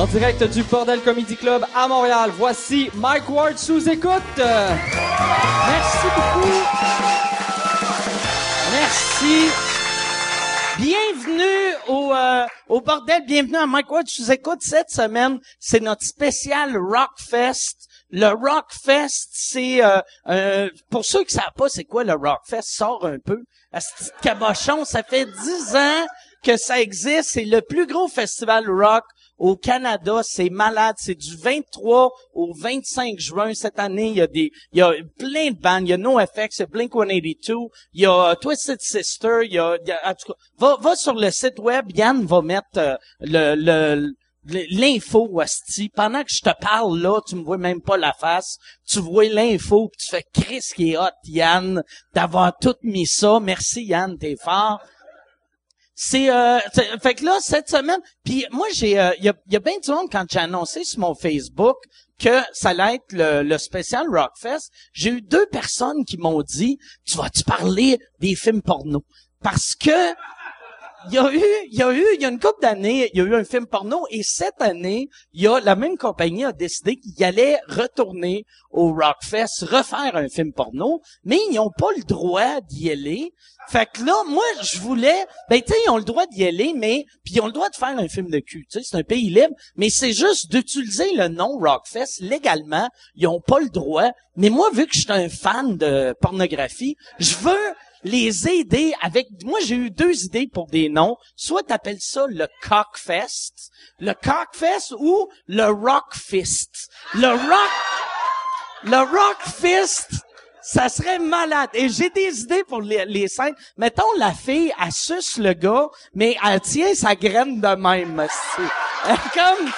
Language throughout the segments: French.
En direct du Bordel Comedy Club à Montréal, voici Mike Ward sous écoute. Merci beaucoup. Merci. Bienvenue au, euh, au bordel, bienvenue à Mike Ward sous écoute. Cette semaine, c'est notre spécial Rockfest. Le Rockfest, c'est euh, euh, pour ceux qui savent pas c'est quoi le Rockfest, sort un peu. À ce petit cabochon, ça fait dix ans que ça existe. C'est le plus gros festival rock au Canada, c'est malade. C'est du 23 au 25 juin cette année. Il y a des, il y a plein de bandes. Il y a NoFX, il y a Blink-182, il y a Twisted Sister, il y a, il y a en tout cas, va, va sur le site web. Yann va mettre euh, le, le l'info Wasti pendant que je te parle là tu me vois même pas la face tu vois l'info puis tu fais Chris qui est hot Yann d'avoir tout mis ça merci Yann t'es fort c'est euh, fait que là cette semaine puis moi j'ai euh, il y a y a bien du monde quand j'ai annoncé sur mon Facebook que ça allait être le, le spécial Rockfest j'ai eu deux personnes qui m'ont dit tu vas-tu parler des films porno parce que il y a eu, il y a eu, il y a une couple d'années, il y a eu un film porno et cette année, il y a la même compagnie a décidé qu'il allait retourner au Rockfest, refaire un film porno, mais ils n'ont pas le droit d'y aller. Fait que là, moi, je voulais, ben tu sais, ils ont le droit d'y aller, mais puis ils ont le droit de faire un film de cul. Tu sais, c'est un pays libre, mais c'est juste d'utiliser le nom Rockfest légalement. Ils ont pas le droit. Mais moi, vu que je suis un fan de pornographie, je veux les aider avec moi j'ai eu deux idées pour des noms soit t'appelles ça le cockfest le cockfest ou le rockfist le rock le rockfist ça serait malade. Et j'ai des idées pour les, les scènes. Mettons, la fille, elle suce le gars, mais elle tient sa graine de même, Comme,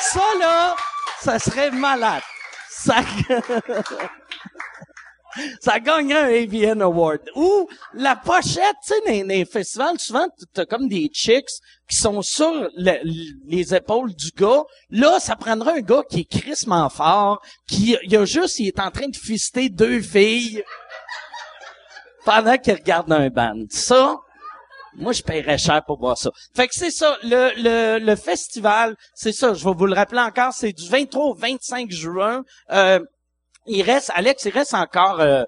ça là, ça serait malade. Ça... ça gagnerait un AVN Award. Ou la pochette, tu sais, dans les festivals, souvent, t'as comme des chicks qui sont sur le- les épaules du gars. Là, ça prendrait un gars qui est crissement fort, qui, il a juste, il est en train de fister deux filles pendant qu'il regarde un band. Ça, moi, je paierais cher pour voir ça. Fait que c'est ça, le, le, le festival, c'est ça, je vais vous le rappeler encore, c'est du 23 au 25 juin. Euh, il reste, Alex, il reste encore euh,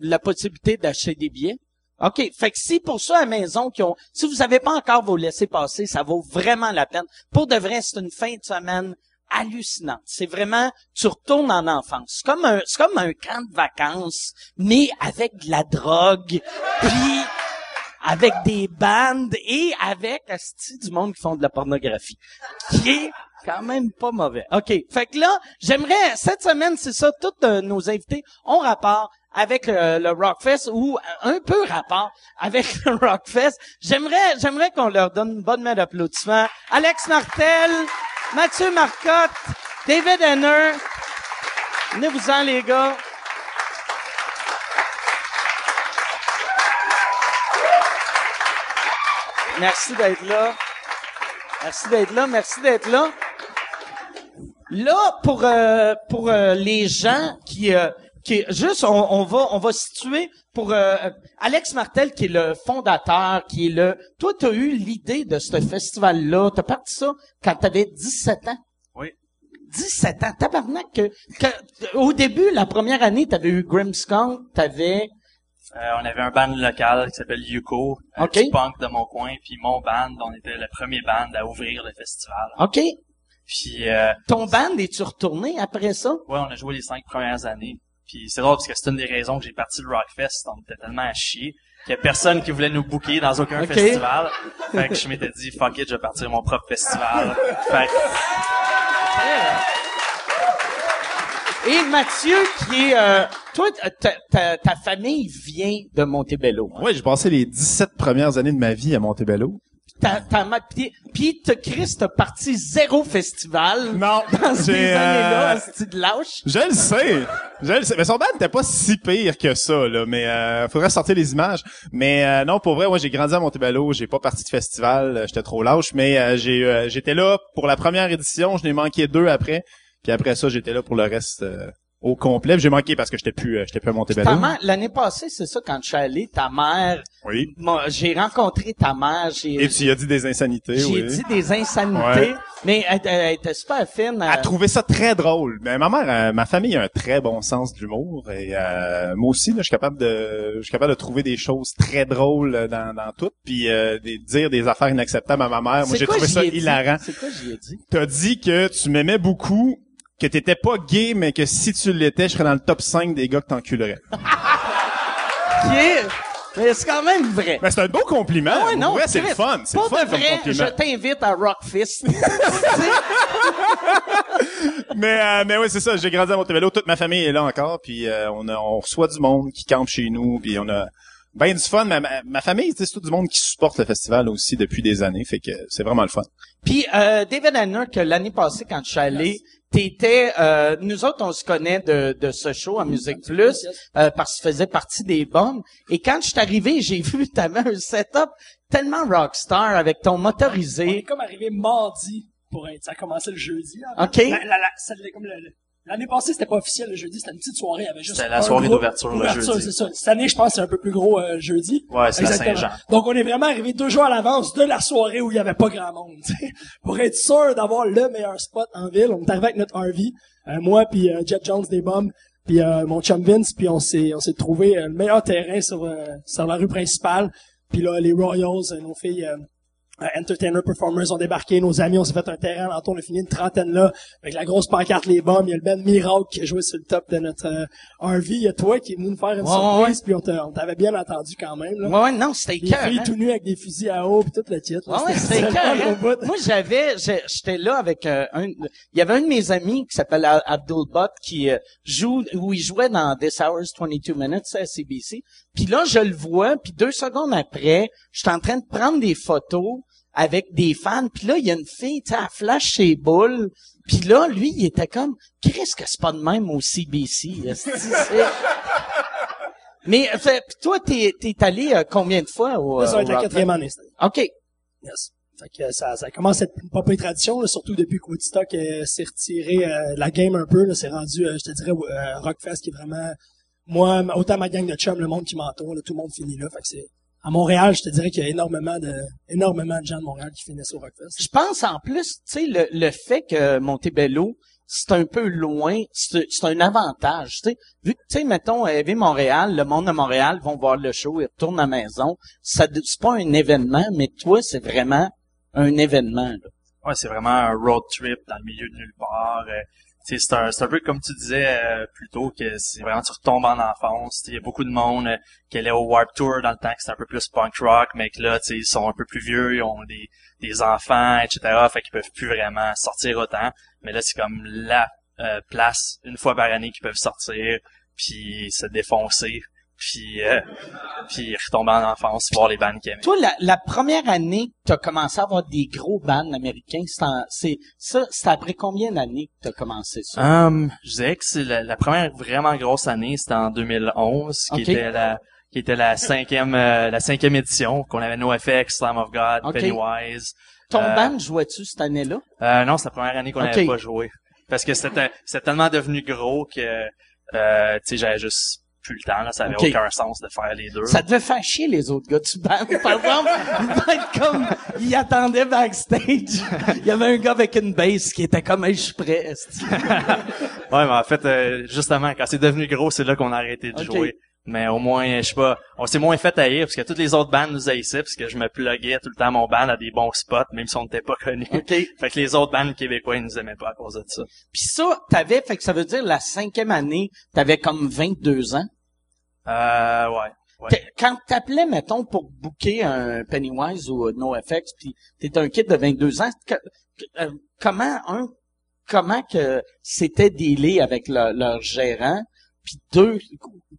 la possibilité d'acheter des billets. OK. Fait que si pour ceux à la maison qui ont, si vous avez pas encore vos laissés passer, ça vaut vraiment la peine. Pour de vrai, c'est une fin de semaine hallucinante. C'est vraiment, tu retournes en enfance. C'est comme un, c'est comme un camp de vacances, mais avec de la drogue, puis avec des bandes et avec asti, du monde qui font de la pornographie. Quand même pas mauvais. OK. Fait que là, j'aimerais, cette semaine, c'est ça, tous euh, nos invités ont rapport avec euh, le Rockfest ou un peu rapport avec le Rockfest. J'aimerais, j'aimerais qu'on leur donne une bonne main d'applaudissement. Alex Martel, Mathieu Marcotte, David Henner. Venez-vous-en, les gars. Merci d'être là. Merci d'être là. Merci d'être là. Là, pour euh, pour euh, les gens qui euh, qui juste on, on va on va situer pour euh, Alex Martel qui est le fondateur, qui est le toi tu as eu l'idée de ce festival là, tu as parti ça quand tu avais 17 ans. Oui. 17 ans, tabarnak que, que au début la première année, tu avais eu Grimmskunk, tu avais Euh, on avait un band local qui s'appelle Yuko, un petit punk de mon coin, puis mon band, on était le premier band à ouvrir le festival. OK, Puis euh, ton band es-tu retourné après ça? Ouais, on a joué les cinq premières années. Puis c'est drôle parce que c'est une des raisons que j'ai parti le Rockfest, on était tellement à chier qu'il y a personne qui voulait nous booker dans aucun festival. Fait que je m'étais dit fuck it, je vais partir mon propre festival. Fait que Et Mathieu, qui est... euh, toi, ta, ta, ta famille vient de Montebello. hein? Ouais, j'ai passé les 17 premières années de ma vie à Montebello. Ta, ta, ma- puis, Chris, t'as parti zéro festival Non, dans ces années-là, euh, de lâche. Je le sais. Je le sais. Mais son band n'était pas si pire que ça, là. Mais euh, faudrait sortir les images. Mais euh, non, pour vrai, moi j'ai grandi à Montebello. J'ai pas parti de festival. J'étais trop lâche. Mais euh, j'ai j'étais là pour la première édition. Je n'ai manqué deux après. Puis après ça, j'étais là pour le reste. Euh, au complet. J'ai manqué parce que j'étais plus, euh, j'étais plus à Montebello. L'année passée, c'est ça, quand je suis allé, ta mère, Oui. moi, j'ai rencontré ta mère, j'ai, Et tu y as dit des insanités, j'ai oui. dit des insanités, Ouais. mais elle, elle était super fine. Elle euh, trouvait ça très drôle. Mais ma mère, euh, ma famille a un très bon sens de l'humour et euh, moi aussi, là, je suis capable de, je suis capable de trouver des choses très drôles euh, dans, dans tout, puis euh, des- dire des affaires inacceptables à ma mère. Moi, j'ai trouvé ça hilarant. C'est quoi j'y ai dit? T'as dit que tu m'aimais beaucoup, que t'étais pas gay, mais que si tu l'étais, je serais dans le top 5 des gars que t'enculerais. Est, mais c'est quand même vrai. Ben, c'est un beau compliment. Ah ouais, non, c'est fun. C'est fun de vrai, je t'invite à Rockfist. Mais, euh, mais oui, c'est ça. J'ai grandi à Montebello. Toute ma famille est là encore. Puis euh, on, a, on reçoit du monde qui campe chez nous. Puis on a ben du fun. Ma, ma, ma famille, c'est tout du monde qui supporte le festival aussi depuis des années. Fait que c'est vraiment le fun. Puis euh, David Hanner, que l'année passée, quand je suis allé, t'étais... Euh, nous autres, on se connaît de, de ce show à Musique Plus, euh, parce que tu faisais partie des bombes. Et quand je suis arrivé, j'ai vu t'avais un setup tellement rockstar avec ton On est motorisé. comme arrivé mardi pour être, ça a commencé le jeudi. là. OK. La- la- la- ça l'est comme le- le- L'année passée, c'était pas officiel le jeudi, c'était une petite soirée, il y avait juste C'était la soirée d'ouverture, le jeudi. c'est ça. Cette année, je pense, c'est un peu plus gros euh, jeudi. Ouais, c'est la. Saint-Jean. Donc, on est vraiment arrivé deux jours à l'avance de la soirée où il y avait pas grand monde. Pour être sûr d'avoir le meilleur spot en ville, on est arrivé avec notre RV, euh, moi puis euh, Jet Jones des Bombs, puis euh, mon chum Vince, puis on s'est on s'est trouvé euh, le meilleur terrain sur euh, sur la rue principale. Puis là, les Royals, nos filles euh, euh, Entertainer Performers ont débarqué, nos amis, on s'est fait un terrain alentour, on a fini une trentaine là, avec la grosse pancarte, les bombes, il y a le band Miracle qui a joué sur le top de notre euh, RV, il y a toi qui est venu nous faire une Ouais, surprise, puis on t'a- on t'avait bien entendu quand même, là. Ouais, ouais, non, c'était Les filles tout nues avec des fusils à eau, puis tout le là. Ouais, c'était. Moi, j'avais, j'étais là avec euh, un, il y avait un de mes amis qui s'appelle Abdul Butt qui euh, joue, où il jouait dans This Hours 22 Minutes à CBC. Puis là, je le vois, puis deux secondes après, je suis en train de prendre des photos avec des fans. Puis là, il y a une fille, tu sais, elle flash ses boules. Puis là, lui, il était comme, qu'est-ce que c'est pas de même au CBC? Mais euh, fait, toi, t'es, t'es allé euh, combien de fois au, ça va euh, être la quatrième année. OK. Yes. Fait que euh, ça, ça commence à être une pas tradition, là, surtout depuis que Woodstock euh, s'est retiré euh, la game un peu. Là, c'est rendu, euh, je te dirais, euh, Rockfest qui est vraiment... Moi, autant ma gang de chums, le monde qui m'entoure, là, tout le monde finit là. Fait que c'est... À Montréal, je te dirais qu'il y a énormément de énormément de gens de Montréal qui finissent au Rockfest. Je pense en plus, tu sais, le, le fait que Montebello, c'est un peu loin, c'est c'est un avantage, tu sais. Vu que, tu sais, mettons, Heavy Montréal, le monde de Montréal vont voir le show, ils retournent à la maison. Ça, c'est pas un événement, mais toi, c'est vraiment un événement, là. Ouais, c'est vraiment un road trip dans le milieu de nulle part. Euh, c'est un, un peu comme tu disais euh, plus tôt que c'est vraiment tu retombes en enfance. Il y a beaucoup de monde euh, qui allait au Warp Tour dans le temps que c'était un peu plus punk rock, mais que là, ils sont un peu plus vieux, ils ont des, des enfants, etc. Fait qu'ils peuvent plus vraiment sortir autant. Mais là, c'est comme la euh, place une fois par année qu'ils peuvent sortir, puis se défoncer, puis euh, puis retomber en enfance, voir les bandes qu'ils aimaient. Toi, la, la première année que tu as commencé à avoir des gros bands américains, c'est ça, c'est après combien d'années que tu as commencé ça? Um, je dirais que c'est la, la première vraiment grosse année, c'était en 2011, qui était la qui était la cinquième euh, la cinquième édition qu'on avait NoFX, Slam of God. Pennywise. Ton euh, band jouais-tu cette année-là? Euh, non, c'est la première année qu'on n'avait pas joué parce que c'était c'était tellement devenu gros que euh, tu sais j'avais juste plus le temps là, ça avait aucun sens de faire les deux. Ça devait faire chier les autres gars du band. Par exemple, être comme, ils attendaient backstage. Il y avait un gars avec une bass qui était comme, hey, je suis prêt. esti. Ouais, mais en fait, euh, justement, quand c'est devenu gros, c'est là qu'on a arrêté de jouer. Mais au moins, je sais pas, on s'est moins fait haïr parce que toutes les autres bandes nous haïssaient parce que je me pluguais tout le temps mon band à des bons spots, même si on n'était pas connus. OK. Fait que les autres bandes québécois, ils nous aimaient pas à cause de ça. Puis ça, t'avais, fait que ça veut dire la cinquième année, t'avais comme 22 ans? Euh, ouais. Quand t'appelais, mettons, pour booker un Pennywise ou un NoFX, puis t'es un kid de 22 ans, que- euh, comment, un, comment que c'était dealé avec le- leur gérant, puis deux,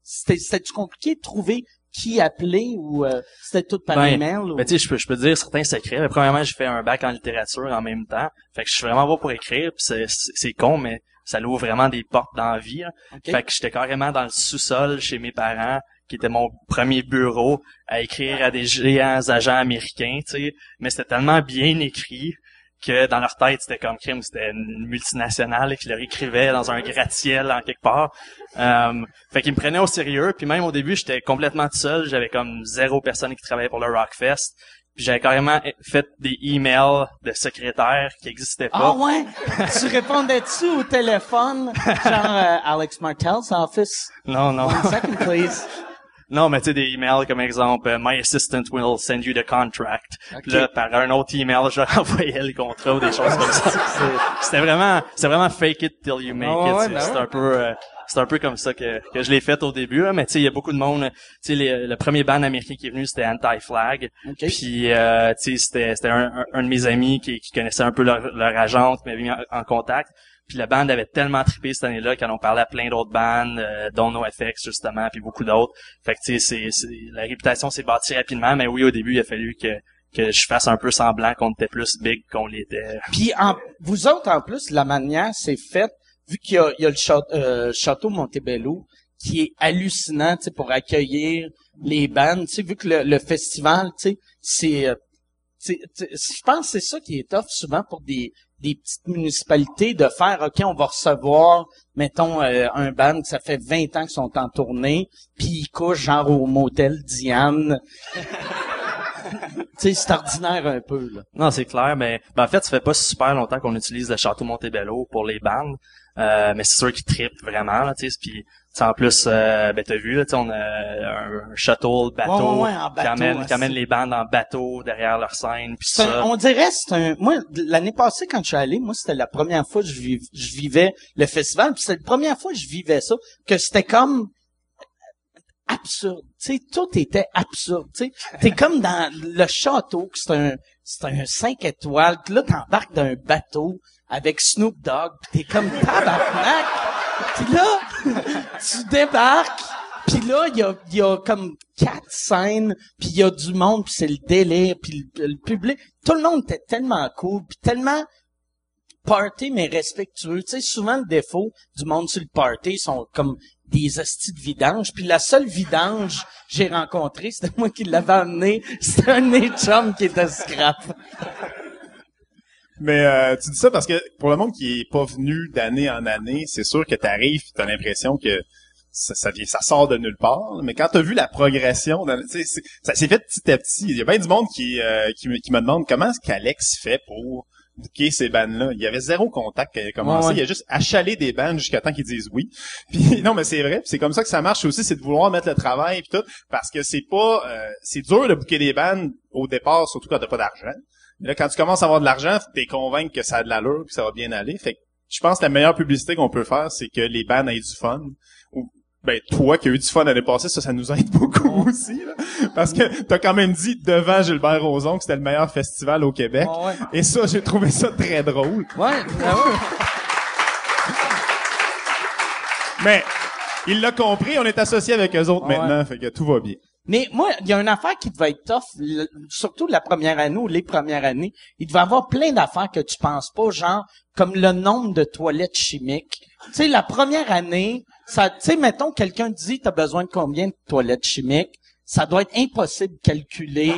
c'était, c'était compliqué de trouver qui appeler ou euh, c'était tout par Ben, email? Ou... Ben, tu sais, je peux, je peux dire certains secrets. Mais premièrement, j'ai fait un bac en littérature en même temps. Fait que je suis vraiment bon pour écrire, puis c'est, con, mais ça l'ouvre vraiment des portes dans la vie. là. OK. Fait que j'étais carrément dans le sous-sol chez mes parents, qui était mon premier bureau, à écrire à des géants agents américains, tu sais. Mais c'était tellement bien écrit que dans leur tête, c'était comme crime, c'était une multinationale et qu'ils leur écrivaient dans un gratte-ciel en quelque part. Euh, fait qu'ils me prenaient au sérieux. Puis même au début, j'étais complètement tout seul. J'avais comme zéro personne qui travaillait pour le Rockfest. Puis j'avais carrément fait des emails de secrétaires qui n'existaient pas. Ah ouais? tu répondais-tu au téléphone? Genre, euh, Alex Martel's office? Non, non. One second, please. Non, mais tu sais, des emails comme exemple, euh, My assistant will send you the contract. Puis là, par un autre email, je leur envoyais le contrat ou des choses comme ça. C'était vraiment, c'est vraiment fake it till you make it. ouais, C'est- ben un peu, euh, c'est un peu comme ça que, que je l'ai fait au début. là. Mais tu sais, il y a beaucoup de monde. Tu sais, les- le premier band américain qui est venu, c'était Anti-Flag. OK. Puis, euh, tu sais, c'était, c'était un, un- un de mes amis qui, qui connaissait un peu leur, leur agent, qui m'avait mis en, en contact. Puis la band avait tellement trippé cette année-là qu'on parlait à plein d'autres bandes, euh, dont NoFX justement, puis beaucoup d'autres. Fait que tu sais, la réputation s'est bâtie rapidement, mais oui, au début, il a fallu que que je fasse un peu semblant qu'on était plus big qu'on l'était. Puis en, vous autres, en plus, la manière c'est fait, vu qu'il y y a le château, euh, château Montebello, qui est hallucinant, pour accueillir les bandes, vu que le, le festival, c'est, euh, je pense que c'est ça qui est tough souvent pour des, des petites municipalités de faire, OK, on va recevoir, mettons, euh, un band que ça fait 20 ans qu'ils sont en tournée, puis ils couchent genre au motel Diane. tu sais, c'est ordinaire un peu, là. Non, c'est clair, mais ben, en fait, ça fait pas super longtemps qu'on utilise le château Montebello pour les bandes. Euh, mais c'est sûr qu'ils trippent vraiment, là, tu sais, puis en plus, euh, ben t'as vu, là, on a un, shuttle, bateau, Ouais, ouais, ouais, en qui bateau, amène, hein, qui amène c'est- les bandes en bateau derrière leur scène, C'est un- ça. on dirait c'est un moi l'année passée quand je suis allé moi c'était la première fois que je, viv- je vivais le festival puis c'était la première fois que je vivais ça que c'était comme absurde. Tu sais tout était absurde tu sais t'es comme dans le château que c'est un c'est un 5 étoiles puis là t'embarques d'un bateau avec Snoop Dogg puis t'es comme tabarnak puis là tu débarques puis là, il y a, y a comme quatre scènes, puis il y a du monde, puis c'est le délire, puis le, le public. Tout le monde était tellement cool, puis tellement party, mais respectueux. Tu sais, souvent, le défaut du monde sur le party, ils sont comme des hosties de vidange. Puis la seule vidange que j'ai rencontrée, c'était moi qui l'avais amené. C'était un chums qui était scrap. Mais euh, tu dis ça parce que pour le monde qui est pas venu d'année en année, c'est sûr que t'arrives, tu as l'impression que ça, ça, vient, ça sort de nulle part. Mais quand t'as vu la progression, dans- tu ça s'est fait petit à petit. Il y a bien du monde qui, euh, qui, me, qui me demande comment est-ce qu'Alex fait pour booker ces bandes-là. Il y avait zéro contact quand il a commencé. Ouais, ouais. Il a juste achalé des bandes jusqu'à temps qu'ils disent oui. Puis non, mais c'est vrai. c'est comme ça que ça marche aussi, c'est de vouloir mettre le travail et tout, parce que c'est pas, euh, c'est dur de booker des bandes au départ, surtout quand t'as pas d'argent. Là, quand tu commences à avoir de l'argent, t'es convaincu que ça a de l'allure que ça va bien aller. Fait que je pense que la meilleure publicité qu'on peut faire, c'est que les bands aient du fun. Ou ben toi qui as eu du fun l'année passée, ça, ça nous aide beaucoup aussi. là. Parce que t'as quand même dit devant Gilbert Rozon que c'était le meilleur festival au Québec. ouais. Et ça, j'ai trouvé ça très drôle. Ouais, ouais. Mais il l'a compris, on est associé avec eux autres maintenant, fait que tout va bien. Mais moi, il y a une affaire qui devait être tough, surtout la première année ou les premières années. Il devait y avoir plein d'affaires que tu penses pas, genre comme le nombre de toilettes chimiques. Tu sais, la première année, ça, tu sais, mettons, quelqu'un dit, t'as besoin de combien de toilettes chimiques? Ça doit être impossible de calculer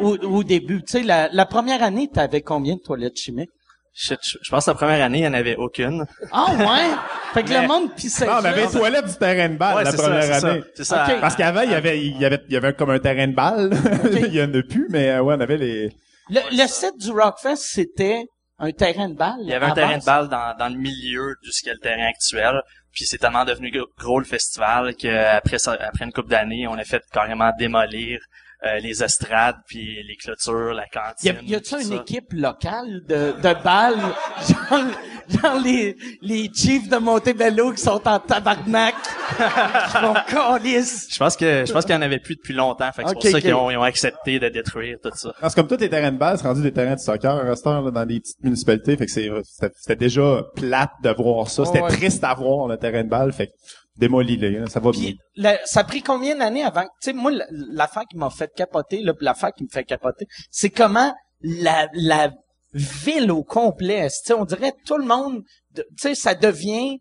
au, au début. Tu sais, la, la première année, t'avais combien de toilettes chimiques? Shit, je, je pense que la première année, il n'y en avait aucune. Ah ouais? fait que Mais- le monde pissait Non, mais juste. avec les toilettes du terrain de balle Ouais, la première c'est ça. année. C'est ça. Parce qu'avant, il y avait, il y avait, il y avait comme un terrain de balle. il y en a plus, mais euh, ouais, on avait les... Le, le site du Rockfest, c'était un terrain de balle. Il y avait un terrain base? de balle dans, dans le milieu de ce qu'est le terrain actuel. Puis c'est tellement devenu gros, gros le festival qu'après ça, après une couple d'années, on a fait carrément démolir euh, les estrades, puis les clôtures, la Y, cantine. a, y a-tu une ça. équipe locale de, de balles, genre, genre les, les Chiefs de Montebello qui sont en tabarnak, qui câlisse. Je pense que je pense qu'il y en avait plus depuis longtemps. Fait que c'est pour ça qu'ils ont, ils ont accepté de détruire tout ça. Parce que comme tous les terrains de balle, c'est rendu des terrains de soccer heure, là, dans les petites municipalités. Fait que c'est, c'était, c'était déjà plate de voir ça. C'était Ouais. triste à voir, le terrain de balle. Fait que démolis-les, ça va bien. Le- ça a pris combien d'années avant? Tu sais, moi, l'affaire qui m'a fait capoter, l'affaire qui me fait capoter, c'est comment la, la ville au complet, tu sais, on dirait tout le monde, de- tu sais, ça devient,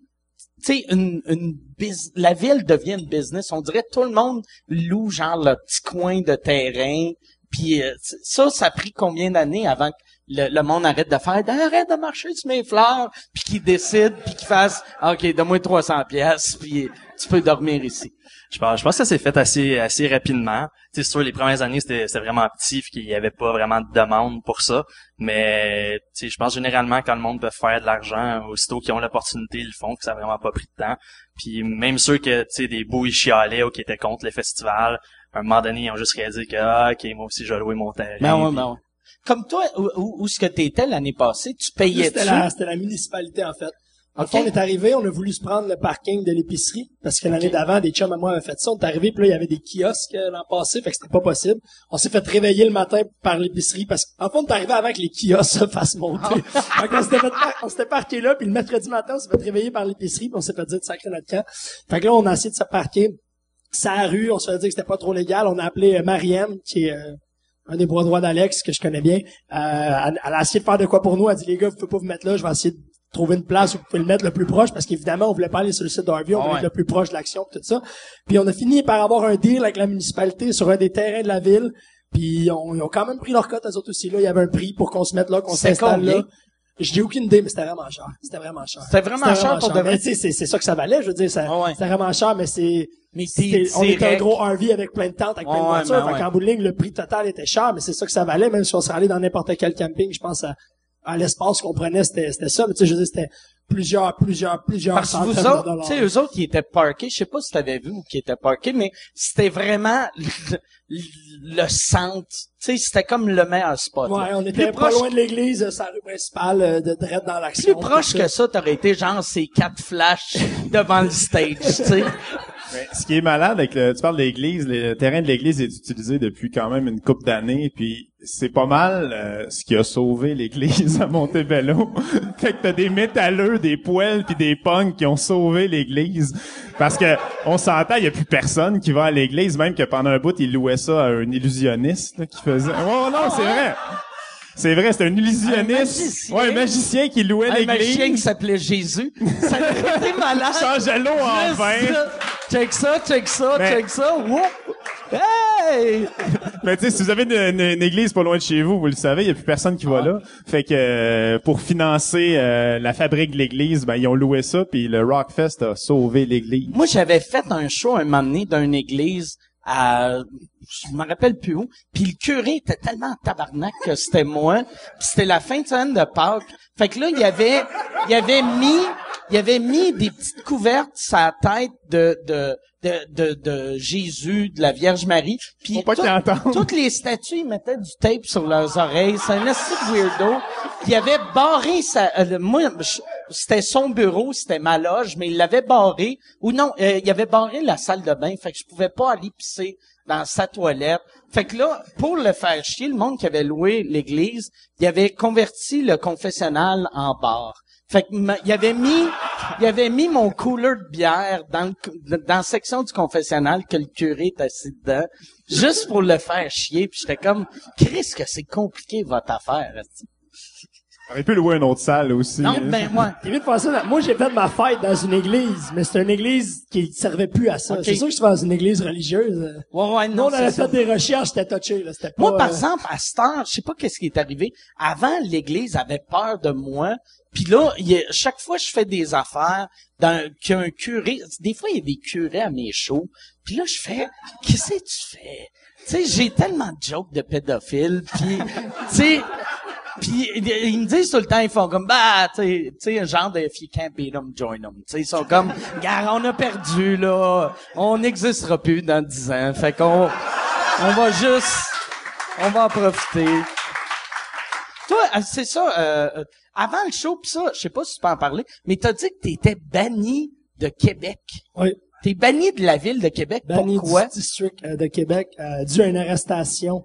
tu sais, une, une bus- la ville devient une business. On dirait tout le monde loue genre le petit coin de terrain. Puis euh, ça, ça a pris combien d'années avant que le, le monde arrête de faire arrête de marcher sur mes fleurs, puis qu'il décide, puis qu'il fasse OK, donne-moi 300 pièces, puis tu peux dormir ici. Je pense, je pense que ça s'est fait assez assez rapidement. Tu sais, c'est sûr, les premières années, c'était c'était vraiment petit, puis qu'il y avait pas vraiment de demande pour ça. Mais je pense généralement quand le monde peut faire de l'argent, aussitôt qu'ils ont l'opportunité, ils le font, que ça a vraiment pas pris de temps. Puis même ceux que tu sais des beaux ils chialaient ou qui étaient contre les festivals, à un moment donné, ils ont juste réalisé que ah, ok, moi aussi je vais louer mon terrain. Ben ouais, ben ouais. Comme toi, où, où, où ce que t'étais l'année passée, tu payais C'était la, c'était la municipalité, en fait. En Ok. fait, on est arrivé, on a voulu se prendre le parking de l'épicerie, parce que l'année d'avant, des chums à moi avaient fait ça. On est arrivé, puis là, il y avait des kiosques euh, l'an passé, fait que c'était pas possible. On s'est fait réveiller le matin par l'épicerie, parce qu'en fait, on est arrivé avant que les kiosques se fassent monter. fait qu'on s'était on s'était parqué là, puis le mercredi matin, on s'est fait réveiller par l'épicerie, puis on s'est fait dire de sacrer notre camp. Fait que là, on a essayé de se parquer sa rue, on se fait dire que c'était pas trop légal. On a appelé euh, Marianne, qui est euh, un des bras droits d'Alex, que je connais bien. Euh, elle, elle a essayé de faire de quoi pour nous. Elle a dit, les gars, vous pouvez pas vous mettre là, je vais essayer de trouver une place où vous pouvez le mettre le plus proche, parce qu'évidemment, on voulait pas aller sur le site d'Harvey, on Ah voulait être le plus proche de l'action, tout ça. Puis on a fini par avoir un deal avec la municipalité sur un des terrains de la ville. Puis on, ils ont quand même pris leur cote, eux autres aussi. Là, il y avait un prix pour qu'on se mette là, qu'on s'installe là. J'ai aucune idée, mais c'était vraiment cher. C'était vraiment cher. C'était vraiment cher pour de c'est, c'est ça que ça valait, je veux dire. Ouais. C'était vraiment cher, mais c'est... Mais c'est on était un gros RV avec plein de tentes, avec plein de Ouais, voitures. ben fait ouais. qu'en bout de ligne, le prix total était cher, mais c'est ça que ça valait, même si on serait allé dans n'importe quel camping, je pense à, à l'espace qu'on prenait, c'était, c'était ça. Mais tu sais, je veux dire, c'était plusieurs, plusieurs, plusieurs Parce que centaines vous de autres, dollars. tu sais, eux autres, ils étaient parqués. Je sais pas si t'avais vu ou qui étaient parqués, mais c'était vraiment le, le centre. Tu sais, c'était comme le meilleur spot. là. Ouais, on était Plus pas proche- loin de l'église, euh, sa rue principale, euh, de Dredd dans l'action. Plus proche que ça. ça, t'aurais été genre ces quatre flashs devant le stage, tu sais. Mais ce qui est malade avec le, tu parles de l'église, le terrain de l'église est utilisé depuis quand même une couple d'années, puis c'est pas mal euh, ce qui a sauvé l'église à Montebello. fait que t'as des métalleux, des poêles puis des punks qui ont sauvé l'église. Parce que on s'entend, il y a plus personne qui va à l'église, même que pendant un bout, ils louaient ça à un illusionniste là, qui faisait. Oh non, c'est vrai. C'est vrai, c'est un illusionniste. magicien. ouais, un magicien qui louait Un magicien qui l'église. s'appelait Jésus. Ça été malade. Changeait l'eau en vin. Check ça, check ça, Mais- check ça. Whoop. Hey! Mais tu sais, si vous avez une, une- une église pas loin de chez vous, vous le savez, il y a plus personne qui va là. Fait que euh, pour financer euh, la fabrique de l'église, ben ils ont loué ça, puis le Rockfest a sauvé l'église. Moi, j'avais fait un show un moment donné d'une église à, je me rappelle plus où, puis le curé était tellement en tabarnak que c'était moi, puis c'était la fin de semaine de Pâques. Fait que là, il y avait, il avait mis, il avait mis des petites couvertes sur la tête de, de, de, de, de Jésus, de la Vierge Marie, puis pas tout- toutes les statues, ils mettaient du tape sur leurs oreilles. C'est un assez weirdo. Puis il avait barré sa, euh, moi, c'était son bureau, c'était ma loge, mais il l'avait barré. Ou non, euh, il avait barré la salle de bain. Fait que je pouvais pas aller pisser dans sa toilette. Fait que là, pour le faire chier, le monde qui avait loué l'église, il avait converti le confessionnal en bar. Fait que il avait mis, il avait mis mon cooler de bière dans le, dans la section du confessionnal que le curé est assis dedans, juste pour le faire chier. Puis j'étais comme, Chris, que c'est compliqué votre affaire. On aurait pu louer une autre salle aussi. Non, hein. ben moi. T'es mieux de faire ça dans- Moi, j'ai fait ma fête dans une église, mais c'est une église qui servait plus à ça. Ok. C'est sûr que c'est dans une église religieuse. euh, Ouais, ouais, Nous, non, on avait c'est ça. fait des recherches, c'était touché, là. C'était pas, Moi, par euh, exemple, à cette heure, je sais pas qu'est-ce qui est arrivé. Avant, l'Église avait peur de moi. Puis là, il y a- chaque fois que je fais des affaires, dans, qu'il y a un curé, des fois, il y a des curés à mes shows. Puis là, je fais, qu'est-ce que tu fais? Tu sais, j'ai tellement de jokes de pédophiles. Puis, tu sais, puis ils me disent tout le temps, ils font comme, bah, tu sais, genre de if you can't beat them, join them. Tu sais, ils sont comme, gars, on a perdu, là. On n'existera plus dans dix ans. Fait qu'on, on va juste, on va en profiter. Toi, euh, c'est ça, euh, euh, avant le show, pis ça, je sais pas si tu peux en parler, mais t'as dit que t'étais banni de Québec. Oui. T'es banni de la ville de Québec. banni Pourquoi? du district euh, de Québec euh, dû à une arrestation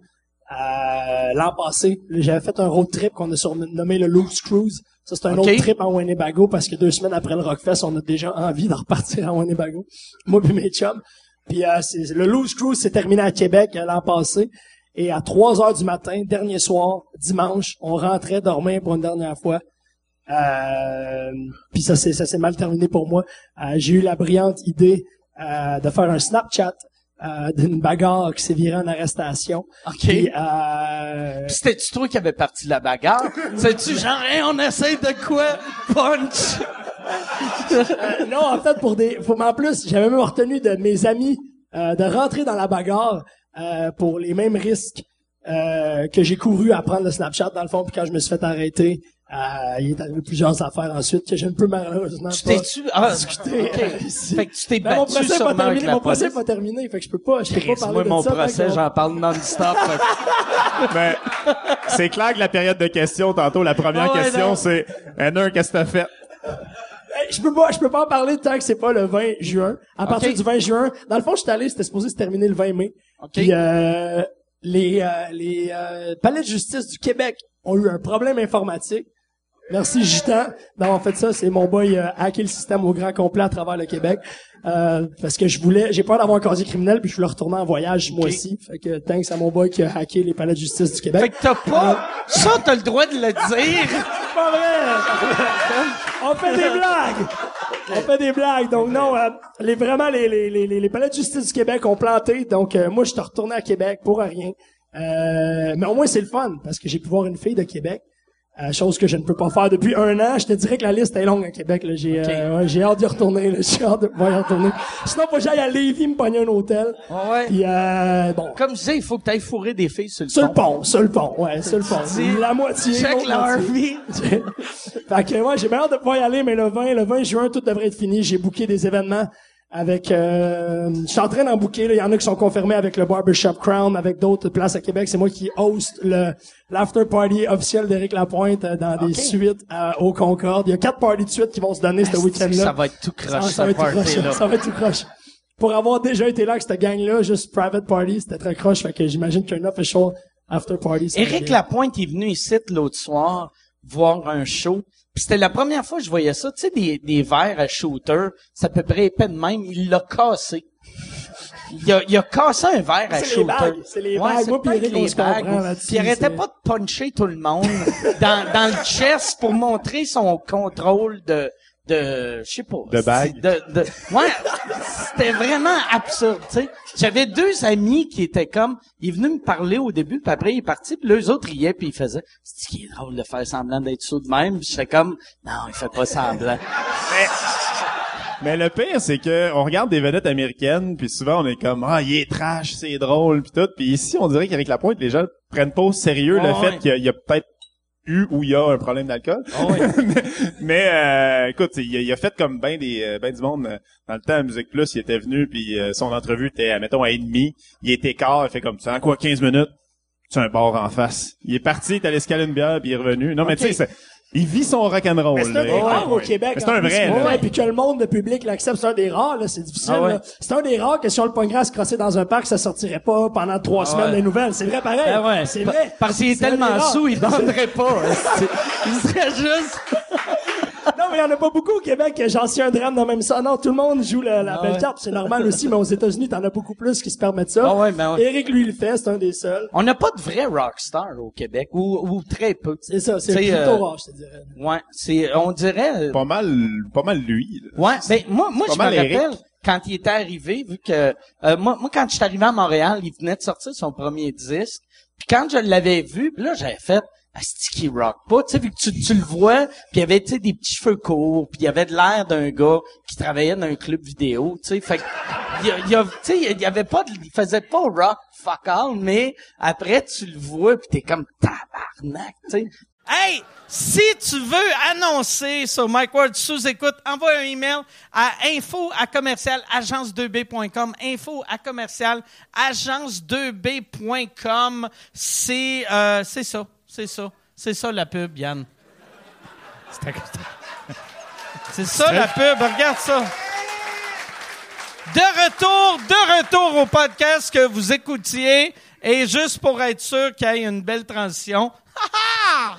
euh, l'an passé. J'avais fait un road trip qu'on a surnommé le Loose Cruise. Ça, c'est un Ok. autre trip en Winnebago parce que deux semaines après le Rockfest, on a déjà envie de repartir en Winnebago. Moi puis mes chums. Puis euh, c'est- le Loose Cruise s'est terminé à Québec euh, l'an passé. Et à 3 heures du matin, dernier soir, dimanche, on rentrait dormir pour une dernière fois. Euh, puis ça s'est ça s'est mal terminé pour moi. Euh, j'ai eu la brillante idée euh, de faire un Snapchat euh, d'une bagarre qui s'est virée en arrestation. OK. Puis, euh, c'était-tu toi qui avais parti la bagarre? C'est-tu genre, Hey, on essaie de quoi? Punch! euh, non, en fait, pour des, pour, mais en plus, j'avais même retenu de mes amis euh, de rentrer dans la bagarre euh, pour les mêmes risques euh, que j'ai couru à prendre le Snapchat dans le fond. Puis quand je me suis fait arrêter, euh, il est arrivé plusieurs affaires ensuite que je ne peux malheureusement Tu pas. t'es-tu... Ah, discuter, euh, ici. Fait que tu t'es Ben, mon battu procès est pas terminé, mon procès pas terminé, fait que je peux pas, je peux pas parler moi, de mon ça. procès, j'en parle non-stop. que- Ben, c'est clair que la période de questions, tantôt, la première Ah ouais, question, non. c'est, Henner, qu'est-ce que t'as fait? Hey, je peux pas, je peux pas en parler tant que c'est pas le 20 juin. À partir du 20 juin, dans le fond, j'étais allé, c'était supposé se terminer le 20 mai. OK. Puis euh, les euh, les euh, palais de justice du Québec ont eu un problème informatique. Merci Gitan d'avoir fait ça. C'est mon boy euh, hacker le système au grand complet à travers le Québec. Euh, parce que je voulais, j'ai peur d'avoir un casier criminel puis je voulais retourner en voyage moi aussi. Fait que thanks à mon boy qui a hacké les palais de justice du Québec. Fait que t'as pas... Ça, t'as le droit de le dire. C'est pas vrai! On fait des blagues! On fait des blagues. Donc non, euh, les, vraiment, les, les, les, les palais de justice du Québec ont planté. Donc euh, moi, je suis retourné à Québec pour rien. Euh, mais au moins, c'est le fun, parce que j'ai pu voir une fille de Québec. Euh, chose que je ne peux pas faire depuis un an. Je te dirais que la liste est longue à Québec. là. J'ai euh, ouais, j'ai hâte d'y retourner. là. J'ai hâte de pouvoir y retourner. Sinon, faut que j'aille à Lévis me pogner un hôtel. Ouais? Puis, euh, bon, Comme je disais, il faut que t'ailles fourrer des filles sur le sur pont. sur le pont. Ouais, sur le pont. La moitié. Check leur moitié. fait que moi, j'ai bien hâte de pouvoir y aller, mais le 20, le 20 juin, tout devrait être fini. J'ai booké des événements avec, euh, je suis en train d'en là. Il y en a qui sont confirmés avec le Barbershop Crown, avec d'autres places à Québec. C'est moi qui host le, l'after party officiel d'Éric Lapointe euh, dans des suites euh, au Concorde. Il y a quatre parties de suite qui vont se donner ce week-end-là. Ça va être tout croche, Ça, ça va ce être tout croche. party-là. Ça va être tout croche. Pour avoir déjà été là avec cette gang-là, juste private party, c'était très croche. Fait que j'imagine qu'un official after party, ça Éric. Lapointe est venu ici l'autre soir voir un show. C'était la première fois que je voyais ça. Tu sais, des, des verres à shooter, c'est à peu près épais de même. Il l'a cassé. Il a, il a cassé un verre à C'est les shooter. c'est les bagues. Moi puis Eric, on se Puis il arrêtait pas de puncher tout le monde dans, dans le chest pour montrer son contrôle de, de, je sais pas. De bague. De, de, ouais, c'était vraiment absurde, tu sais. J'avais deux amis qui étaient comme, il est venu me parler au début, puis après il est parti, puis les autres riaient, puis il faisait, c'est ce qui est drôle de faire semblant d'être sous de même, puis j'étais comme, non, il fait pas semblant. Mais le pire, c'est que on regarde des vedettes américaines, puis souvent on est comme ah il est trash, c'est drôle, puis tout. Puis ici, on dirait qu'avec la pointe, les gens prennent pas au sérieux le fait ouais. qu'il y a, a peut-être eu ou il y a un problème d'alcool. Ah mais mais, euh, écoute, il a, il a fait comme ben des euh, ben du monde euh, dans le temps à Musique Plus, il était venu puis euh, son entrevue était mettons à et demi, il était quart, il fait comme ça, en quoi 15 minutes, tu as un bar en face. Il est parti, il est allé se caler une bière puis il est revenu. Non mais tu sais, c'est- il vit son rock'n'roll. C'est un des là. rares au Ouais. Québec. C'est un vrai. Ouais, puis que le monde, le public l'accepte, c'est un des rares, là, c'est difficile, Ah ouais. là. C'est un des rares que si on le pognerait à se crosser dans un parc, ça sortirait pas pendant trois semaines ouais. des nouvelles. C'est vrai pareil. Ah ouais, c'est vrai. Parce qu'il est tellement sous, il donnerait pas. Il serait juste... Mais il y en a pas beaucoup au Québec, j'en suis un drame dans même ça. Non, tout le monde joue la, la Ah belle ouais. carte, c'est normal aussi, mais aux États-Unis, t'en as beaucoup plus qui se permettent ça. Ah ouais, ben ouais. Eric, lui, il le fait, c'est un des seuls. On n'a pas de vrai rockstar au Québec, ou, ou très peu. C'est ça, c'est plutôt euh, rare, je te dirais. Ouais, c'est, on dirait... euh, Pas mal, pas mal lui. là. Ouais, ben moi, moi je me rappelle quand il était arrivé, vu que euh, moi, moi quand je suis arrivé à Montréal, il venait de sortir son premier disque. Puis quand je l'avais vu, puis là j'avais fait Qui rock pas, tu sais, vu que tu, tu le vois, puis il y avait tu sais des petits cheveux courts, puis il y avait de l'air d'un gars qui travaillait dans un club vidéo, tu sais, fait il y a, tu sais, il y avait pas, de- il faisait pas rock fuck all, mais après tu le vois, puis t'es comme tabarnak, tu sais. Hey, si tu veux annoncer sur Mike Ward sous écoute, envoie un email à info à commercial agence2b.com. Info à commercial agence2b.com. C'est euh, c'est ça, c'est ça, c'est ça la pub, Yann. C'est ça la pub, regarde ça. De retour, de retour au podcast que vous écoutiez. Et juste pour être sûr qu'il y ait une belle transition. Ha,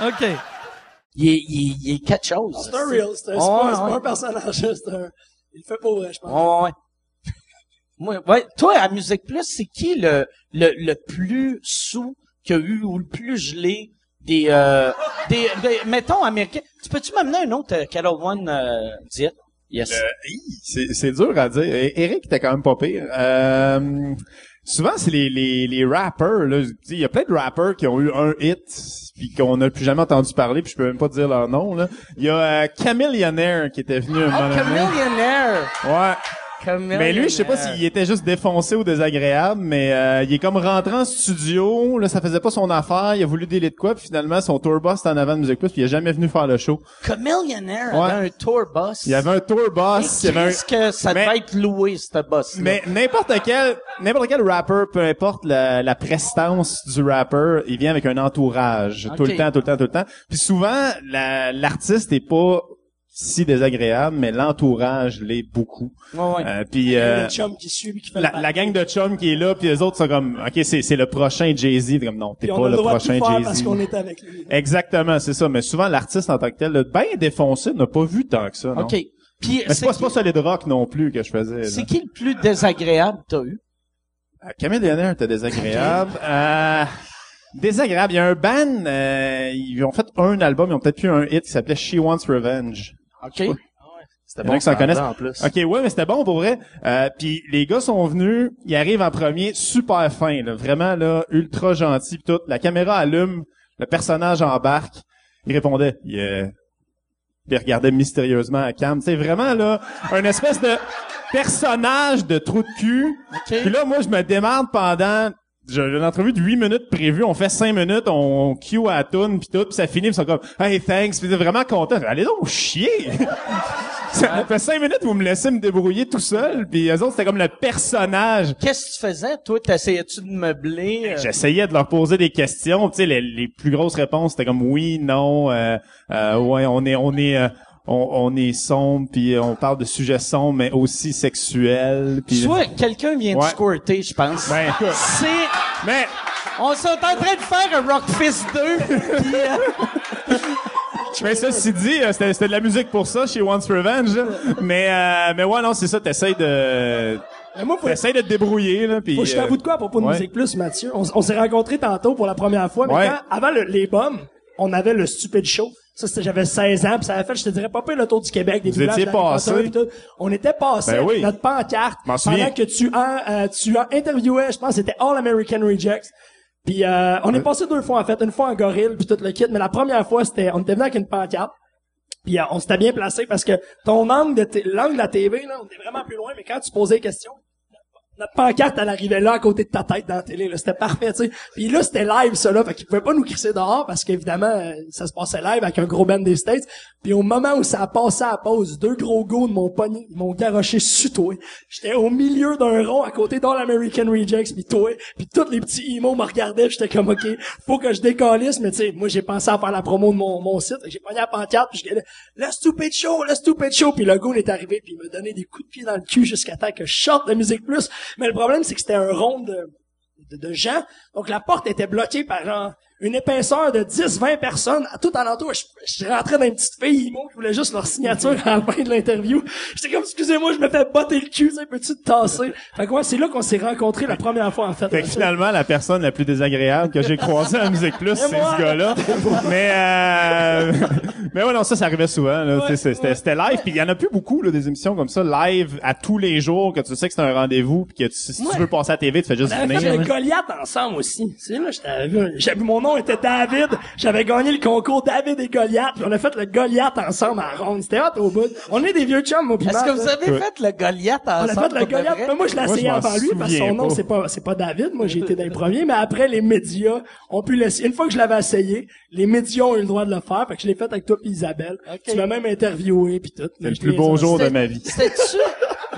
ha! OK. Il est, il, est, il est quelque chose. C'est un real, c'est un, pas, pas un personnage, c'est un, il le fait pour vrai, je pense. Ouais, ouais. Moi, ouais. Toi, à Musique Plus, c'est qui le, le, le plus sous qu'il y a eu ou le plus gelé des, euh, des, des- mettons, américains? Tu peux-tu m'amener un autre euh, Kettle One euh, diète? Yes. Euh, c'est, c'est dur à dire. Eric était quand même pas pire. Euh, souvent, c'est les, les, les rappers. là. Il y a plein de rappers qui ont eu un hit puis qu'on n'a plus jamais entendu parler, puis je peux même pas dire leur nom. Là. Il y a euh, Camillionaire qui était venu un Oh, moment donné. Chamillionaire! Ouais. Mais lui, je sais pas s'il était juste défoncé ou désagréable, mais euh, il est comme rentré en studio, là, ça faisait pas son affaire, il a voulu délire de quoi, puis finalement, son tour boss était en avant de Musique Plus, puis il est jamais venu faire le show. Chamillionaire Ouais. avait un tour bus. Il y avait un tour boss, il y avait un... Qu'est-ce que ça Mais- devait être loué, ce boss Mais n'importe quel, n'importe quel rapper, peu importe la, la prestance du rapper, il vient avec un entourage, tout le temps, tout le temps, tout le temps. Puis souvent, la- l'artiste est pas si désagréable, mais l'entourage l'est beaucoup. Ouais, ouais. Euh, puis euh, qui suit puis qui fait la, la gang de chum qui est là, puis les autres sont comme, ok, c'est c'est le prochain Jay Z, comme non, t'es on pas a le droit prochain Jay parce Z. qu'on était avec lui. Exactement, c'est ça. Mais souvent l'artiste en tant que tel, le bien défoncé, n'a pas vu tant que ça. Non? OK. Puis, Mais c'est pas, c'est qui, pas solid rock non plus que je faisais. c'est qui le plus désagréable que t'as eu? Euh, Camille Leonard était désagréable. Euh, désagréable. Il y a un band, euh, ils ont fait un album, ils ont peut-être eu un hit qui s'appelait She Wants Revenge. OK. C'était s'en ce connaissent. en plus. Ok, ouais, mais c'était bon pour vrai. Euh, puis les gars sont venus, ils arrivent en premier, super fin, là, vraiment là, ultra gentil, pis tout. La caméra allume, le personnage embarque, il répondait, il, euh, il regardait mystérieusement à Cam. C'est vraiment là, un espèce de personnage de trou de cul. OK. Puis là, moi, je me démarre pendant j'ai une entrevue de 8 minutes prévue, on fait 5 minutes, on cue à la toune puis tout, puis ça finit, puis ils sont comme "Hey, thanks", ils sont vraiment contents. Allez donc chier. ça fait 5 minutes vous me laissez me débrouiller tout seul, puis eux autres c'était comme le personnage. Qu'est-ce que tu faisais? Toi, t'essayais-tu de meubler? euh? J'essayais de leur poser des questions, tu sais les, les plus grosses réponses c'était comme oui, non, euh, euh, ouais, on est on est euh, on, on est sombre puis on parle de sujets sombres mais aussi sexuels puis Soit quelqu'un vient de Ouais. squirter, je pense. Ben, C'est... mais On s'est en train de faire un Rock Fist 2. puis, euh, Mais ceci dit, euh, c'était c'était de la musique pour ça chez Once Revenge. là. Mais euh, mais ouais non c'est ça, t'essayes de Mais moi, faut, t'essayes de te débrouiller là puis faut que je euh, t'avoue de quoi à propos de ouais. Musique Plus, Mathieu? On, s- on s'est rencontrés tantôt pour la première fois, mais Ouais. quand, avant le- les bombes, on avait le Stupid Show. Ça, c'était, j'avais 16 ans, puis ça avait fait, je te dirais, pas pire le tour du Québec, des Vous étiez passé? On était passé Ben oui. notre pancarte pendant souviens. que tu en, euh, tu en interviewais, je pense c'était All American Rejects. Puis euh, on est passé deux fois en fait, une fois en gorille puis tout le kit, mais la première fois c'était on était venu avec une pancarte. Puis euh, on s'était bien placé parce que ton angle de t- l'angle de la TV là, on était vraiment plus loin, mais quand tu posais des questions, notre pancarte, elle arrivait là, à côté de ta tête dans la télé, là. C'était parfait, tu sais. Puis là, c'était live, ça, là. Fait qu'ils pouvaient pas nous crisser dehors parce qu'évidemment, euh, ça se passait live avec un gros band des States. Puis au moment où ça a passé à la pause, deux gros gars de mon pogné, m'ont garoché sur toi. J'étais au milieu d'un rond à côté d'All American Rejects, puis toi. Puis tous les petits emo me regardaient, j'étais comme, OK, faut que je décalisse. Mais tu sais, moi, j'ai pensé à faire la promo de mon, mon site. J'ai pogné la pancarte, puis je le stupid show, le stupid show. Puis le il est arrivé, puis il m'a donné des coups de pied dans le cul jusqu'à temps que je sorte de Musique Plus. Mais le problème, c'est que c'était un rond de, de, gens. Donc la porte était bloquée par genre, une épaisseur de 10-20 personnes à tout alentour. Je, je rentrais dans une petite fille emo qui voulait juste leur signature à la fin de l'interview. J'étais comme, excusez-moi, je me fais botter le cul, sais, peux-tu te tasser? Fait que ouais, c'est là qu'on s'est rencontrés la première fois, en fait. Fait que finalement, la personne la plus désagréable que j'ai croisée à Musique Plus, c'est ce gars-là. mais euh, mais ouais, non, ça, ça arrivait souvent. Sais, c'était, c'était live, puis il y en a plus beaucoup là, des émissions comme ça, live à tous les jours, que tu sais que c'est un rendez-vous, puis que tu- si Ouais. tu veux passer à la TV, tu fais juste On avait fait venir. le Goliath ensemble aussi. Tu sais, là, j'avais, mon nom était David. J'avais gagné le concours David et Goliath. Puis on a fait le Goliath ensemble à ronde. C'était hot au bout. On est des vieux chums, mon Est-ce que vous avez fait le Goliath On a ensemble? fait le Goliath. Mais moi, je l'ai Moi, essayé avant lui parce que son nom, c'est pas, c'est pas David. Moi, j'ai été dans les premiers. Mais après, les médias ont pu l'essayer. Une fois que je l'avais essayé, les médias ont eu le droit de le faire. Fait que je l'ai fait avec toi puis Isabelle. Ok. Tu m'as même interviewé puis tout. C'est le plus beau jour de ma vie. C'était-tu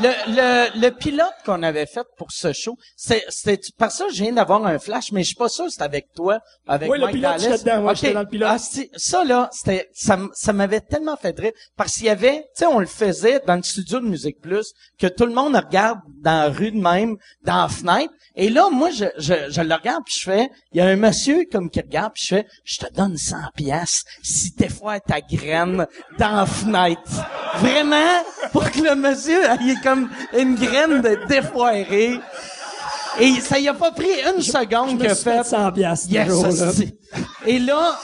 le, le, le pilote qu'on avait fait pour ce show? C'est- C'était, par ça, je viens d'avoir un flash, mais je suis pas sûr que c'était avec toi, avec Oui, le Mike pilote, Dallas. j'étais dedans, ouais, Ok. j'étais dans le pilote. Ah, c'est- ça, là, c'était, ça, ça m'avait tellement fait rire. Parce qu'il y avait, tu sais, on le faisait dans le studio de Musique Plus, que tout le monde regarde dans la rue de même, dans la fenêtre. Et là, moi, je, je, je le regarde puis je fais, il y a un monsieur comme qui regarde puis je fais, je te donne 100 pièces si t'es fois ta graine dans la fenêtre. Vraiment, pour que le monsieur, il comme une graine de défoiré. Et ça y a pas pris une seconde me qu'il a suis fait fait. 100 piastres, ce Yes, jour-là. hostie. Et là,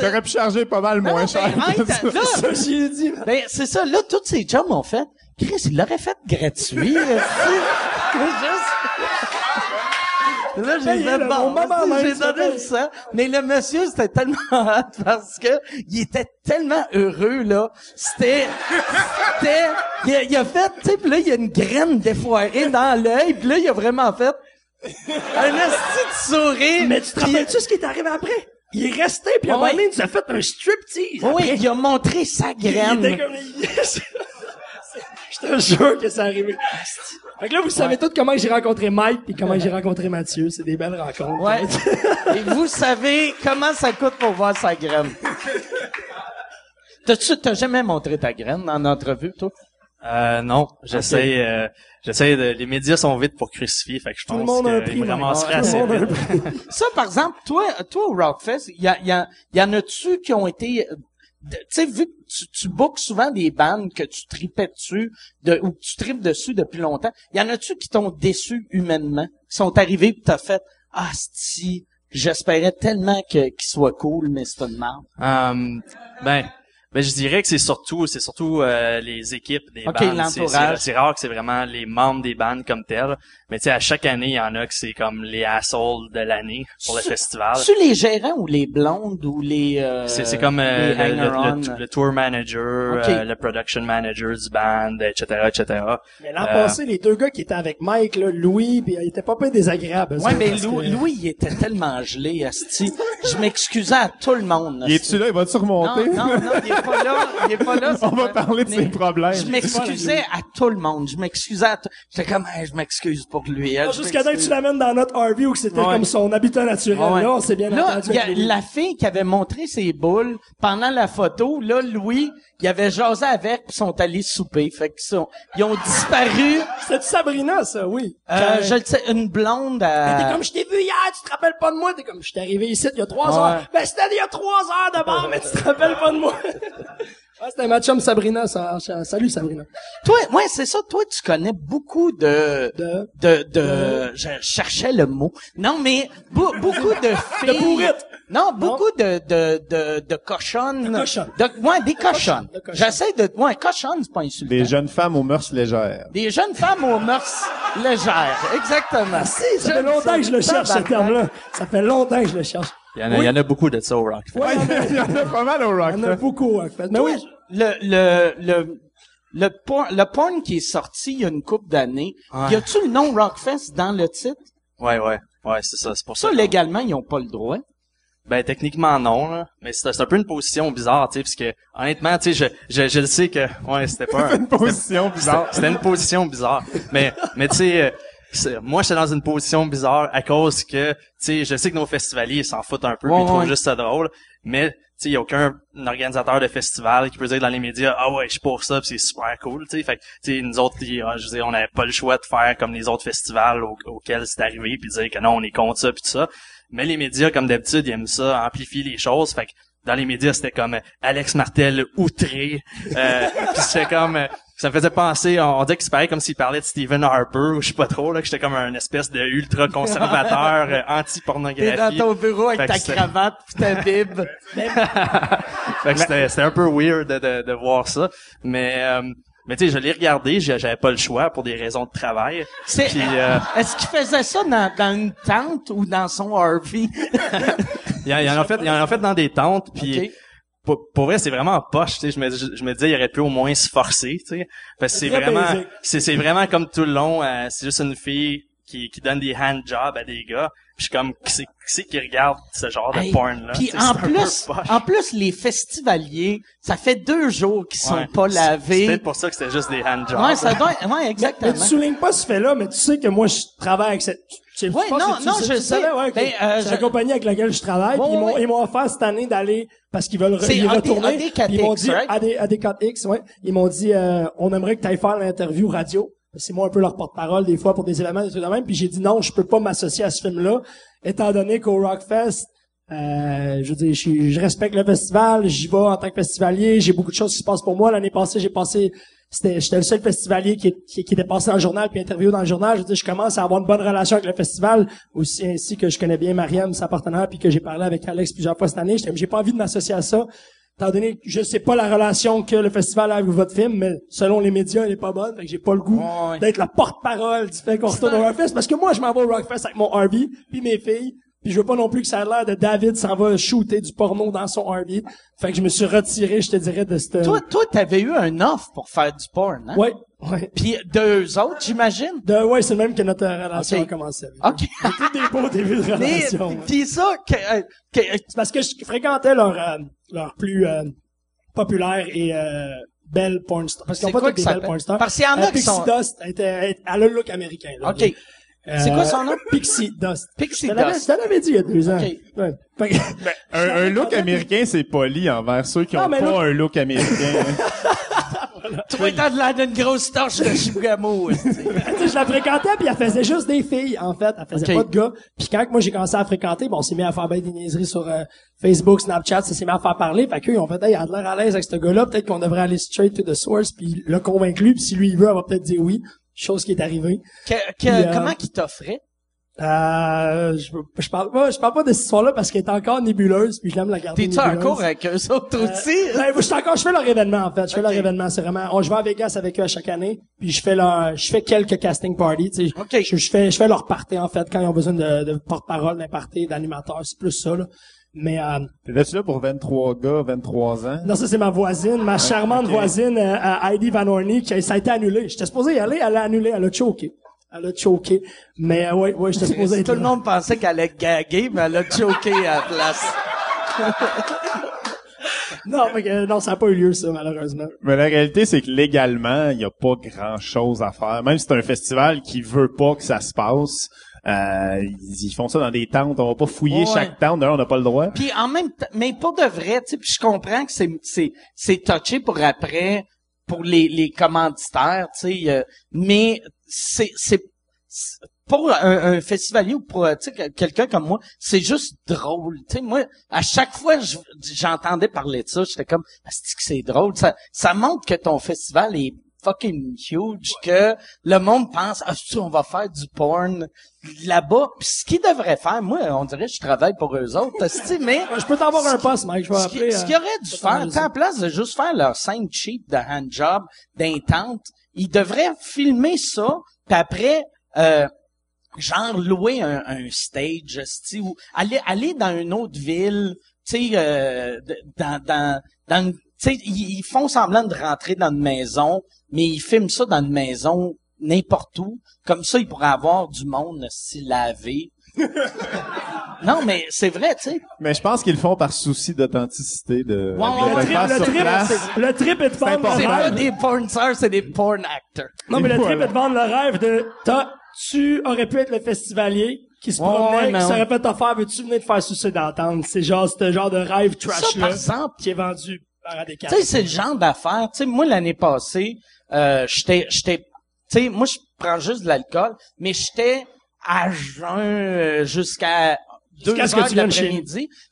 T'aurais pu charger pas mal moins Non, cher. ben, hey, t'as- là, Ça, j'ai dit. ben, c'est ça, là, tous ces chums ont fait. Chris, il l'aurait fait gratuit, là. Juste- Là, j'ai fait le bon, j'ai donné le sang. Mais le monsieur, c'était tellement hot parce que il était tellement heureux, là. C'était, c'était, il a, il a fait, tu sais, pis là, il y a une graine défoirée dans l'œil, pis là, il a vraiment fait un esti de sourire. Mais tu te rappelles-tu ce qui est arrivé après? Il est resté, puis à un moment donné, il nous a fait un striptease. Oui, après. il a montré sa Il graine. était comme... Je te jure que c'est arrivé. Fait que là, vous savez tous comment j'ai rencontré Mike puis comment j'ai rencontré Mathieu. C'est des belles rencontres. Ouais. Et vous savez comment ça coûte pour voir sa graine. T'as-tu, t'as jamais montré ta graine en entrevue, toi? Euh, non, j'essaie, euh, j'essaie de, les médias sont vite pour crucifier, fait que je Tout le pense monde a un qu'ils prix. me ramasseraient Tout le assez monde a un vite. prix. Ça, par exemple, toi, toi au Rockfest, il y, a, y, a, y en a-tu qui ont été, tu sais, vu que tu, tu bookes souvent des bandes que tu tripais dessus, de, ou que tu tripes dessus depuis longtemps, y en a-tu qui t'ont déçu humainement, qui sont arrivés pis t'as fait, ah, si, j'espérais tellement que, qu'il soit cool, mais c'est une merde. Um, ben, ben je dirais que c'est surtout, c'est surtout euh, les équipes des Ok, bandes. C'est-. C'est c'est rare que c'est vraiment les membres des bandes comme tels. Mais tu sais, à chaque année, il y en a que c'est comme les assholes de l'année pour le C'est- festival. Tu les gérants ou les blondes ou les, euh, C'est c'est comme euh, les le, le- hanger-on? le- le tour manager, euh, le production manager du band, etc., etc. Mais l'an Euh, passé, les deux gars qui étaient avec Mike, là, Louis, puis ils étaient pas peu désagréables. Ouais, mais parce Lou- que- Louis, il était tellement gelé, asti. Je m'excusais à tout le monde. Il est-tu là? Il va-tu remonter? Non, non, non, il est pas là. Il est pas là. On va pas- parler de mais ses problèmes. Je m'excusais à tout le monde. Je m'excusais à tout. J'étais comme, Hey, je m'excuse pour lui. hein, Non, je Jusqu'à temps que tu l'amènes dans notre RV où c'était Ouais. comme son habitat naturel. Ouais. Là, on s'est bien Là, entendu. y a la fille qui avait montré ses boules pendant la photo. Là, Louis, il avait jasé avec, puis sont allés souper. Fait que sont, ils ont disparu. C'était Sabrina, ça, oui. Euh, je le sais, une blonde. à- T'es comme, je t'ai vu hier, tu te rappelles pas de moi? T'es comme, je suis arrivé ici il y a trois Ouais. heures. Ben, c'était il y a trois heures de bord, mais tu te rappelles pas de moi. Ouais, c'était ma chum Sabrina, ça. Salut, Sabrina. Toi, ouais, c'est ça. Toi, tu connais beaucoup de, De- de, de, je cherchais le mot. Non, mais beaucoup de filles. De bourrites. Non, beaucoup de, de, de, de cochonnes. De cochonnes. De- ouais, des cochonnes. De cochonnes. J'essaie de, ouais, cochonne, c'est pas insultant. Des jeunes femmes aux mœurs légères. Des jeunes femmes aux mœurs légères. Exactement. Si, ça fait longtemps que je le cherche, ce terme-là. Ça fait longtemps que je le cherche. Il y en a, il y en a beaucoup de ça au Rock. Ouais, il y en a- pas mal au rock. il y en a beaucoup, en fait. Mais oui, le, le, le, le porn, le porn qui est sorti il y a une couple d'années, Ouais. y a-tu le nom Rockfest dans le titre? Ouais, ouais, ouais, c'est ça. C'est pour ça. Ça, que- légalement, ils ont pas le droit. Ben techniquement non, là. mais c'est un peu une position bizarre, tu sais, parce que honnêtement, tu sais, je, je je le sais que ouais, c'était pas un- une position bizarre. C'était une position bizarre. Mais, mais tu sais, euh, moi, j'étais dans une position bizarre à cause que, tu sais, je sais que nos festivaliers s'en foutent un peu, ils trouvent ouais. juste ça drôle. Mais, tu sais, il y a aucun organisateur de festival qui peut dire dans les médias, ah ouais, je suis pour ça, c'est super cool, tu sais. Fait que, tu sais, nous autres, y- je veux dire, on n'avait pas le choix de faire comme les autres festivals au- auxquels c'est arrivé, puis dire que non, on est contre ça, puis tout ça. Mais les médias, comme d'habitude, ils aiment ça, amplifier les choses. Fait que dans les médias, c'était comme euh, Alex Martel outré. Euh, puis c'était comme... ça me faisait penser, on, on dirait que c'est pareil comme s'il parlait de Stephen Harper, ou je sais pas trop, là, que j'étais comme un espèce de ultra-conservateur, euh, T'es dans anti-pornographie. ton bureau avec ta cravate pis ta bib. Fait que c'était, c'était un peu weird de, de, de voir ça. Mais, euh, mais tu sais, je l'ai regardé, j'avais pas le choix pour des raisons de travail. C'est, Puis, euh, est-ce qu'il faisait ça dans, dans une tente ou dans son RV? il y en il y en a fait, il y en a fait dans des tentes, puis Ok. Pour, pour vrai, c'est vraiment poche, tu sais. Je me, je, je me disais, il aurait pu au moins se forcer, tu sais. Parce que c'est vraiment, c'est, c'est vraiment comme tout le long, euh, c'est juste une fille qui, qui donne des handjobs à des gars. Puis je suis comme, qui c'est, qui c'est qui regarde ce genre Hey, de porn-là? Puis Tu sais, en c'est plus, en plus, les festivaliers, ça fait deux jours qu'ils sont Ouais. pas C'est lavés. peut-être pour ça que c'était juste des handjobs. Ouais, ça doit, ouais, Mais exactement. tu soulignes pas ce fait-là, mais tu sais que moi, je travaille avec cette... Je Ouais, non, non, je sais. ouais, Ben, euh, c'est je- la compagnie avec laquelle je travaille, ils m'ont, ils m'ont offert cette année d'aller, parce qu'ils veulent C'est y retourner. AD4X, puis ils m'ont dit, right? AD, AD4X, ouais. Ils m'ont dit, euh, on aimerait que tu ailles faire l'interview radio. C'est moi un peu leur porte-parole des fois pour des événements, des trucs de même. Puis j'ai dit non, je peux pas m'associer à ce film-là, étant donné qu'au Rockfest, euh, je veux dire, je, je respecte le festival, j'y vais en tant que festivalier, j'ai beaucoup de choses qui se passent pour moi. L'année passée, j'ai passé j'étais le seul festivalier qui, qui, qui était passé dans le journal puis interviewé dans le journal. Je veux dire, je commence à avoir une bonne relation avec le festival, aussi ainsi que je connais bien Mariam, sa partenaire, puis que j'ai parlé avec Alex plusieurs fois cette année. J'étais, j'ai pas envie de m'associer à ça. Étant donné que je sais pas la relation que le festival a avec votre film, mais selon les médias, elle est pas bonne. Fait que j'ai pas le goût Ouais, d'être la porte-parole du fait qu'on retourne au Rockfest. Parce que moi, je m'en vais au Rockfest avec mon RV, puis mes filles. Puis je veux pas non plus que ça ait l'air de David s'en va shooter du porno dans son RV. Fait que je me suis retiré, je te dirais, de cette... Toi, toi, t'avais eu un offre pour faire du porn, hein? Ouais, ouais. Puis deux autres, j'imagine? De, ouais, c'est le même que notre euh, relation a commencé. OK. C'était des beaux débuts de Mais, relation. ouais. puis ça, que, euh, que- C'est parce que je fréquentais leur, euh, leur plus euh, populaire et euh, belle porn star. Parce qu'ils ont pas toutes des belles porn stars. Parce qu'il y en a Euh, qui sont- Dust, elle, était, elle, elle a le look américain. là. OK. C'est quoi son nom? Pixie Dust. Pixie Dust. Je te l'avais dit il y a deux ans. OK. Ouais. Fait que- Un, un look américain, c'est poli envers ceux qui ont pas look- un look américain. Toi, t'as de l'air d'une grosse torche de Chibougamau. Tu sais, je la fréquentais puis elle faisait juste des filles en fait, elle faisait pas de gars. Puis quand que moi j'ai commencé à fréquenter, bon, on s'est mis à faire ben des niaiseries sur euh, Facebook, Snapchat, ça s'est mis à faire parler. Fait qu'eux ils ont fait hey, il a de l'air à l'aise avec ce gars-là, peut-être qu'on devrait aller straight to the source puis le convaincre lui, puis si lui il veut, elle va peut-être dire oui. Chose qui est arrivée. Que, que- Puis, euh, comment qu'il t'offrait? Euh, je, je parle pas, je parle pas de cette histoire-là parce qu'elle est encore nébuleuse, puis je l'aime la garder T'es-tu en cours avec eux autres aussi? Euh, ben, je suis encore, je fais leur événement, en fait. Je fais leur événement. C'est vraiment, on, je vais à Vegas avec eux à chaque année. Puis je fais leur, je fais quelques casting parties, tu sais. Ok. Je, je fais, je fais leur party, en fait, quand ils ont besoin de, de porte-parole, d'un party, d'animateur. C'est plus ça, là. Mais, euh, T'étais-tu là pour 23 gars, 23 ans? non, ça, c'est ma voisine, ma charmante ok. voisine, euh, euh, Heidi Van Horney, qui, ça a été annulé. J'étais supposé y aller, elle a annulé, elle a choqué. Elle a choqué. Mais, euh, ouais, ouais, j'étais supposé être Tout le monde pensait qu'elle allait gaguer, mais elle a choqué à la place. Non, fait que, non, ça n'a pas eu lieu, ça, malheureusement. Mais la réalité, c'est que légalement, il y a pas grand chose à faire. Même si c'est un festival qui veut pas que ça se passe, euh, ils, ils font ça dans des tentes. On va pas fouiller Ouais. chaque tente. D'ailleurs, on n'a pas le droit. Puis en même temps, mais pour de vrai, tu sais, je comprends que c'est c'est c'est touché pour après pour les les commanditaires, tu sais, euh, mais c'est c'est pour un, un festivalier ou pour quelqu'un comme moi, c'est juste drôle. Tu sais, moi, à chaque fois je- j'entendais parler de ça, j'étais comme, que c'est drôle? Ça, ça montre que ton festival est fucking huge, que le monde pense, ah, si on va faire du porn là-bas. Puis ce qu'ils devraient faire, moi, on dirait que je travaille pour eux autres, mais Je peux t'avoir un poste, Mike. Je vais appeler. ce euh, qu'ils auraient dû faire, en place de juste faire leur scène cheap de handjob d'intente, ils devraient filmer ça, puis après, euh, genre louer un, un stage, ou aller aller dans une autre ville, tu sais, euh, dans dans dans une- sais, ils, ils font semblant de rentrer dans une maison, mais ils filment ça dans une maison n'importe où, comme ça ils pourraient avoir du monde s'y laver. non, mais c'est vrai, tu sais. Mais je pense qu'ils le font par souci d'authenticité de, Ouais, ouais, de Le trip, le sur trip, place. le trip est de vendre le C'est pas rêve. des porn stars, c'est des porn actors. Non, mais le Voilà. trip est de vendre le rêve de, t'as, tu aurais pu être le festivalier qui se Ouais, promenait, qui s'aurait fait t'offrir, veux-tu venir te faire sucer d'entendre? C'est genre, ce genre de rêve Ça, par trash-là exemple, qui est vendu. Tu sais, c'est le genre d'affaire. Tu sais, moi, l'année passée, euh, j'étais, j'étais, tu sais, moi, je prends juste de l'alcool, mais j'étais à jeun euh, jusqu'à deux ce que heures tu de chez.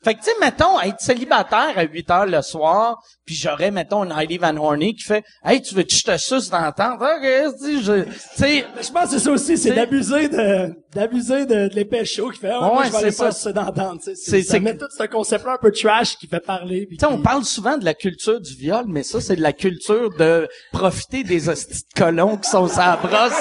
Fait que, tu sais, mettons, être célibataire à 8 heures le soir, puis j'aurais, mettons, une Heidi Van Horney qui fait « Hey, tu veux que je te suce dans le temps? Sais, je- tu sais, Je pense que c'est ça aussi, c'est d'abuser de, d'abuser de, de chaud qui fait, ah, moi, Ouais, je vais aller ça. sucer d'entendre, tu sais. C'est- C'est, ça c'est met que- tout ce concept-là un peu trash qui fait parler. Tu sais, on parle souvent de la culture du viol, mais ça, c'est de la culture de profiter des hosties de colons qui sont sa brosse.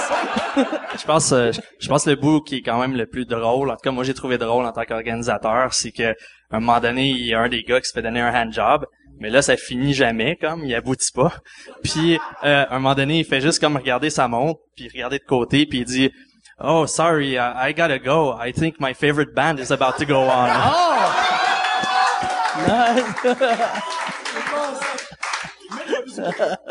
Je pense, euh, je- pense le bout qui est quand même le plus drôle, en tout cas moi j'ai trouvé drôle en tant qu'organisateur, c'est que à un moment donné il y a un des gars qui se fait donner un handjob, mais là ça finit jamais comme, il aboutit pas. Puis euh, à un moment donné il fait juste comme regarder sa montre, puis regarder de côté, puis il dit Oh sorry, I, I gotta go. I think my favorite band is about to go on.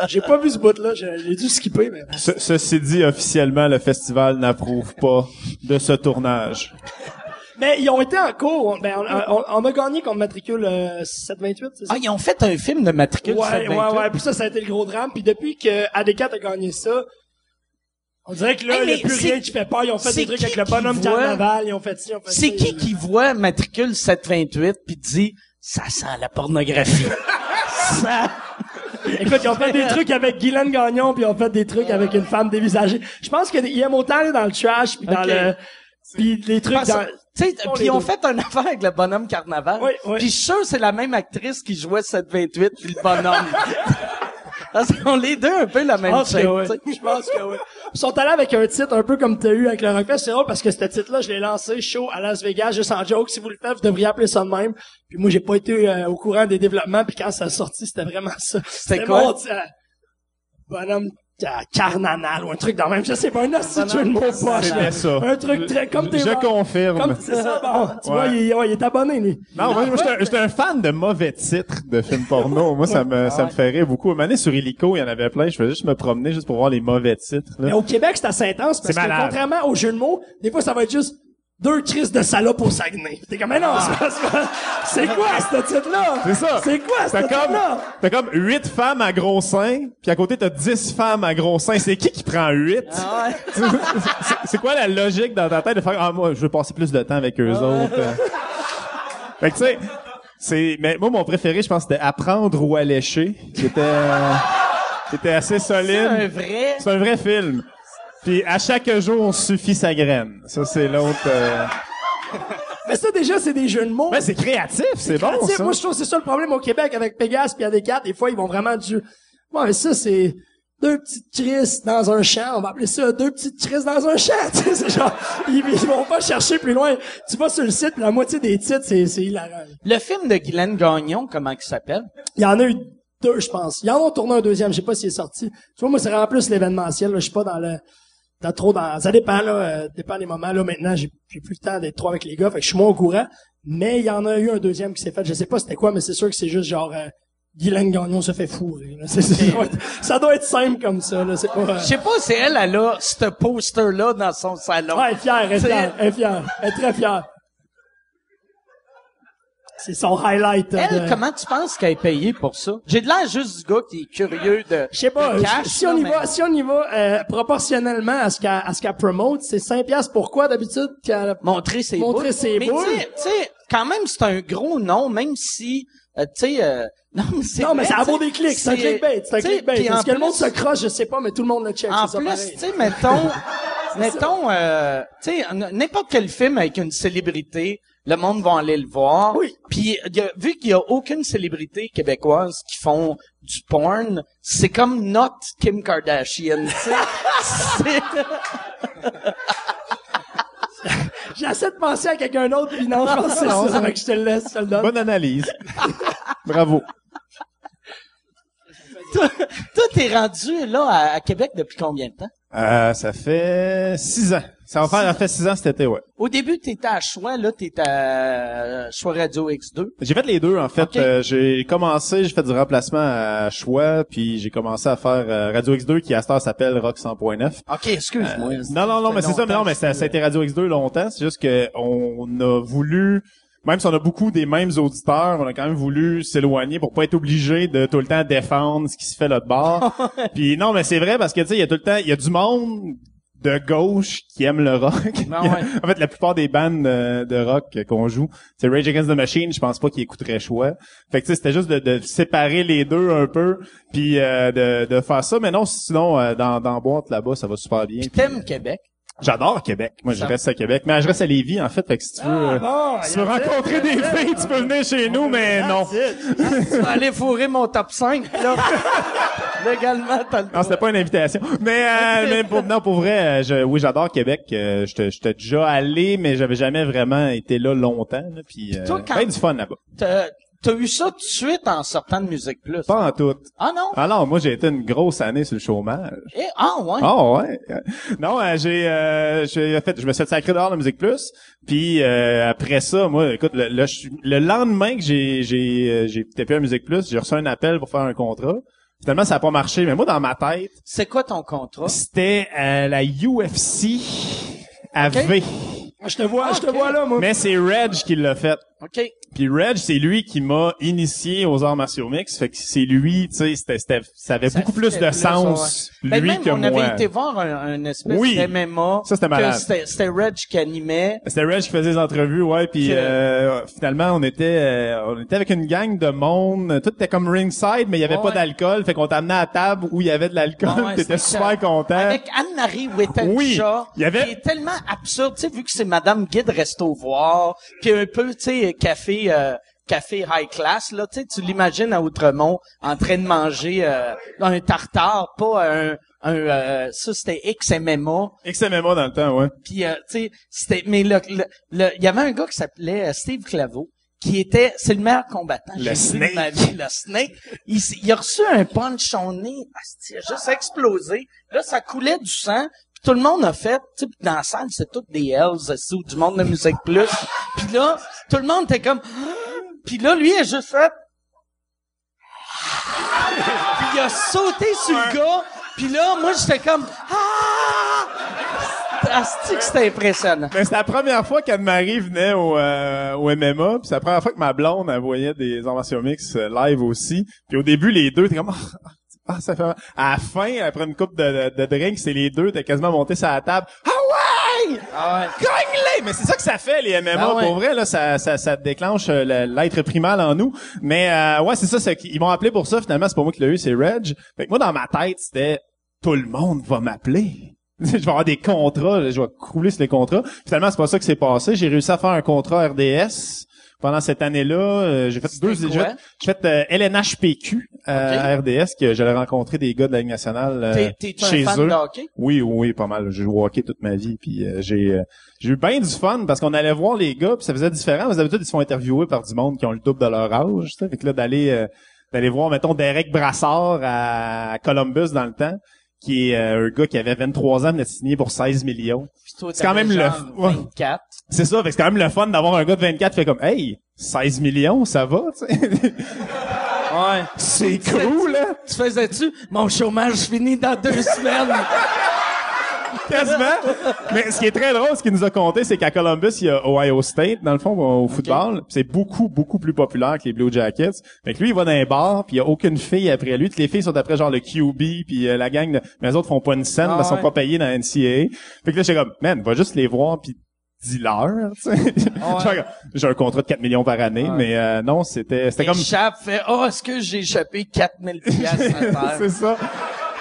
J'ai pas vu ce bout-là, j'ai, j'ai dû skipper, mais. Ce- ceci dit, officiellement, le festival n'approuve pas de ce tournage. Mais ils ont été en cours, on, ben, on, on- on a gagné contre matricule euh, 728, c'est ça? Ah, ils ont fait un film de matricule Ouais, 728. ouais, ouais. Puis ça, ça a été le gros drame. Puis depuis que AD4 a gagné ça, on dirait que là, Hey, il n'y mais a plus rien qui fait peur. Ils ont fait des trucs avec le bonhomme voit- carnaval. Ils ont fait ci, ils ont fait C'est qui qui voit matricule 728 puis dit ça sent la pornographie. ça Écoute, ils ont fait des trucs avec Guylaine Gagnon, puis ils ont fait des trucs avec une femme dévisagée. Je pense qu'ils aiment autant aller dans le trash, puis dans le... Puis les trucs dans... Tu sais, Ils puis deux. fait un affaire avec le bonhomme carnaval. Oui, oui. Puis je suis sûr c'est la même actrice qui jouait 728 puis le bonhomme. Parce qu'on les deux un peu la même oui. sais. Je pense que oui. Ils sont allés avec un titre un peu comme t'as eu avec le Rockfest. C'est drôle parce que ce titre-là, je l'ai lancé show à Las Vegas, juste en joke. Si vous le faites, vous devriez appeler ça de même. Puis moi, j'ai pas été euh, au courant des développements. Puis quand ça a sorti, c'était vraiment ça. C'était quoi? mon, euh, bonhomme carnanal ou un truc dans le même. Je sais pas, un hostie de mots poche, ça. Un truc très comme tes Je confirme. Comme c'est ça, bon. Tu Ouais. vois, il, est- ouais, il est abonné, lui. Non, moi, j'étais un- un fan de mauvais titres de films porno. Moi, ça me, ça me rire beaucoup. Une année, sur Illico, il y en avait plein. Je faisais juste me promener juste pour voir les mauvais titres, là. Mais au Québec, c'est assez intense parce que malade. contrairement au jeu de mots, des fois, ça va être juste deux crises de salopes au Saguenay. T'es comme, mais non, c'est- c'est- c'est quoi ce titre-là? Ah. C'est ça. C'est quoi ce titre-là? t'as comme huit femmes à gros seins, puis à côté t'as dix femmes à gros seins. C'est qui qui prend huit? Ah ouais. C'est- quoi la logique dans ta tête de faire, ah, moi, je veux passer plus de temps avec eux autres. euh. Fait que tu sais, c'est, mais moi, mon préféré, je pense, c'était Apprendre ou allécher, qui était, euh, qui était assez C'est un solide. vrai. C'est un vrai film. Puis à chaque jour, suffit sa graine. Ça, c'est l'autre. euh, Mais ça, déjà, c'est des jeux de mots. Ben, c'est créatif, c'est bon, ça. Moi, je trouve que c'est ça le problème au Québec avec Pégase puis AD4. Des fois, ils vont vraiment du... Ouais, mais ça, c'est deux petites crises dans un champ. On va appeler ça deux petites crises dans un champ. C'est genre, ils, ils vont pas chercher plus loin. Tu vas sur le site, puis la moitié des titres, c'est, c'est hilarant. Le film de Guylaine Gagnon, comment il s'appelle? Il y en a eu deux, je pense. Ils en ont tourné un deuxième, je sais pas s'il est sorti. Tu vois, moi, c'est vraiment plus l'événementiel, là. Je suis pas dans le, dans trop dans, ça dépend, là, euh, dépend des moments, là. Maintenant, j'ai plus le temps d'être trop avec les gars, fait que je suis moins au courant. Mais il y en a eu un deuxième qui s'est fait. Je sais pas c'était quoi, mais c'est sûr que c'est juste genre, euh, Guylaine Gagnon se fait fourrer, là. Ça, doit être, ça doit être simple comme ça, là. C'est pas, euh, Je sais pas si elle, elle a ce poster-là dans son salon. Ouais, elle est fière, elle est fière, elle est fière. Elle est très fière. C'est son highlight. Elle, de- comment tu penses qu'elle est payée pour ça? J'ai de l'air juste du gars qui est curieux de, Je sais pas, cash, si on là, y mais- va, si on y va euh, proportionnellement à ce qu'elle à ce qu'elle promote, c'est 5 piastres pourquoi d'habitude qu'elle montrer ses Montrer boules. ses mais boules? tu sais- tu sais, quand même, c'est un gros nom, même si, euh, tu sais, euh, non, mais c'est Non, mais ça vaut des clics, c'est un clickbait, c'est un clickbait. Est-ce en que le monde plus- se croche, je sais pas, mais tout le monde le check, En plus, tu sais, mettons, mettons, euh, tu sais, n'importe quel film avec une célébrité, le monde va aller le voir. Oui. Puis il y a- vu qu'il y a aucune célébrité québécoise qui font du porn, c'est comme notre Kim Kardashian, tu sais. C'est- J'essaie de penser à quelqu'un d'autre, puis non, je pense que c'est ça, fait que je te le laisse, je te le donne. Bonne analyse. Bravo. toi, toi, t'es rendu là à, à Québec depuis combien de temps? Euh, ça fait six ans. Ça va faire, ça fait six ans cet été, ouais. Au début, t'étais à Choix, là, t'étais à Choix Radio X2. J'ai fait les deux, en fait. Euh, j'ai commencé, j'ai fait du remplacement à Choix, puis j'ai commencé à faire euh, Radio X2, qui à cette heure s'appelle Rock 100.9. OK, excuse-moi. Non, non, non, mais c'est ça, mais non, mais ça, ça a été Radio X2 longtemps. C'est juste que on a voulu, même si on a beaucoup des mêmes auditeurs, on a quand même voulu s'éloigner pour pas être obligé de tout le temps défendre ce qui se fait de bord. Puis non, mais c'est vrai parce que tu sais, il y a tout le temps, il y a du monde de gauche qui aime le rock. Ah ouais. en fait, la plupart des bandes euh, de rock qu'on joue, c'est Rage Against the Machine, je pense pas qu'ils écouteraient choix. Fait que tu sais, c'était juste de, de séparer les deux un peu, puis euh, de, de faire ça. Mais non, sinon, euh, dans, dans boîte là-bas, ça va super bien. Puis Puis, t'aimes Québec? J'adore Québec. Moi, je reste à Québec. Mais je reste à Lévis, en fait. Fait que si tu veux, bon, si tu veux rencontrer des filles, tu peux venir chez nous, mais non. tu vas aller fourrer mon top 5, là. Légalement, t'as le Non, droit. c'était pas une invitation. Mais, euh, mais pour, non, pour vrai, euh, je, oui, j'adore Québec. Euh, j'étais déjà allé, mais j'avais jamais vraiment été là longtemps. Là, puis, euh, toi, quand- ben du fun là-bas. T'as, eu ça tout de suite en sortant de Musique Plus? Pas en tout. Ah non? Alors, moi, j'ai été une grosse année sur le chômage. Eh, ah ouais? Ah ouais. Non, euh, j'ai euh, j'ai fait je me suis fait sacré dehors de Musique Plus. Puis euh, après ça, moi écoute le, le, le lendemain que j'ai j'ai euh, j'ai tapé à Musique Plus, j'ai reçu un appel pour faire un contrat. Finalement, ça a pas marché, mais moi dans ma tête, C'est quoi ton contrat? c'était euh, la UFC à V. Je te vois, je te vois là, moi. Mais c'est Reg qui l'a fait. OK. Puis Reg, c'est lui qui m'a initié aux arts martiaux mix. Fait que c'est lui, tu sais, c'était, c'était- ça avait Ça beaucoup plus de sens, Ben, lui même, que on moi. avait été voir un, un espèce Oui. de MMA. Ça, c'était malade. C'était c'était Reg qui animait. C'était Reg qui faisait les entrevues, ouais, puis Que- euh, finalement on était euh, on était avec une gang de monde, tout était comme ringside, mais il y avait Ouais, pas d'alcool, fait qu'on t'amenait à la table où il y avait de l'alcool, Ah ouais, t'étais super content. Avec Anne-Marie Wittencha. Oui, il y avait- Qui est tellement absurde, tu sais, vu que c'est Madame Guide Resto Voir, puis un peu, tu sais, café, euh, café high class, là, tu sais, tu l'imagines à Outremont en train de manger euh, un tartare, pas un, un euh, ça c'était XMMA, XMMA dans le temps, ouais. puis euh, tu sais, c'était, mais le, il y avait un gars qui s'appelait euh, Steve Claveau, qui était, c'est le meilleur combattant Le vu de Snake. ma vie, le Snake. Il, il a reçu un punch au nez, asti, il a juste explosé. Là, ça coulait du sang. Tout le monde a fait, tu sais, dans la salle, c'est toutes des Hells, ou du monde de musique plus. Puis là, tout le monde était comme, puis là, lui, il a juste fait, puis il a sauté sur le gars. Puis là, moi, j'étais comme, ah! Asti que c'était impressionnant. Mais c'est la première fois qu'Anne-Marie venait au, euh, au MMA, puis c'est la première fois que ma blonde, elle voyait des martiaux mix euh, live aussi. Puis au début, les deux, t'es comme, ah, ça fait mal. À la fin, après une coupe de, de, de drinks, c'est les deux, t'es quasiment monté sur la table. Ah ouais! Ah ouais. Gagne-les! Mais c'est ça que ça fait, les MMA. Ah ouais. Pour vrai, là, ça, ça, ça déclenche euh, l'être primal en nous. Mais euh, ouais, c'est ça. c'est qu'ils m'ont appelé pour ça. Finalement, c'est pas moi qui l'ai eu, c'est Reg. Fait que moi, dans ma tête, c'était tout le monde va m'appeler. je vais avoir des contrats, je vais crouler sur les contrats. Finalement, c'est pas ça qui s'est passé. J'ai réussi à faire un contrat RDS. Pendant cette année-là, euh, j'ai fait deux, j'ai fait, j'ai fait euh, LNHPQ euh, à RDS, que j'allais rencontrer des gars de la Ligue nationale euh, T'es, t'es un chez fan eux. de hockey? Oui, oui, pas mal. J'ai joué au hockey toute ma vie, puis euh, j'ai euh, j'ai eu bien du fun parce qu'on allait voir les gars, puis ça faisait différent. Vous d'habitude, ils se font interviewer par du monde qui ont le double de leur âge, tu sais. Fait que là, d'aller euh, d'aller voir, mettons, Derek Brassard à Columbus dans le temps, qui est euh, un gars qui avait 23 ans, mais signé pour 16 millions. C'est quand même le- genre ouais. 24. C'est ça, c'est quand même le fun d'avoir un gars de 24 qui fait comme, hey, 16 millions, ça va, tu sais. Ouais. C'est cool, là. Tu faisais-tu? Mon chômage finit dans deux semaines? Quasiment. Mais ce qui est très drôle, ce qu'il nous a conté, c'est qu'à Columbus, il y a Ohio State, dans le fond, au football. C'est beaucoup, beaucoup plus populaire que les Blue Jackets. Fait que lui, il va dans un bar, puis il y a aucune fille après lui. Toutes les filles sont après genre le QB, puis euh, la gang de... Mais les autres font pas une scène, Ah parce ouais. sont pas payés dans la NCAA. Fait que là, j'étais comme, man, va juste les voir, puis dis-leur, tu sais. J'étais comme, J'ai un contrat de 4 millions par année, Ouais. mais euh, non, c'était c'était comme... Échappe, fait, oh, est-ce que j'ai échappé 4000 piastres à terre? c'est ça.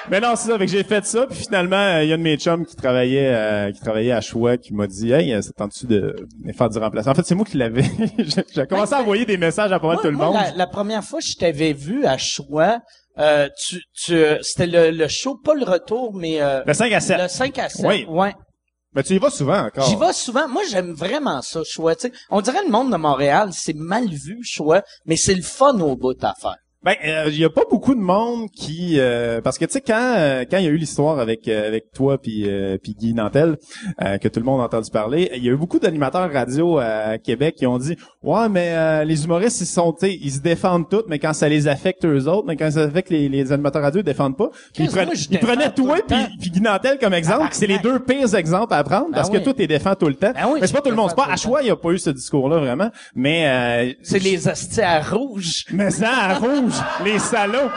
Mais non, c'est ça. Fait que j'ai fait ça, puis finalement, euh, il y a un de mes chums qui travaillait, euh, qui travaillait à Choix, qui m'a dit, hey, euh, ça tente-tu de de faire du remplacement. En fait, c'est moi qui l'avais. j'ai commencé à envoyer des messages à pas mal Moi- tout le moi, monde. La, la première fois que je t'avais vu à Choix, euh, tu, tu, c'était le, le show, pas le retour, mais euh, Le 5 à 7. le 5 à 7. Oui. Ouais. Mais tu y vas souvent encore. J'y vais souvent. Moi, j'aime vraiment ça, Choix. On dirait le monde de Montréal, c'est mal vu, Choix, mais c'est le fun au bout à faire. Ben, il y a pas beaucoup de monde qui, euh, parce que tu sais quand euh, quand il y a eu l'histoire avec euh, avec toi puis euh, puis Guy Nantel euh, que tout le monde a entendu parler, il y a eu beaucoup d'animateurs radio à Québec qui ont dit ouais mais euh, les humoristes ils sont tu sais ils se défendent tous mais quand ça les affecte eux autres mais quand ça affecte les, les animateurs radio ils défendent pas. Puis ils, prennent- moi, ils prenaient tout toi puis Guy Nantel comme exemple, c'est les deux pires exemples à prendre parce Ben que oui. toi t'es défends tout le temps. Ben oui, mais c'est pas tout le monde, c'est pas à tout choix il y a pas eu ce discours là vraiment, mais euh, C'est les astis à rouge. mais ça, à rouge, les salauds.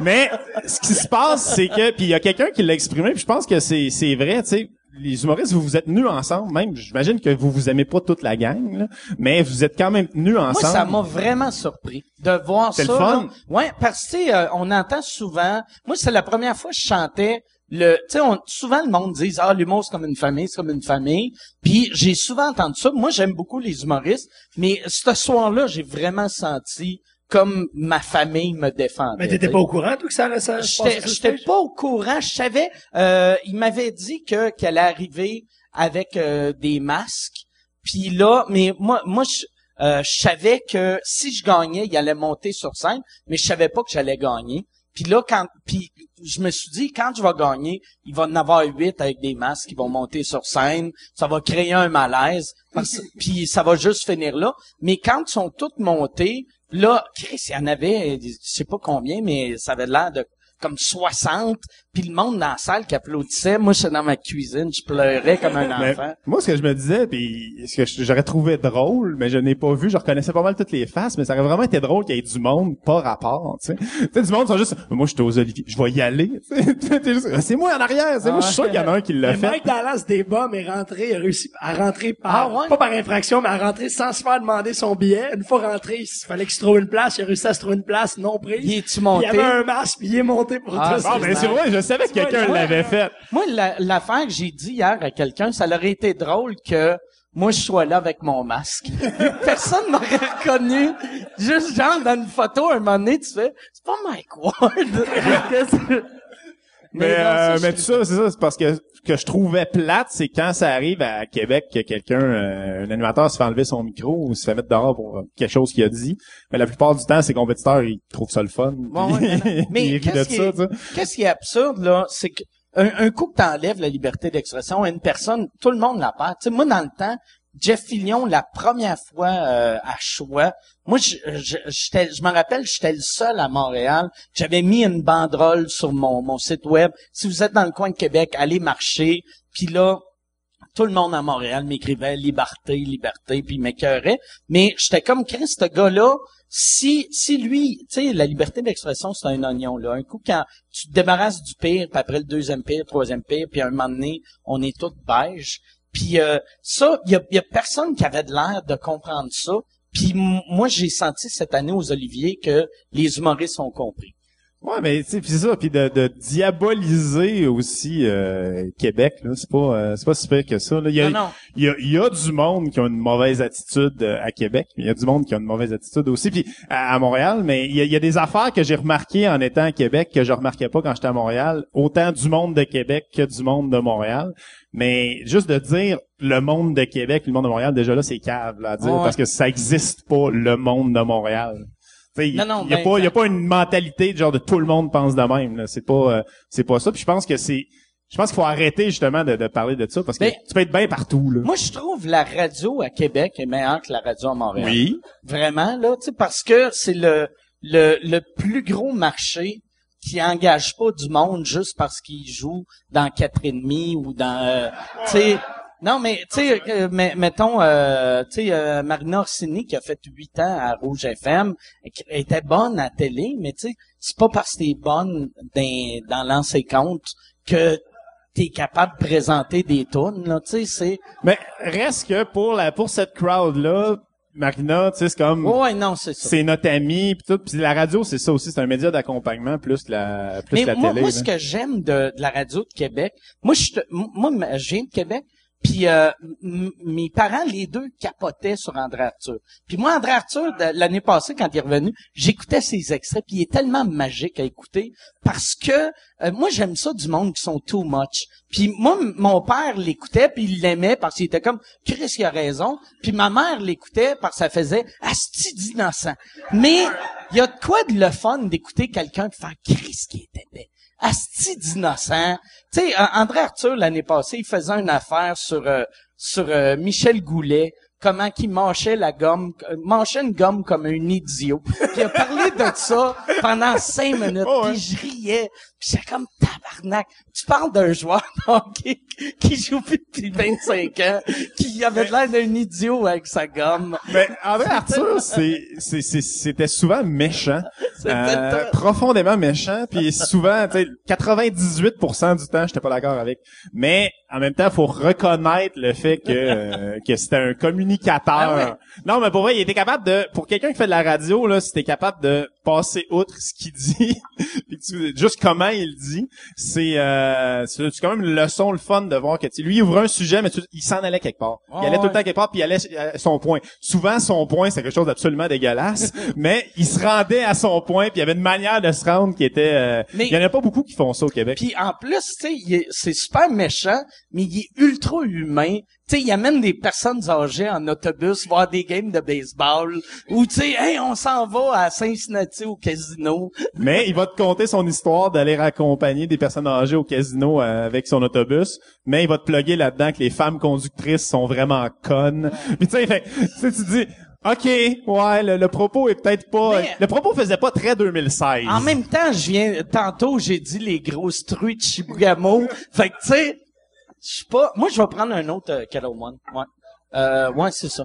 Mais ce qui se passe, c'est que puis il y a quelqu'un qui l'a exprimé, puis je pense que c'est c'est vrai, tu sais. Les humoristes, vous vous êtes nus ensemble, même. J'imagine que vous vous aimez pas toute la gang, là, mais vous êtes quand même nus Moi, ensemble. ça m'a vraiment surpris de voir ça. C'est le fun. là. Ouais, parce que euh, on entend souvent. Moi, c'est la première fois que je chantais. Le, tu sais, souvent le monde dit ah l'humour c'est comme une famille, c'est comme une famille. Puis j'ai souvent entendu ça. Moi, j'aime beaucoup les humoristes, mais ce soir-là, j'ai vraiment senti comme ma famille me défendait. Mais t'étais pas au courant, toi, que ça, ça J'étais, pas au courant. Je savais. Euh, il m'avait dit que qu'elle arriver avec euh, des masques. Puis là, mais moi, moi, je, euh, je savais que si je gagnais, il allait monter sur scène, mais je savais pas que j'allais gagner. Puis là, quand, puis je me suis dit, quand je vais gagner, il va en avoir huit avec des masques qui vont monter sur scène. Ça va créer un malaise. Parce- Puis ça va juste finir là. Mais quand ils sont toutes montées, là, Chris, il y en avait, je sais pas combien, mais ça avait l'air de comme 60, puis le monde dans la salle qui applaudissait. Moi, j'étais dans ma cuisine, je pleurais comme un Mais enfant. moi, ce que je me disais, puis ce que j'aurais trouvé drôle, mais je n'ai pas vu, je reconnaissais pas mal toutes les faces, mais ça aurait vraiment été drôle qu'il y ait du monde pas rapport, tu sais. Tu sais, du monde sont juste, moi, j'étais aux Olivier, je vais y aller, tu sais. T'es juste, c'est moi en arrière, c'est moi, je suis sûr qu'il y en a un qui l'a Mais fait. Mike Dallas des bombes est rentré, il a réussi à rentrer par, Ah ouais? pas par infraction, mais à rentrer sans se faire demander son billet. Une fois rentré, il fallait qu'il se trouve une place, il a réussi à se trouver une place non prise. Il est-tu monté? Il y avait un masque, puis il est monté pour Ah, Ah, mais c'est vrai, je savais que quelqu'un l'avait fait. Moi, la- l'affaire que j'ai dit hier à quelqu'un, ça aurait été drôle que moi, je sois là avec mon masque. Personne m'aurait reconnu. Juste genre, dans une photo, un moment donné, tu fais, c'est pas Mike Ward. Mais, non, euh, mais tout ça, c'est ça, c'est parce que que je trouvais plate, c'est quand ça arrive à Québec que quelqu'un, euh, un animateur se fait enlever son micro ou se fait mettre dehors pour euh, quelque chose qu'il a dit. Mais la plupart du temps, ses compétiteurs, ils trouvent ça le fun. Bon, puis ouais, mais qu'est-ce qui est- qui absurde, là, c'est que un, un coup que t'enlèves la liberté d'expression à une personne, tout le monde la perd. Tu sais, moi, dans le temps, Jeff Fillion, la première fois euh, à choix, moi, je, je, me rappelle, j'étais le seul à Montréal. J'avais mis une banderole sur mon, mon site web. Si vous êtes dans le coin de Québec, allez marcher. Puis là, tout le monde à Montréal m'écrivait liberté, liberté, puis il m'écœurait. Mais j'étais comme Chris, ce gars-là, si, si lui, tu sais, la liberté d'expression, c'est un oignon, là. Un coup, quand tu te débarrasses du pire, puis après le deuxième pire, troisième pire, puis à un moment donné, on est tous beige. Puis euh, ça, il y a, y a personne qui avait de l'air de comprendre ça. Puis moi, j'ai senti cette année aux Oliviers que les humoristes ont compris. Ouais, mais tu sais, puis c'est ça, puis de, de diaboliser aussi euh, Québec, là, c'est pas, euh, c'est pas si pire que ça. Là. Il y a, Non, non. il y a, il y a du monde qui a une mauvaise attitude euh, à Québec, mais il y a du monde qui a une mauvaise attitude aussi, puis à, à Montréal. Mais il y, a, il y a des affaires que j'ai remarquées en étant à Québec que je remarquais pas quand j'étais à Montréal, autant du monde de Québec que du monde de Montréal. Mais juste de dire le monde de Québec, le monde de Montréal, déjà là, c'est cave là, à dire Ouais. parce que ça existe pas le monde de Montréal. Il Non, non, y a ben, pas, il y a pas une mentalité de genre de tout le monde pense de même. là. C'est pas, euh, c'est pas ça. Puis je pense que c'est, je pense qu'il faut arrêter justement de, de parler de ça parce que Ben, tu peux être bien partout là. Moi, je trouve la radio à Québec est meilleure que la radio à Montréal. oui. Vraiment, là, tu sais, parce que c'est le, le, le plus gros marché qui engage pas du monde juste parce qu'il joue dans quatre et demi ou dans, euh, tu sais, non, mais, tu sais, euh, mais- mettons, euh, tu sais, euh, Marina Orsini, qui a fait huit ans à Rouge FM, qui était bonne à télé, mais tu sais, c'est pas parce que t'es bonne dans, dans lancer compte que t'es capable de présenter des tunes, là, tu sais, c'est... Mais reste que pour la, pour cette crowd là, Marina, tu sais, c'est comme, Ouais, non, c'est ça. c'est notre ami puis tout. Puis la radio, c'est ça aussi, c'est un média d'accompagnement plus la, plus Mais la moi, télé. moi là. ce que j'aime de, de la radio de Québec, moi, je, moi, je viens de Québec, puis euh, mes parents, les deux, capotaient sur André Arthur. Puis moi, André Arthur, l'année passée, quand il est revenu, j'écoutais ses extraits, puis il est tellement magique à écouter, parce que euh, moi, j'aime ça du monde qui sont too much. Puis moi, mon père l'écoutait, puis il l'aimait parce qu'il était comme Chris, il a raison. Puis ma mère l'écoutait parce que ça faisait asti d'innocent. Mais il y a de quoi de le fun d'écouter quelqu'un faire Chris qui était épais. Asti d'innocent. Tu sais, André Arthur, l'année passée, il faisait une affaire sur euh, sur euh, Michel Goulet, comment qu'il mâchait la gomme, euh, mâchait une gomme comme un idiot. Puis il a parlé de ça pendant cinq minutes, Oh, ouais. puis je riais. J'étais comme tabarnak. Tu parles d'un joueur hockey qui joue plus depuis 25 ans, qui avait l'air d'un idiot avec sa gomme. Mais André Arthur, c'est, c'est, c'est- c'était souvent méchant, C'était euh, profondément méchant, puis souvent, tu sais, 98% du temps, j'étais pas d'accord avec. Mais en même temps, faut reconnaître le fait que euh, que c'était un communicateur. Ah ouais. Non, mais pour vrai, il était capable de, pour quelqu'un qui fait de la radio là, t'es capable de passer outre ce qu'il dit, juste comment il dit, c'est, euh, c'est quand même une leçon le fun de voir que tu sais, lui il ouvrait un sujet, mais tu- il s'en allait quelque part. il allait tout le temps quelque part, puis il allait à son point. Souvent, son point, c'est quelque chose d'absolument dégueulasse, mais il se rendait à son point, puis il y avait une manière de se rendre qui était... euh, Mais- il y en a pas beaucoup qui font ça au Québec. Puis en plus, tu sais, il est- c'est super méchant, mais il est ultra humain. Tu sais, il amène des personnes âgées en autobus voir des games de baseball. Ou tu sais, hey, on s'en va à Cincinnati au casino. Mais il va te conter son histoire d'aller raccompagner des personnes âgées au casino euh, avec son autobus, mais il va te plugger là-dedans que les femmes conductrices sont vraiment connes. Puis tu sais, fait, tu sais, tu dis... OK, ouais, le, le propos est peut-être pas... Mais- Le propos faisait pas très 2016. En même temps, je viens, tantôt, j'ai dit les grosses truies de Chibougamau. fait que, tu sais, je suis pas, moi, je vais prendre un autre euh, Kettle One. Ouais. Euh, ouais, c'est ça.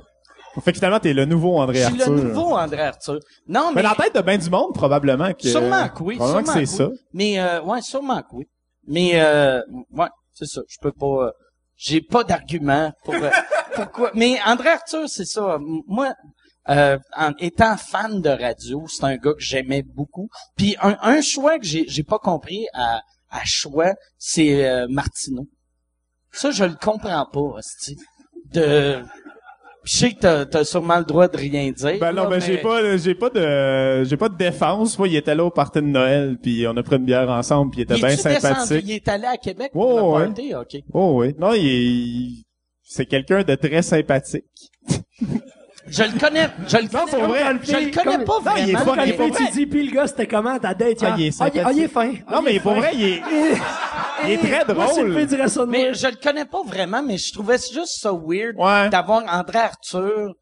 Fait que finalement, t'es le nouveau André Je suis Arthur. le nouveau André Arthur. Non, mais, Mais dans la tête de bien du monde, probablement que... sûrement que oui, Probablement sûrement que c'est oui. ça. Mais, euh, ouais, sûrement que oui. Mais, euh, ouais, c'est ça. Je peux pas, euh, j'ai pas d'argument pour, euh, pourquoi. Mais André Arthur, c'est ça. M- Moi, euh, en étant fan de radio, c'est un gars que j'aimais beaucoup. Puis un, un choix que j'ai, j'ai pas compris à, à choix, c'est euh, Martineau. Ça, je le comprends pas, hostie. De, je sais que t'as, t'as sûrement le droit de rien dire. Ben non, là, ben j'ai mais- pas, j'ai pas de, j'ai pas de défense. Moi, il était là au party de Noël, puis on a pris une bière ensemble, puis il était bien descendu? sympathique. Il est allé à Québec Ouais, pour ouais. le party? OK. Oh oui, non, il est, c'est quelqu'un de très sympathique. Je le connais, je le connais, pour vrai, je le connais comme- pas Non, il est vraiment. fun, il est tu dis, puis le gars, c'était comment? Ta date? Ah, il est ah, il, ah, il est fin. Non, mais pour vrai, il est, il est très drôle. fait dirait ça de moi. Mais je le connais pas vraiment, mais je trouvais juste ça weird Ouais. d'avoir André Arthur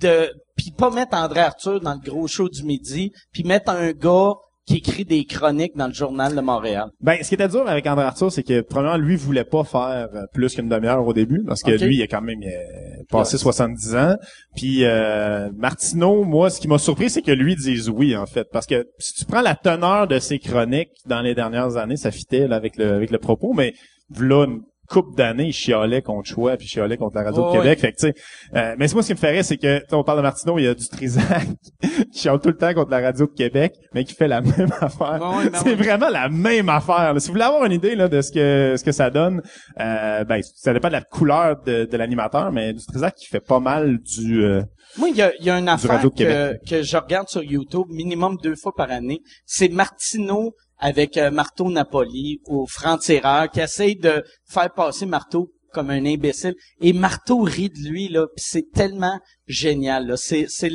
de puis pas mettre André Arthur dans le gros show du midi, puis mettre un gars qui écrit des chroniques dans le journal de Montréal. Ben, ce qui était dur avec André Arthur, c'est que, premièrement, lui voulait pas faire euh, plus qu'une demi-heure au début, parce que lui, il a quand même passé 70 ans. Puis, euh, Martineau, moi, ce qui m'a surpris, c'est que lui dise oui, en fait. Parce que si tu prends la teneur de ses chroniques dans les dernières années, ça fitait là, avec, le, avec le propos, mais là, couple d'années, il chialait contre Choix, puis il chialait contre la Radio Oh, de Québec. Fait que, tu sais, euh, mais c'est moi, ce qui me ferait, c'est que, on parle de Martineau, il y a du Trisac qui chiale tout le temps contre la Radio de Québec, mais qui fait la même affaire. Ouais, ouais, ben c'est ouais. vraiment la même affaire. là. Si vous voulez avoir une idée là, de ce que ce que ça donne, euh, ben ça dépend de la couleur de, de l'animateur, mais du Trisac qui fait pas mal du. euh, Moi, il y a, il y a une affaire que je regarde sur YouTube minimum deux fois par année. C'est Martineau avec euh, Marteau Napoli au franc-tireur qui essaye de faire passer Marteau comme un imbécile. Et Marteau rit de lui, là, c'est tellement génial. C'est, c'est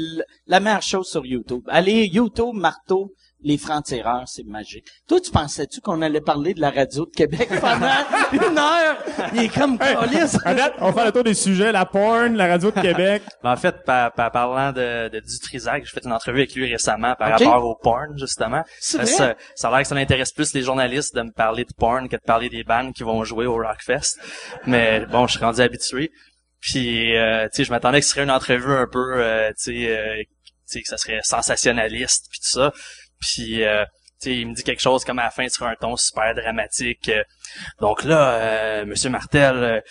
la meilleure chose sur YouTube. Allez, YouTube, Marteau, les francs-tireurs, c'est magique. Toi, tu pensais-tu qu'on allait parler de la radio de Québec pendant une heure? Il est comme date, on fait le tour des sujets, la porn, la radio de Québec. Ben, en fait, par, par- parlant de, de du Trisac, j'ai fait une entrevue avec lui récemment par rapport au porn, justement. C'est Euh, vrai? Ça, ça a l'air que ça intéresse plus les journalistes de me parler de porn que de parler des bands qui vont jouer au Rockfest. Mais bon, je suis rendu habitué. Puis, euh, tu sais, je m'attendais que ce serait une entrevue un peu, euh, tu sais, euh, tu sais, que ça serait sensationnaliste, puis tout ça. Puis, euh, il me dit quelque chose comme à la fin sur un ton super dramatique. Euh, Donc là, euh, Monsieur Martel, euh,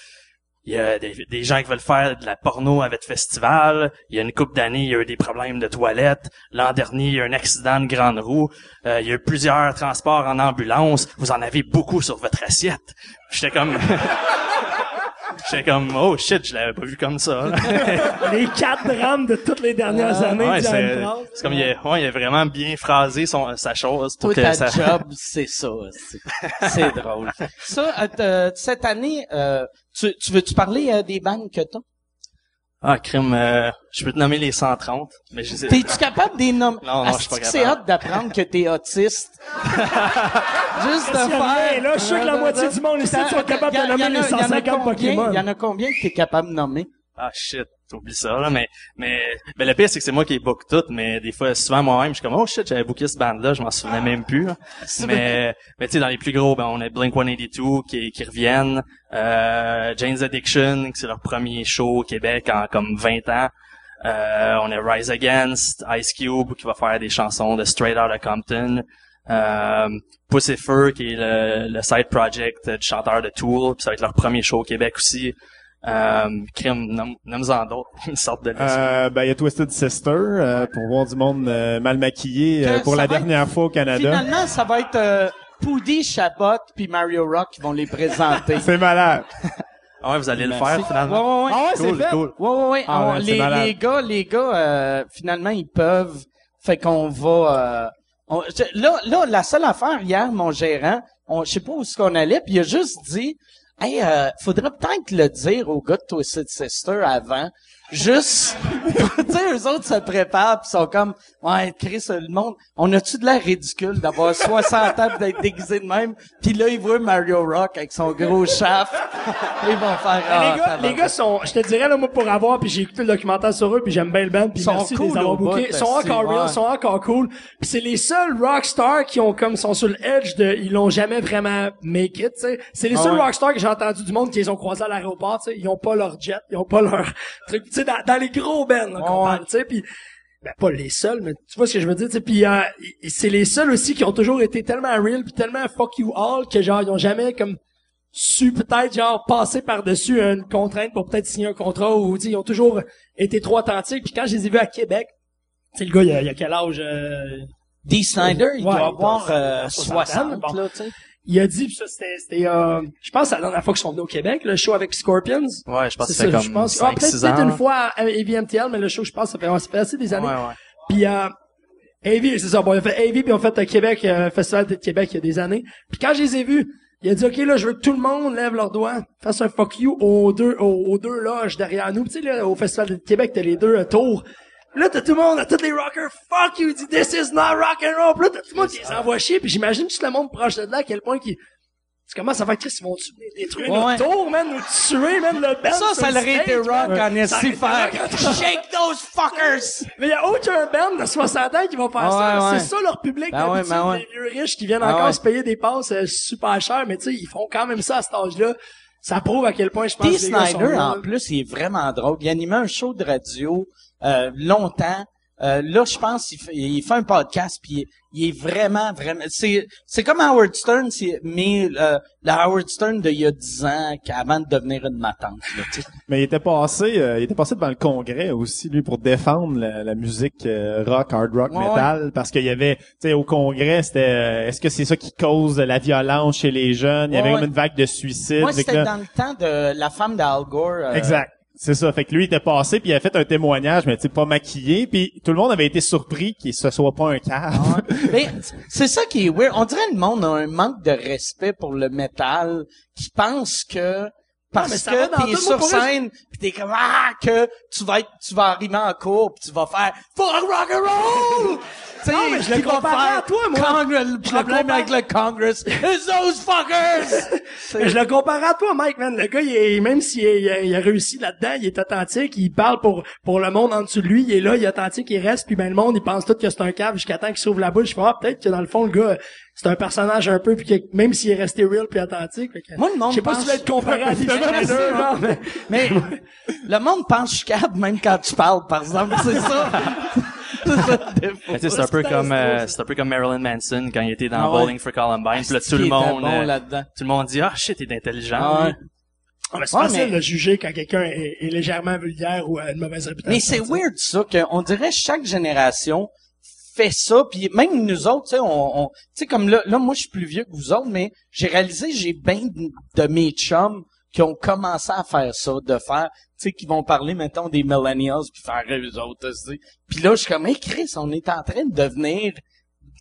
il y a des, gens qui veulent faire de la porno à votre festival. Il y a une couple d'années, il y a eu des problèmes de toilettes. L'an dernier, il y a eu un accident de grande roue. Euh, il y a eu plusieurs transports en ambulance. Vous en avez beaucoup sur votre assiette. J'étais comme... J'étais comme, oh shit, je l'avais pas vu comme ça. là. Les quatre drames de toutes les dernières années, Ouais, c'est c'est comme, il a, ouais, il a vraiment bien phrasé son, sa chose. Pour que ta ça... job, c'est ça. C'est- C'est drôle. Ça, euh, t- cette année, euh, tu, tu veux-tu parler euh, des bandes que t'as? Ah, crime, euh, je peux te nommer les 130, mais je sais... T'es-tu capable de les nommer? Non, non, je suis pas que C'est capable. hâte d'apprendre que t'es autiste. Juste de faire... là, je suis que la moitié du monde ici sont capables de nommer les a- y en a 150 combien- Pokémon. Il y en a combien que t'es capable de nommer? Ah shit, t'oublies ça là, mais mais mais le pire c'est que c'est moi qui book tout, mais des fois souvent moi-même je suis comme oh shit j'avais booké ce band là, je m'en souvenais même plus. là. Mais mais tu sais dans les plus gros ben on a Blink 182 qui qui reviennent, euh, Jane's Addiction qui c'est leur premier show au Québec en comme 20 ans. Euh, on a Rise Against, Ice Cube qui va faire des chansons de Straight Outta Compton. Euh, Pussifer qui est le, le side project du chanteur de Tool, puis ça va être leur premier show au Québec aussi. Euh, crime, nomme- nomme-en d'autres, une sorte de liste. Euh, ben il y a Twisted Sister euh, pour voir du monde euh, mal maquillé euh, pour la dernière fois au Canada. Finalement, ça va être euh, Poudy, Chabot puis Mario Rock qui vont les présenter. C'est malade. Ah ouais, vous allez Merci. le faire finalement. Ouais, ouais, ouais. Ah ouais, c'est Cool, cool. Ouais, ouais, ouais. Ah ouais, les, les gars, les gars, euh, finalement, ils peuvent. Fait qu'on va. euh, on- je- là, là, la seule affaire hier, mon gérant, on, je sais pas où est-ce qu'on allait, puis il a juste dit, hey, euh, faudrait peut-être le dire au gars de Twisted Sister avant. Juste, tu sais, eux autres se préparent pis sont comme, ouais, Chris, le monde, on a-tu de l'air ridicule d'avoir 60 ans pis d'être déguisé de même? Puis là, ils voient Mario Rock avec son gros shaft. ils vont faire, ah, les gars, les gars sont, je te dirais, là, moi, pour avoir, puis j'ai écouté le documentaire sur eux, puis j'aime bien le band, puis merci de cool les avoir bookés. Ils sont esti, encore real, ouais. sont encore cool. Puis c'est les seuls rockstars qui ont comme, sont sur le edge de, ils l'ont jamais vraiment make it, tu sais. C'est les Ah seuls ouais. rockstars que j'ai entendu du monde qui les ont croisés à l'aéroport, tu sais. Ils ont pas leur jet, ils ont pas leur truc, sais, dans, dans les gros bands, là, qu'on Ouais. parle, tu sais, puis ben pas les seuls, mais tu vois ce que je veux dire, tu puis euh, c'est les seuls aussi qui ont toujours été tellement real puis tellement fuck you all que genre ils ont jamais comme su peut-être genre passer par-dessus une contrainte pour peut-être signer un contrat ou ils ont toujours été trop authentiques. Puis quand je les ai vus à Québec, tu le gars il a, il a quel âge euh, Dee Snyder, il Ouais, doit avoir euh, 60, 60, bon. là, tu sais. Il a dit ça c'était c'était euh, je pense la dernière fois qu'ils sont venus au Québec, le show avec Scorpions. Ouais, je pense que ça, comme je pense. 5, Ah, peut-être 6 peut-être ans. une fois à AVMTL, mais le show je pense ça fait, ça fait assez des années. Ouais, ouais. Puis euh, AV, c'est ça. Bon, il a fait AV, puis on fait à Québec, euh, Festival de Québec il y a des années. Puis quand je les ai vus, il a dit, OK, là, je veux que tout le monde lève leurs doigts, fasse un fuck you aux deux, aux, aux deux loges derrière nous. Tu sais, là, au Festival de Québec, t'as les deux euh, tours. Là, t'as tout le monde, t'as tous les rockers, fuck you, dit, this is not rock and roll. Puis là, t'as tout le monde qui les envoie chier, puis j'imagine juste le monde proche de là, à quel point qui tu commences à faire ils vont tu détruire Ouais. notre tour, man, nous tuer, man, le band. Ça, ça le l'aurait été rock en Ça esti faire. Shake those fuckers! mais il y a aucun band de 60 ans qui vont faire ça. Ouais, ouais. C'est ça leur public, Ben ouais, d'habitude, ben les vieux riches qui viennent Ah encore se payer des passes euh, super chères, mais tu sais, ils font quand même ça à cet âge-là. Ça prouve à quel point je pense que les gars sont Snyder, en plus, il est vraiment drôle. Il animait un show de radio euh, longtemps. Euh, là, je pense il fait, il fait un podcast, puis il, il est vraiment, vraiment... C'est c'est comme Howard Stern, c'est- mais euh, le Howard Stern d'il y a 10 ans, avant de devenir une matante. Là. Mais il était passé, euh, il était passé devant le Congrès aussi, lui, pour défendre la, la musique euh, rock, hard rock, Ouais, metal, parce qu'il y avait, tu sais, au Congrès, c'était, euh, est-ce que c'est ça qui cause la violence chez les jeunes? Il y avait comme une vague de suicides. Moi, c'était là- dans le temps de la femme d'Al Gore. Exact. C'est ça. Fait que lui il était passé puis il a fait un témoignage, mais tu sais pas maquillé, puis tout le monde avait été surpris qu'il se soit pas un cave. Mais c'est ça qui est weird. On dirait que le monde a un manque de respect pour le métal, qui pense que parce que t'es sur scène, pis t'es comme ah que tu vas être, tu vas arriver en cours, pis tu vas faire fuck rock and roll. Tu sais, je le faire à toi, moi. Congress- le Je le problème compare- avec le Congress is those fuckers. Mais je le compare à toi, Mike, man. Le gars, il est, même s'il est- il a, il a réussi là-dedans, il est authentique, il parle pour, pour le monde en dessous de lui, il est là, il est authentique, il reste, puis ben le monde, il pense tout que c'est un cave jusqu'à temps qu'il s'ouvre la bouche. Je fais, ah, peut-être que dans le fond, le gars, c'est un personnage un peu, puis que même s'il est resté real puis authentique. fait que- Moi, le monde Je sais pas pense- si tu veux être comparé à des mais... Mais le monde pense que je même quand tu parles, par exemple. C'est ça. c'est ça le défaut. Mais tu sais, c'est un peu comme euh, c'est un peu comme Marilyn Manson quand il était dans Ah ouais. Bowling for Columbine. Puis là, tout le monde, bon euh, là-dedans. tout le monde dit ah shit, t'es intelligent. Ah ouais. Ah, mais c'est Ouais, facile mais- de juger quand quelqu'un est, est légèrement vulgaire ou a une mauvaise réputation. Mais c'est weird ça qu'on dirait chaque génération fait ça puis même nous autres tu sais on, on comme là là moi je suis plus vieux que vous autres mais j'ai réalisé j'ai bien de, de mes chums qui ont commencé à faire ça de faire tu sais qui vont parler mettons des millennials puis faire eux autres tu sais puis là je suis comme hey Chris on est en train de devenir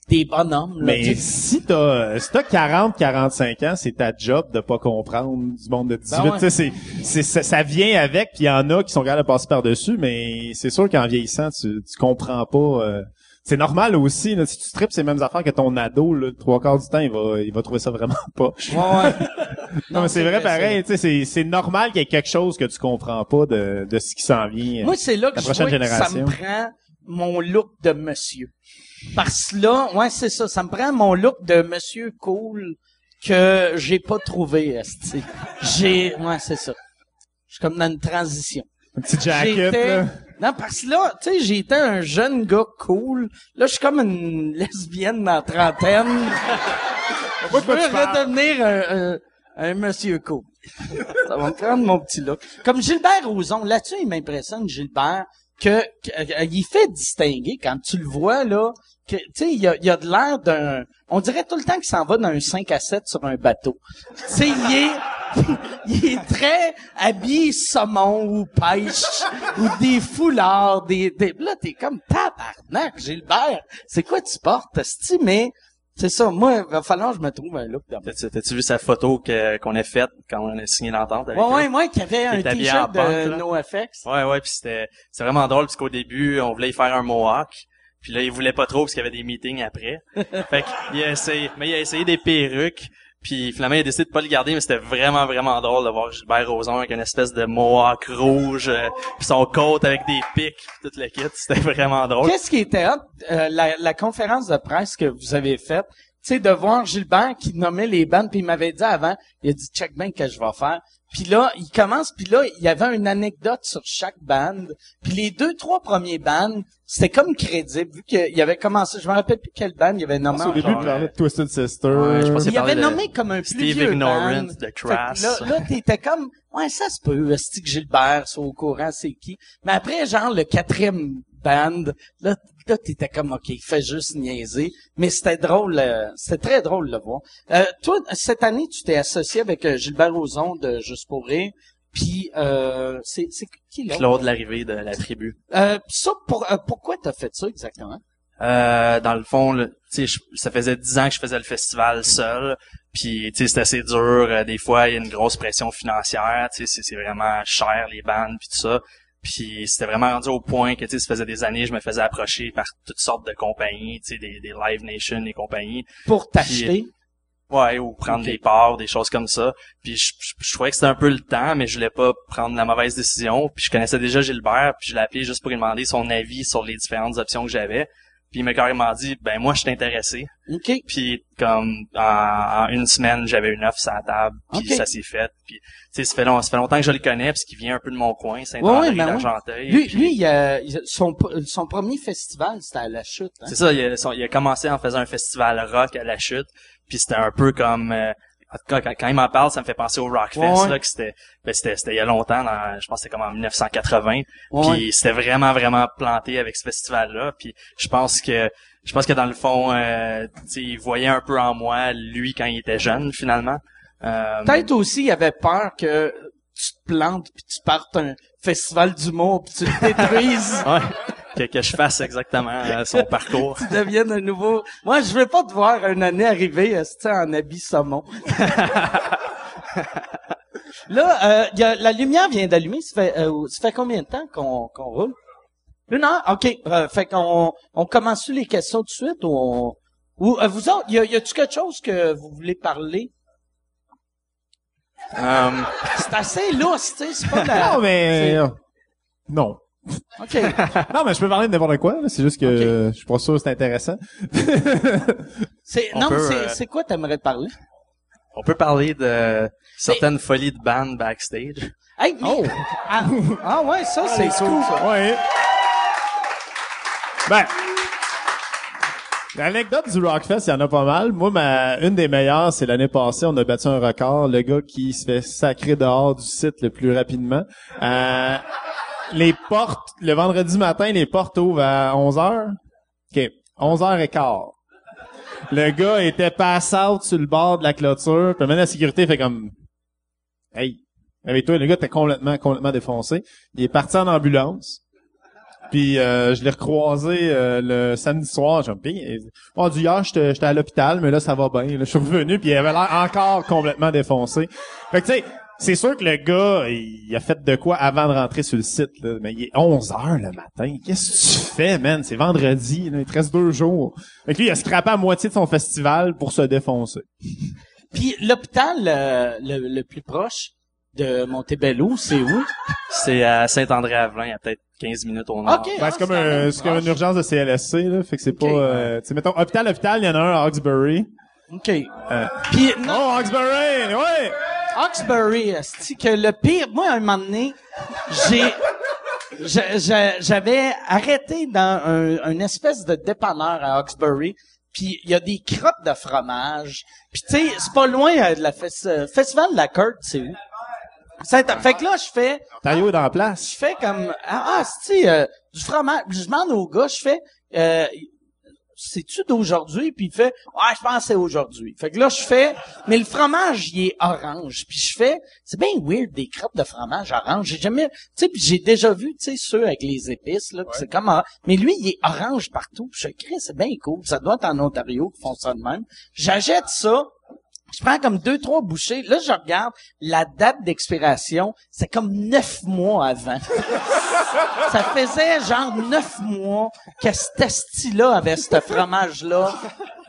des bonhommes là, Mais si t'as si t'as 40 45 ans, c'est ta job de pas comprendre du monde de 18. Ben ouais. Tu sais, c'est c'est ça, ça vient avec, puis il y en a qui sont capables de passer par dessus, mais c'est sûr qu'en vieillissant, tu tu comprends pas. euh, c'est normal aussi. Là, si tu tripes ces mêmes affaires que ton ado, là, trois quarts du temps, il va il va trouver ça vraiment pas. Ouais, ouais. Non, mais c'est vrai pareil. Tu sais, c'est c'est normal qu'il y ait quelque chose que tu comprends pas de de ce qui s'en vient. Moi, c'est là que La je prochaine vois que ça génération. me prend mon look de monsieur. Parce que là, ouais, c'est ça, ça me prend mon look de monsieur cool que j'ai pas trouvé. J'ai, ouais, c'est ça. Je suis comme dans une transition. Un petit jacket. Là. Non, parce que là, tu sais, j'étais un jeune gars cool. Là, je suis comme une lesbienne dans la trentaine. je veux redevenir un, un, un monsieur cool. Ça va me prendre mon petit look. Comme Gilbert Rozon, là-dessus, il m'impressionne, Gilbert, que, euh, il fait distinguer quand tu le vois, là, tu sais, il y a, y a de l'air d'un, on dirait tout le temps qu'il s'en va d'un 5 à 7 sur un bateau. Tu sais, il est, il est très habillé saumon ou pêche ou des foulards, des, des, là, t'es comme tabarnak, Gilbert. C'est quoi tu portes, esti, mais, C'est ça. Moi, il va falloir que je me trouve un look de. T'as-tu t'as-tu vu sa photo que- qu'on a faite quand on a signé l'entente avec Ouais, eux? ouais, moi, qui avait un t-shirt de. NoFX. Ouais, ouais, puis c'était c'est vraiment drôle parce qu'au début, on voulait y faire un mohawk. Puis là, il voulait pas trop parce qu'il y avait des meetings après. fait qu'il a essayé, mais il a essayé des perruques. Puis finalement, il a décidé de pas le garder, mais c'était vraiment, vraiment drôle de voir Gilbert Rozon avec une espèce de mohawk rouge, euh, son coat avec des pics, puis tout le kit. C'était vraiment drôle. Qu'est-ce qui était hot, euh, la, la conférence de presse que vous avez faite, sais, de voir Gilbert qui nommait les bandes, puis il m'avait dit avant, il a dit check bien que je vais faire. Puis là, il commence, puis là, il y avait une anecdote sur chaque bande. Puis les deux, trois premiers bands, c'était comme crédible, vu qu'il avait commencé, je me rappelle plus quelle bande il avait nommé. Au début, il parlait de Twisted Sister. Ouais, je pense Il qu'il avait nommé comme un plus Steve vieux Ignorant, band. Crass. Là, là t'étais comme, ouais, ça se peut, que Gilbert soit au courant, c'est qui. Mais après, genre, le quatrième band, là, là t'étais comme, ok, il fait juste niaiser. Mais c'était drôle, euh, c'était très drôle de le voir. Euh, toi, cette année, tu t'es associé avec euh, Gilbert Rozon de Juste pour rire. Puis, euh, c'est, c'est qui là? Claude l'arrivée de la tribu. Euh, pis ça, pour, euh, pourquoi t'as fait ça exactement? Euh, dans le fond, sais, je- ça faisait dix ans que je faisais le festival seul. Puis, tu sais, c'était assez dur. Euh, des fois, il y a une grosse pression financière. Tu sais, c'est- c'est vraiment cher les bandes puis tout ça. Puis, c'était vraiment rendu au point que, tu sais, ça faisait des années, je me faisais approcher par toutes sortes de compagnies, tu sais, des, des Live Nation et compagnies. Pour t'acheter? Ouais, ou prendre des parts, des choses comme ça. Puis je, je, je trouvais que c'était un peu le temps, mais je voulais pas prendre la mauvaise décision. Puis je connaissais déjà Gilbert, puis je l'ai appelé juste pour lui demander son avis sur les différentes options que j'avais. Puis il m'a carrément dit, ben moi je suis intéressé. OK. Puis comme en, en une semaine, j'avais une offre sur la table, puis ça s'est fait. Puis tu sais, ça fait, long, ça fait longtemps que je le connais, parce qu'il vient un peu de mon coin, Saint-André, ouais, ben ouais. d'Argenteuil. Lui, Puis- lui, il a- il a- son, son premier festival, c'était à la chute. Hein? C'est ça, il a, son- il a commencé en faisant un festival rock à la chute, puis c'était un peu comme euh, en tout cas quand, quand il m'en parle, ça me fait penser au Rockfest Ouais, là que c'était ben, c'était c'était il y a longtemps dans, je pense que c'était comme en 1980, Ouais. puis c'était vraiment vraiment planté avec ce festival là, puis je pense que je pense que dans le fond euh, il voyait un peu en moi lui quand il était jeune finalement. Euh, Peut-être aussi, il avait peur que tu te plantes puis tu partes un festival d'humour puis tu le détruises. ouais, que, que je fasse exactement euh, son parcours. tu deviennes un nouveau... Moi, je veux pas te voir une année arriver esti, en habit saumon. Là, euh, y a, la lumière vient d'allumer. Ça fait, euh, ça fait combien de temps qu'on qu'on roule? Une heure? OK. Euh, fait qu'on on commence sur les questions tout de suite ou on... Ou euh, vous autres, y a, y a-tu quelque chose que vous voulez parler? Euh, C'est assez lousse, tu sais, c'est pas la... Non, mais... euh, Non. OK. Non, mais je peux parler de n'importe quoi. là. C'est juste que euh, je suis pas sûr que c'est intéressant. C'est, On non, peut, c'est, euh, c'est quoi t'aimerais parler? on peut parler de certaines folies de band backstage. Hey, mais- ah, ah ouais, ça, c'est cool, ça. Ouais. Ben, l'anecdote du Rockfest, il y en a pas mal. Moi, ma, une des meilleures, c'est l'année passée, on a battu un record. Le gars qui se fait sacrer dehors du site le plus rapidement. Euh, les portes, le vendredi matin, les portes ouvrent à 11h. OK, 11h15. Le gars était pass out sur le bord de la clôture. Puis maintenant, la sécurité fait comme... Hey, avec toi, le gars était complètement, complètement défoncé. Il est parti en ambulance. Puis euh, je l'ai recroisé euh, le samedi soir. J'ai dit, bon, du hier, j'étais à l'hôpital, mais là, ça va bien. Je suis revenu, puis il avait l'air encore complètement défoncé. Fait que tu sais, c'est sûr que le gars, il a fait de quoi avant de rentrer sur le site. Là. Mais il est 11 heures le matin. Qu'est-ce que tu fais, man? C'est vendredi, là, il te reste deux jours. Fait que lui, il a scrappé à moitié de son festival pour se défoncer. Puis l'hôpital euh, le, le plus proche de Montebello, c'est où? C'est à Saint-André-Avelin, à peut-être 15 minutes au nord. OK. Ben, ah, c'est comme, quand même un, c'est comme une urgence de CLSC, là. Fait que c'est pas... Euh, tu sais, mettons, hôpital, hôpital, il y en a un à Hawkesbury. OK. Euh, Puis, Oh, non, Hawkesbury! Ouais! C'est que le pire, moi, à un moment donné, j'ai, j'avais arrêté dans un, une espèce de dépanneur à Hawkesbury, puis il y a des crottes de fromage. Puis tu sais, c'est pas loin euh, de la euh, festival de la Côte, c'est où? Fait que là, je fais, Tario est dans la place. je fais comme ah, ah c'est du fromage je demande au gars je fais euh, c'est-tu d'aujourd'hui? Puis il fait, ouais, je pense que c'est aujourd'hui. Fait que là, je fais, mais le fromage, il est orange. Puis je fais, c'est bien weird, des crottes de fromage orange. J'ai jamais, tu sais, puis j'ai déjà vu, tu sais, ceux avec les épices, là, c'est comme, or- mais lui, il est orange partout. Puis je crée, c'est bien cool. Ça doit être en Ontario qu'ils font ça de même. J'achète ça. Je prends comme deux, trois bouchées. Là, je regarde la date d'expiration. C'est comme neuf mois avant. Ça faisait genre neuf mois que cet esti-là avait ce fromage-là.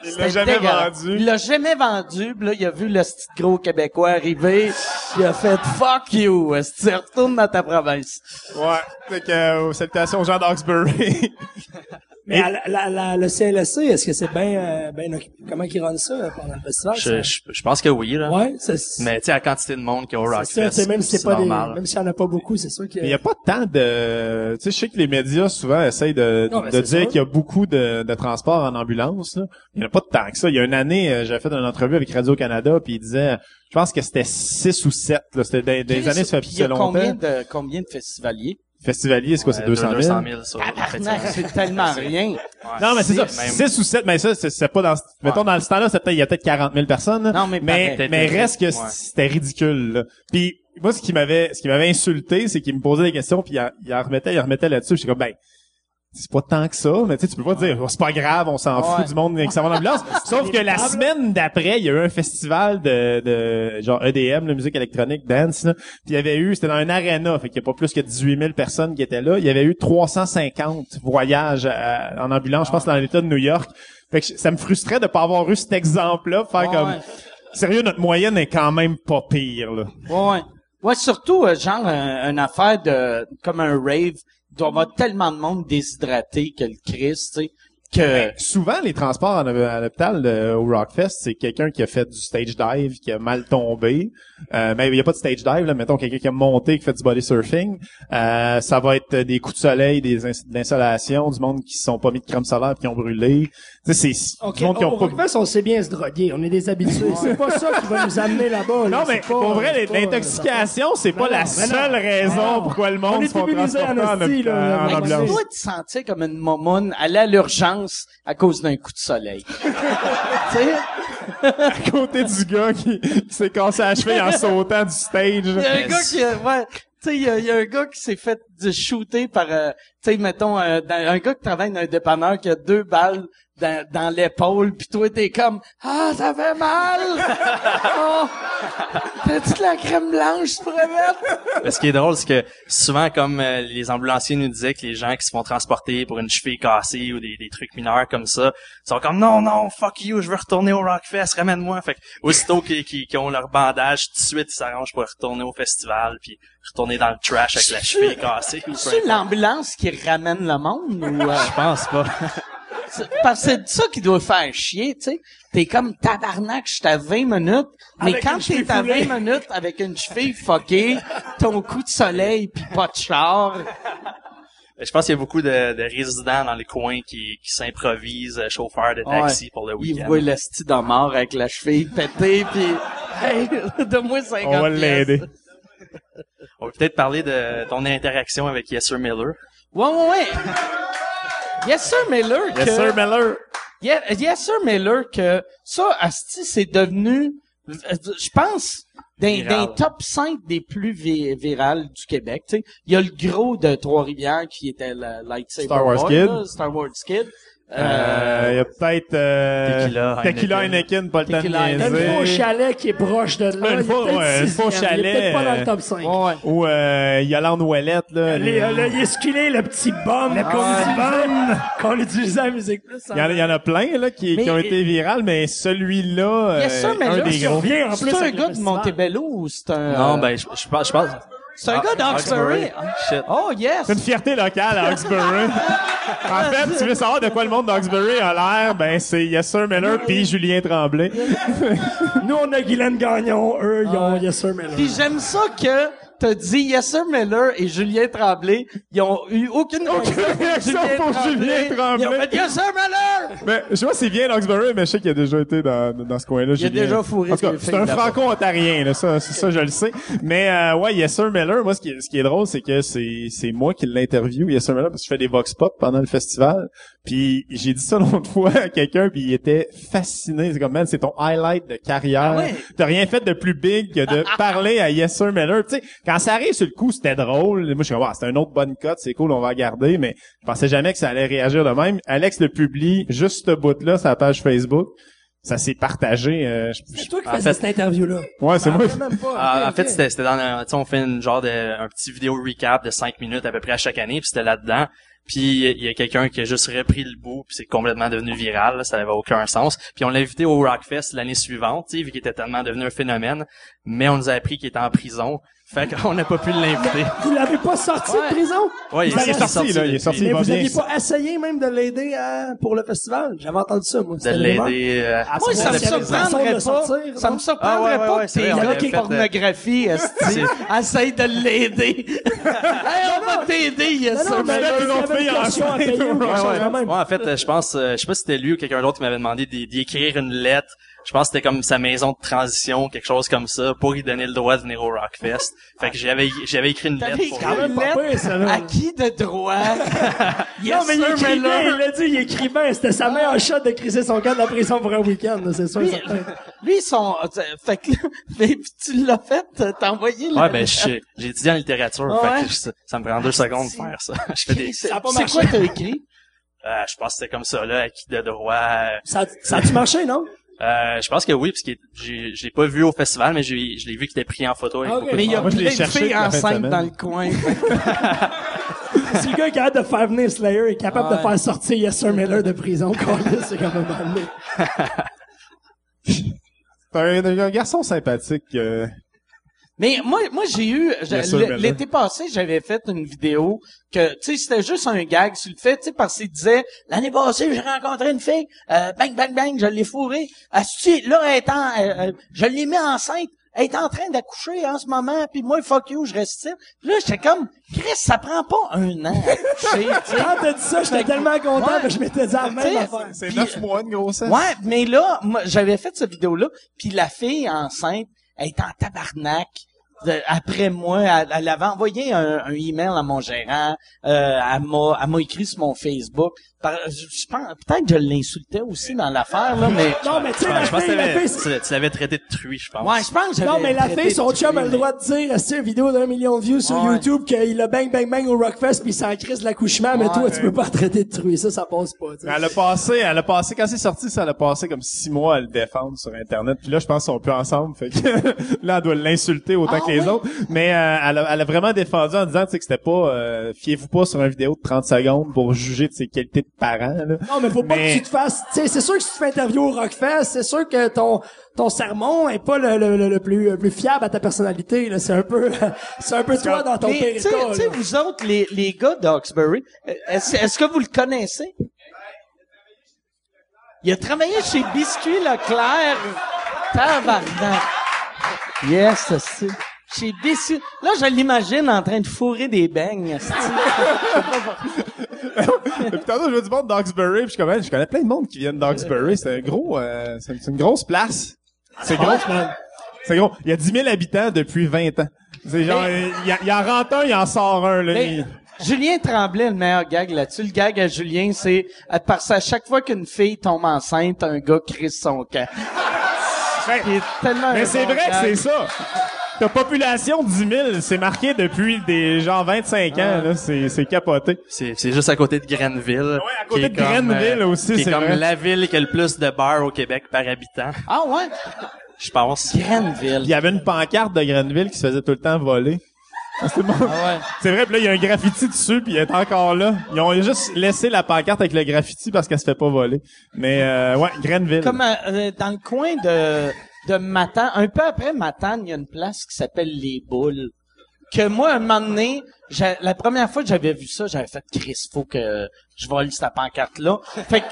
Il l'a jamais vendu. Il l'a jamais vendu. Puis là, il a vu le petit gros Québécois arriver. Il a fait « Fuck you! esti, retourne dans ta province. Ouais. Fait que, euh, salutations aux gens d'Oxbury. Mais à la, la- la- le CLSC, est-ce que c'est bien, euh, ben occupé? comment ils runnent ça euh, pendant le festival? Je, je, je pense que oui, là. Ouais, c'est, c'est Mais tu sais, la quantité de monde qu'il y a au ça, Rockfest, même si c'est pas normal. des, même s'il y en a pas beaucoup, c'est sûr que. Mais il y a pas tant de, tu sais, je sais que les médias souvent essayent de, Non, de dire sûr. qu'il y a beaucoup de, de transports en ambulance. Là. Il y en a pas tant que ça. Il y a une année, euh, j'avais fait une entrevue avec Radio Canada, puis il disait, je pense que c'était six ou sept. Là, c'était des, années, ça fait y a longtemps. combien de, combien de festivaliers? Festivalier, c'est quoi, c'est Euh, 200 000? 200 000 sur Tabarnak, c'est tellement rien. Ouais. Non, mais c'est ça. Même- 6 ou 7, mais ça, c'est pas dans, mettons, dans ce temps-là, il y a peut-être 40 000 personnes. là. Non, mais mais, mais reste que ouais. c'était ridicule, là. Puis, moi, ce qui m'avait, ce qui m'avait insulté, c'est qu'il me posait des questions, puis il en, il en remettait, il en remettait là-dessus. J'étais comme, ben, c'est pas tant que ça, mais tu sais, tu peux pas dire, oh, c'est pas grave, on s'en Ouais. fout du monde qui s'en va en ambulance. Sauf que la semaine d'après, il y a eu un festival de, de genre EDM, la musique électronique, dance, là. Puis il y avait eu, c'était dans un arena, fait qu'il y a pas plus que 18 000 personnes qui étaient là. Il y avait eu 350 voyages à- en ambulance, je pense, dans l'État de New York. Fait que ça me frustrait de pas avoir eu cet exemple-là, faire comme, ouais. sérieux, notre moyenne est quand même pas pire, là. Ouais, ouais. Ouais, surtout, euh, genre, un- une affaire de, comme un rave, doit y avoir tellement de monde déshydraté que le Christ, tu sais, que... Souvent, les transports à l'hôpital euh, au Rockfest, c'est quelqu'un qui a fait du stage dive, qui a mal tombé. Euh, mais il n'y a pas de stage dive, là. Mettons quelqu'un qui a monté, qui fait du body surfing. Euh, ça va être des coups de soleil, des de l'insolation, du monde qui se sont pas mis de crème solaire qui ont brûlé. Tu sais, c'est Ok, du monde qui au ont pas... Rockfest, on sait bien se droguer. On est des habitués. C'est pas ça qui va nous amener là-bas. là. Non, mais pas- pour vrai, pas- l'intoxication, c'est pas la non, mais non. seule raison Non. pourquoi le On monde est se en transporter en, esti, là. en Hey, ambulance. tu dois te sentir comme une momoune, aller à l'urgence à cause d'un coup de soleil. tu sais? à côté du gars qui, qui s'est cassé la cheville en sautant du stage. Il y a un gars qui, ouais, tu sais, il y a, il y a un gars qui s'est fait de shooter par, euh, tu sais, mettons, euh, dans- un gars qui travaille dans un dépanneur qui a deux balles dans, dans l'épaule, puis toi t'es comme, ah, ça fait mal! oh, t'as-tu de la crème blanche, pourrais mettre? Ce qui est drôle, c'est que souvent, comme euh, les ambulanciers nous disaient que les gens qui se font transporter pour une cheville cassée ou des, des trucs mineurs comme ça, sont comme non, non, fuck you, je veux retourner au Rockfest, ramène-moi. Fait que aussitôt qu'ils ont leur bandage, tout de suite, ils s'arrangent pour retourner au festival, puis retourner dans le trash avec la cheville cassée. C'est l'ambulance qui ramène le monde ou euh, Je pense pas. c'est- parce que c'est ça qui doit faire chier, tu sais. T'es comme tabarnak, je suis à 20 minutes, mais Avec quand t'es à 20 foulée. minutes avec une cheville fuckée, ton coup de soleil pis pas de char, Je pense qu'il y a beaucoup de, de résidents dans les coins qui, qui s'improvisent euh, chauffeurs de taxi Ouais. pour le il week-end. voit le style de mort avec la cheville pétée pis hey, donne-moi 50 On va l'aider. On va peut-être parler de ton interaction avec Yesser Miller. Ouais, ouais, ouais. Yes, sir, Miller. Yes, que- sir, Miller. Yes, sir, Miller, que ça, Asti, c'est devenu, je pense, d'un top 5 des plus vi virales du Québec. tu sais. Il y a le gros de Trois-Rivières qui était le Lightsaber Star Wars Boy, Kid. là, Star Wars Kid. Euh, il y a peut-être euh, Tequila, Tequila Heineken. Pas le temps de Tequila Une fois au niaiser. chalet qui est proche de là. Il fois, peut-être ouais, au sixième, Il est peut-être chalet, pas dans euh, le top 5. Ouais, ouais. Ou euh, Yolande Ouellette, là. Les, euh, le, il est sculé, le petit bum, le petit bum qu'on utilisait à la musique plus. Il y, en a, il y en a plein là qui, qui ont été virales, mais celui-là, euh, un là, des gros. C'est un gars de. Montebello ou c'est un... Non, euh, ben, je, je pense, je pense. C'est un Ah, gars d'Oxbury. Shit. Oh, yes. C'est une fierté locale à Oxbury. en fait, tu veux savoir de quoi le monde d'Oxbury a l'air, ben c'est Yes Sir Miller puis Julien Tremblay. Nous, on a Guylaine Gagnon, eux, ils ont Yes Sir Miller. Puis j'aime ça que t'as dit Yes Sir Miller et Julien Tremblay. Ils ont eu aucune réaction pour Julien Tremblay. Ils ont fait Miller! Mais, je sais pas c'est bien Loxbury, mais je sais qu'il a déjà été dans, dans ce coin-là. Il a déjà fourré En tout cas, des c'est un franco-ontarien, là. Ça, c'est ça, je le sais. Mais, euh, ouais, Yes Sir Miller, moi, ce qui est, ce qui est drôle, c'est que c'est, c'est moi qui l'interview, Yes Sir Miller, parce que je fais des vox pop pendant le festival. Puis, j'ai dit ça l'autre fois à quelqu'un, puis il était fasciné. C'est comme, man, c'est ton highlight de carrière. Ah ouais? T'as rien fait de plus big que de parler à Yes Sir Miller. Tu sais, quand ça arrive sur le coup, c'était drôle. Moi, je suis comme, ah, c'est un autre bonne cote, c'est cool, on va garder, mais je pensais jamais que ça allait réagir de même. Alex le publie juste ce bout-là, sa page Facebook. Ça s'est partagé. euh, je- C'est toi qui faisais fait- cette interview-là. Ouais, c'est moi. Même pas. Ah, Ok, en fait, c'était c'était dans un, tu sais, on fait une genre de un petit vidéo recap de 5 minutes à peu près à chaque année, puis c'était là-dedans. Puis il y a quelqu'un qui a juste repris le bout, puis c'est complètement devenu viral, ça n'avait aucun sens. Puis on l'a invité au Rockfest l'année suivante, vu qu'il était tellement devenu un phénomène, mais on nous a appris qu'il était en prison. Fait qu'on n'a pas pu l'inviter. Vous l'avez pas sorti Ouais. de prison? Vous Il est sorti, là, il est sorti, Mais vous bien. aviez pas essayé même de l'aider à- pour le festival? J'avais entendu ça, moi. de l'aider. euh, Ah, Moi, ça me surprendrait de pas. sortir, ça me surprendrait Ah, ouais, ouais, pas ouais, que c'est tes vrai, qui fait, pornographie, esti, essayent de l'aider. hey, on va t'aider, yes, Non, non, mais là, une autre fille à Ouais. Ouais, en fait, euh, je pense, euh, je sais pas si c'était lui ou quelqu'un d'autre qui m'avait demandé d'y écrire une lettre. Je pense que c'était comme sa maison de transition, quelque chose comme ça, pour lui donner le droit de venir au Rockfest. Fait que j'avais, j'avais écrit une lettre pour écrit lui. même une pas pire, ça, là. à qui de droit? yes, Non, mais il écrivait, Miller. il l'a dit, il écrivait. C'était sa meilleure shot de criser son gars de la prison pour un week-end, là, c'est sûr. Lui, certain. lui, son, fait que, mais tu l'as fait, t'as envoyé le... Ouais, ben, j'ai j'ai étudié en littérature, Ah fait que ça, ça me prend deux secondes de faire ça. je fais des, C'est Ça a pas c'est marché. quoi t'as écrit? euh, je pense que c'était comme ça, là, à qui de droit. euh, Ça, ça a-tu marché, non? Euh, je pense que oui, parce que j'ai, je l'ai pas vu au festival, mais j'ai, je l'ai vu qu'il était pris en photo avec Ah, Mais il y a plein de filles enceintes dans le coin. Si le gars est capable de faire venir Slayer est capable Ouais. de faire sortir Yes Sir Miller de prison, c'est quand même un, un garçon sympathique. euh, Mais moi, moi j'ai eu l'été passé, j'avais fait une vidéo que tu sais c'était juste un gag sur le fait, tu sais parce qu'il disait l'année passée j'ai rencontré une fille, euh, bang bang bang, je l'ai fourrée. Asti, là elle est en, euh, euh, je l'ai mis enceinte. Elle est en train d'accoucher en ce moment, puis moi, fuck you, je reste ici. Puis là, j'étais comme, Chris, ça prend pas un an. Quand t'as dit ça, j'étais tellement content Ouais. que je m'étais dit la même T'sais, affaire. C'est neuf mois de grossesse. Ouais, mais là, moi, j'avais fait cette vidéo-là, puis la fille enceinte, elle est en tabarnak. De- après moi, elle, elle avait envoyé un, un email à mon gérant, euh, elle m'a, elle m'a écrit sur mon Facebook. Par- je, je pense, peut-être que je l'insultais aussi dans l'affaire, là, mais... Non, mais tu sais, Je pense que fille, la t'avais- fille, tu l'avais traité de truie, je pense. Ouais, je pense que non, mais la fille, son chum a le droit de dire, c'est une vidéo d'un million de views sur Ouais. YouTube qu'il a bang bang bang au Rockfest pis il s'en crisse de l'accouchement, mais Ouais. toi, tu peux pas traiter de truie. Ça, ça passe pas, tu sais. Elle a passé, elle a passé, quand c'est sorti, ça, elle a passé comme six mois à le défendre sur Internet. Puis là, je pense qu'ils sont plus ensemble. Fait que là, elle doit l'insulter autant Ah les ouais? autres. Mais euh, elle, a, elle a vraiment défendu en disant tu sais, que c'était pas... euh, Fiez-vous pas sur une vidéo de 30 secondes pour juger de ses qualités de parents. Là. Non, mais faut pas Mais- que tu te fasses, c'est sûr que si tu fais interview au Rockfest, c'est sûr que ton, ton sermon est pas le, le, le, le plus, le plus fiable à ta personnalité, là. C'est un peu, c'est un peu toi dans ton Mais, pire tu sais, vous autres, les, les gars d'Oxbury, est-ce, est-ce que vous le connaissez? Il a travaillé chez Biscuit Leclerc. Tabarnak. Yes, c'est Chez Biscuit. Là, je l'imagine en train de fourrer des beignes. Puis tantôt, je vois du monde d'Oxbury, puis je connais, je connais plein de monde qui viennent d'Oxbury. C'est un gros, euh, c'est c'est une grosse place. C'est gros, man. C'est gros. Il y a 10 000 habitants depuis 20 ans. C'est genre, il, y en rentre un, il en sort un, là. Mais Il- Julien Tremblay, le meilleur gag là-dessus. Le gag à Julien, c'est parce qu'à chaque fois qu'une fille tombe enceinte, un gars crisse son camp. Ben, Il est tellement Mais c'est vrai que c'est ça. Ta population de 10 000, c'est marqué depuis des genre 25 ans, là. C'est, c'est capoté. C'est, c'est juste à côté de Grenville. à côté de comme, Grenville aussi, Qui est c'est comme vrai. la ville qui a le plus de bars au Québec par habitant, Ah ouais? je pense. Il Grenville. y avait une pancarte de Grenville qui se faisait tout le temps voler. C'est bon. Ah ouais. C'est vrai, puis là, il y a un graffiti dessus, puis il est encore là. Ils ont juste laissé la pancarte avec le graffiti parce qu'elle se fait pas voler. Mais, euh, ouais, Grenville. Comme euh, euh, dans le coin de, de Matane, un peu après Matane, il y a une place qui s'appelle Les Boules. Que moi, un moment donné, la première fois que j'avais vu ça, j'avais fait Chris, faut que je vole cette pancarte-là. Fait que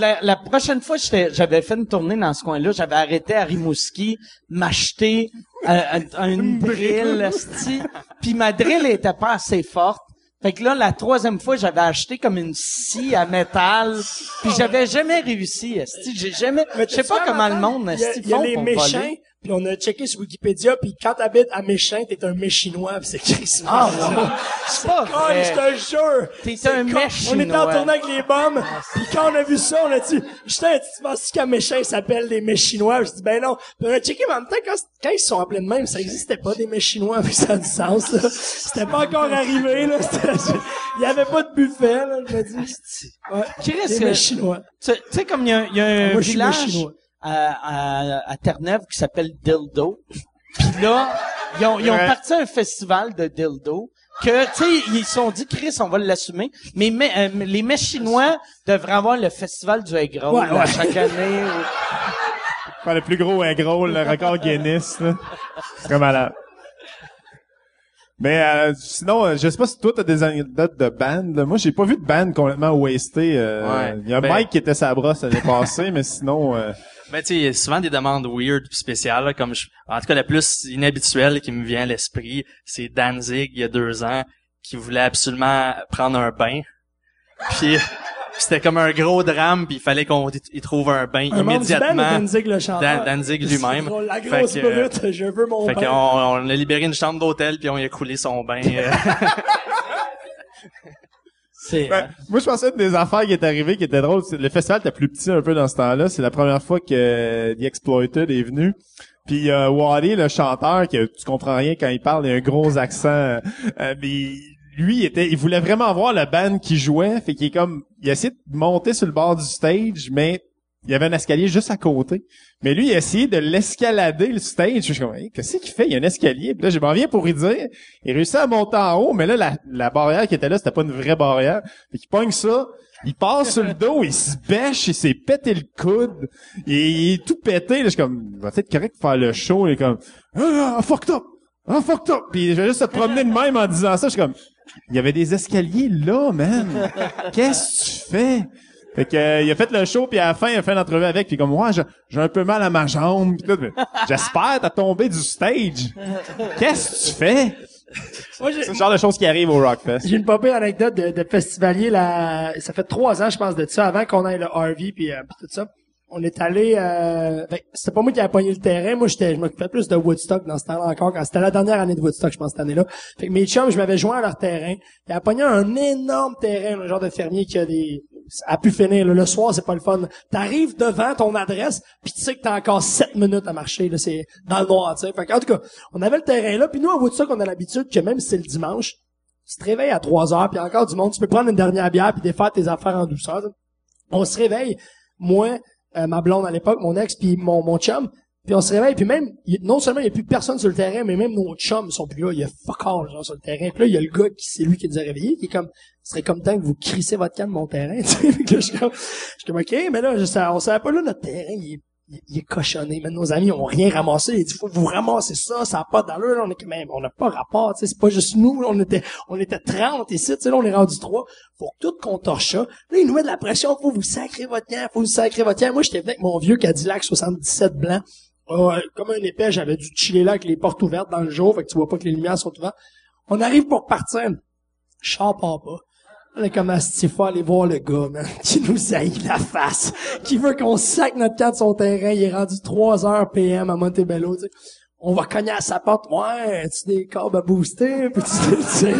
la, la prochaine fois, j'étais- j'avais fait une tournée dans ce coin-là, j'avais arrêté à Rimouski, m'acheter euh, un- une drill, puis ma drill était pas assez forte. Fait que là, la troisième fois, j'avais acheté comme une scie à métal, puis j'avais jamais réussi, esti. J'ai jamais, je sais pas comment le monde, esti, il y a les méchants, voler. Puis on a checké sur Wikipédia, puis quand t'habites à Méchant, t'es un méchinois, puis c'est Chris. Ah, ouais. c'est pas vrai. je te jure! T'es C'est un méchinois. On était en tournée avec les bombes, puis quand on a vu ça, on a dit, Justin, tu penses qu'à Méchant, ils s'appellent des méchinois? Je dis, ben non. Puis on a checké, mais en même temps, quand, quand ils sont appelés de même, ça existait pas des méchinois, puis ça a du sens, là. C'était pas encore arrivé, là. Il y avait pas de buffet, là, je me dis. Ouais. Chris, euh, méchinois. Tu sais, comme il y a, y a un village méchinois. À, à, à Terre-Neuve qui s'appelle Dildo. Puis là, ils ont, ils ont Ouais. parti un festival de Dildo que, tu sais, ils se sont dit, Chris, on va l'assumer. Mais, mais, euh, les mets chinois devraient avoir le festival du egg roll, Ouais, ouais. chaque année. ou- Faire le plus gros egg roll, le record Guinness, là. C'est comme malade. Mais euh, sinon, euh, je sais pas si toi t'as des anecdotes de band. là. Moi, j'ai pas vu de band complètement wasté. euh, Ouais. Il y a Ben- Mike qui était sa brosse l'année passée, mais sinon, euh, Ben, tu sais, il y a souvent des demandes weird pis spéciales, là, comme je, en tout cas, la plus inhabituelle qui me vient à l'esprit, c'est Danzig, il y a deux ans, qui voulait absolument prendre un bain. Puis, c'était comme un gros drame, puis il fallait qu'on y- trouve un bain Un band immédiatement. Danzig le chanteur? Dan- Danzig lui-même. Fait que, brute, je veux mon Fait bain. qu'on on a libéré une chambre d'hôtel, puis on y a coulé son bain. C'est, Ben, moi, je pensais que des affaires qui étaient arrivées qui étaient drôles. C'est- Le festival était plus petit un peu dans ce temps-là. C'est la première fois que euh, The Exploited est venu. Puis euh, Wally, le chanteur, que tu comprends rien quand il parle, il a un gros accent. euh, euh, mais lui, il était, il voulait vraiment voir le band qui jouait. Fait qu'il est comme, il a essayé de monter sur le bord du stage, mais il y avait un escalier juste à côté. Mais lui, il a essayé de l'escalader, le stage. Je suis comme, Hey, qu'est-ce qu'il fait? Il y a un escalier. Puis là, je m'en viens pour y dire. Il réussit à monter en haut, mais là, la, la barrière qui était là, c'était pas une vraie barrière. Fait qu'il pogne ça. Il passe sur le dos, il se bêche, il s'est pété le coude. Il, il est tout pété. Là, je suis comme, il va être correct de faire le show. Il est comme, ah, ah, fucked up. Ah, fucked up. Puis je vais juste se promener de même en disant ça. Je suis comme, il y avait des escaliers là, man. Qu'est-ce que tu fais? Fait que, euh, il a fait le show, puis à la fin, il a fait l'entrevue avec, puis comme, ouais, j'ai- j'ai un peu mal à ma jambe, pis tout. J'espère t'as tombé du stage. Qu'est-ce que tu fais? Moi, C'est le genre de choses qui arrivent au Rockfest. J'ai une popée anecdote de, de festivalier là. Ça fait trois ans, je pense, de ça, avant qu'on aille le RV puis, euh, tout ça. On est allé. Euh, ben, c'était pas moi qui avais pogné le terrain. Moi, j'étais, je m'occupais plus de Woodstock dans ce temps-là encore. Quand c'était la dernière année de Woodstock, je pense cette année-là. Fait que mes chums, je m'avais joint à leur terrain. Ils avaient pogné un énorme terrain, un genre de fermier qui a des a pu finir. là. Le soir, c'est pas le fun. T'arrives devant ton adresse, puis tu sais que t'as encore sept minutes à marcher. Là, c'est dans le noir, tu sais. Fait en tout cas, on avait le terrain là. Puis nous, à Woodstock, on a l'habitude que même si c'est le dimanche, tu te réveilles à 3 heures, puis encore du monde, tu peux prendre une dernière bière puis défaire tes affaires en douceur. On se réveille, moi, euh, ma blonde à l'époque, mon ex, puis mon, mon chum, puis on se réveille, puis même, non seulement il n'y a plus personne sur le terrain, mais même nos chums sont plus là, il y a fuck all, genre, sur le terrain. Puis là, il y a le gars qui, c'est lui qui nous a réveillés, qui est comme, ce serait comme temps que vous crissez votre canne de mon terrain, que je suis comme, ok, mais là, je on savait pas là, notre terrain, il est, il- il est cochonné. Mais nos amis ont rien ramassé. Ils disent, faut vous ramassez ça, ça n'a pas d'allure. On est quand même, on n'a pas rapport, tu sais, c'est pas juste nous, on était, on était 30 ici, tu sais, là, on est rendu 3. Faut que tout contorche ça. Là, ils nous mettent de la pression, faut vous sacrer votre camp, faut vous sacrer votre camp. Moi, j'étais venu avec mon vieux Cadillac 77 blanc. Euh, comme un épais, j'avais dû chiller là avec les portes ouvertes dans le jour, fait que tu vois pas que les lumières sont ouvertes. On arrive pour partir. Char part pas. On est comme Astifa aller voir le gars, man, qui nous haït la face, qui veut qu'on sac notre camp de son terrain. Il est rendu 3 heures PM à Montebello, tu sais. On va cogner à sa porte. Ouais, tu des câbles à booster? Puis tu tu sais,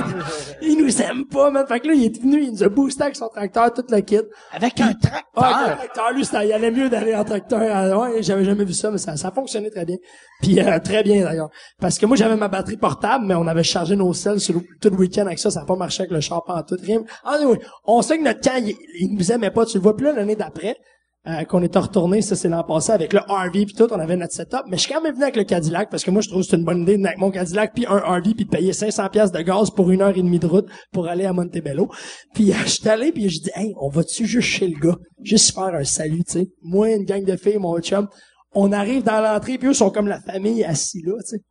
il nous aime pas, man. Fait que là, il est venu, il nous a boosté avec son tracteur, toute la kit. Avec un tracteur? Avec un tracteur, lui, ça, il allait mieux d'aller en tracteur. Ah, Ouais, j'avais jamais vu ça, mais ça, ça fonctionnait très bien. Puis euh, très bien d'ailleurs. Parce que moi, j'avais ma batterie portable, mais on avait chargé nos selles sur le, tout le week-end avec ça. Ça n'a pas marché avec le char en tout. Rien. Ah oui, on sait que notre camp, il, il nous aimait pas. Tu le vois plus là, l'année d'après. Euh, qu'on était retourné, ça c'est l'an passé avec le RV puis tout, on avait notre setup, mais je suis quand même venu avec le Cadillac parce que moi je trouve que c'est une bonne idée de avec mon Cadillac puis un RV puis de payer 500 pièces de gaz pour une heure et demie de route pour aller à Montebello. Puis euh, je suis allé puis je dis hey, on va-tu juste chez le gars, juste faire un salut, tu sais. Moi une gang de filles, mon chum, on arrive dans l'entrée puis eux sont comme la famille assis là, tu sais.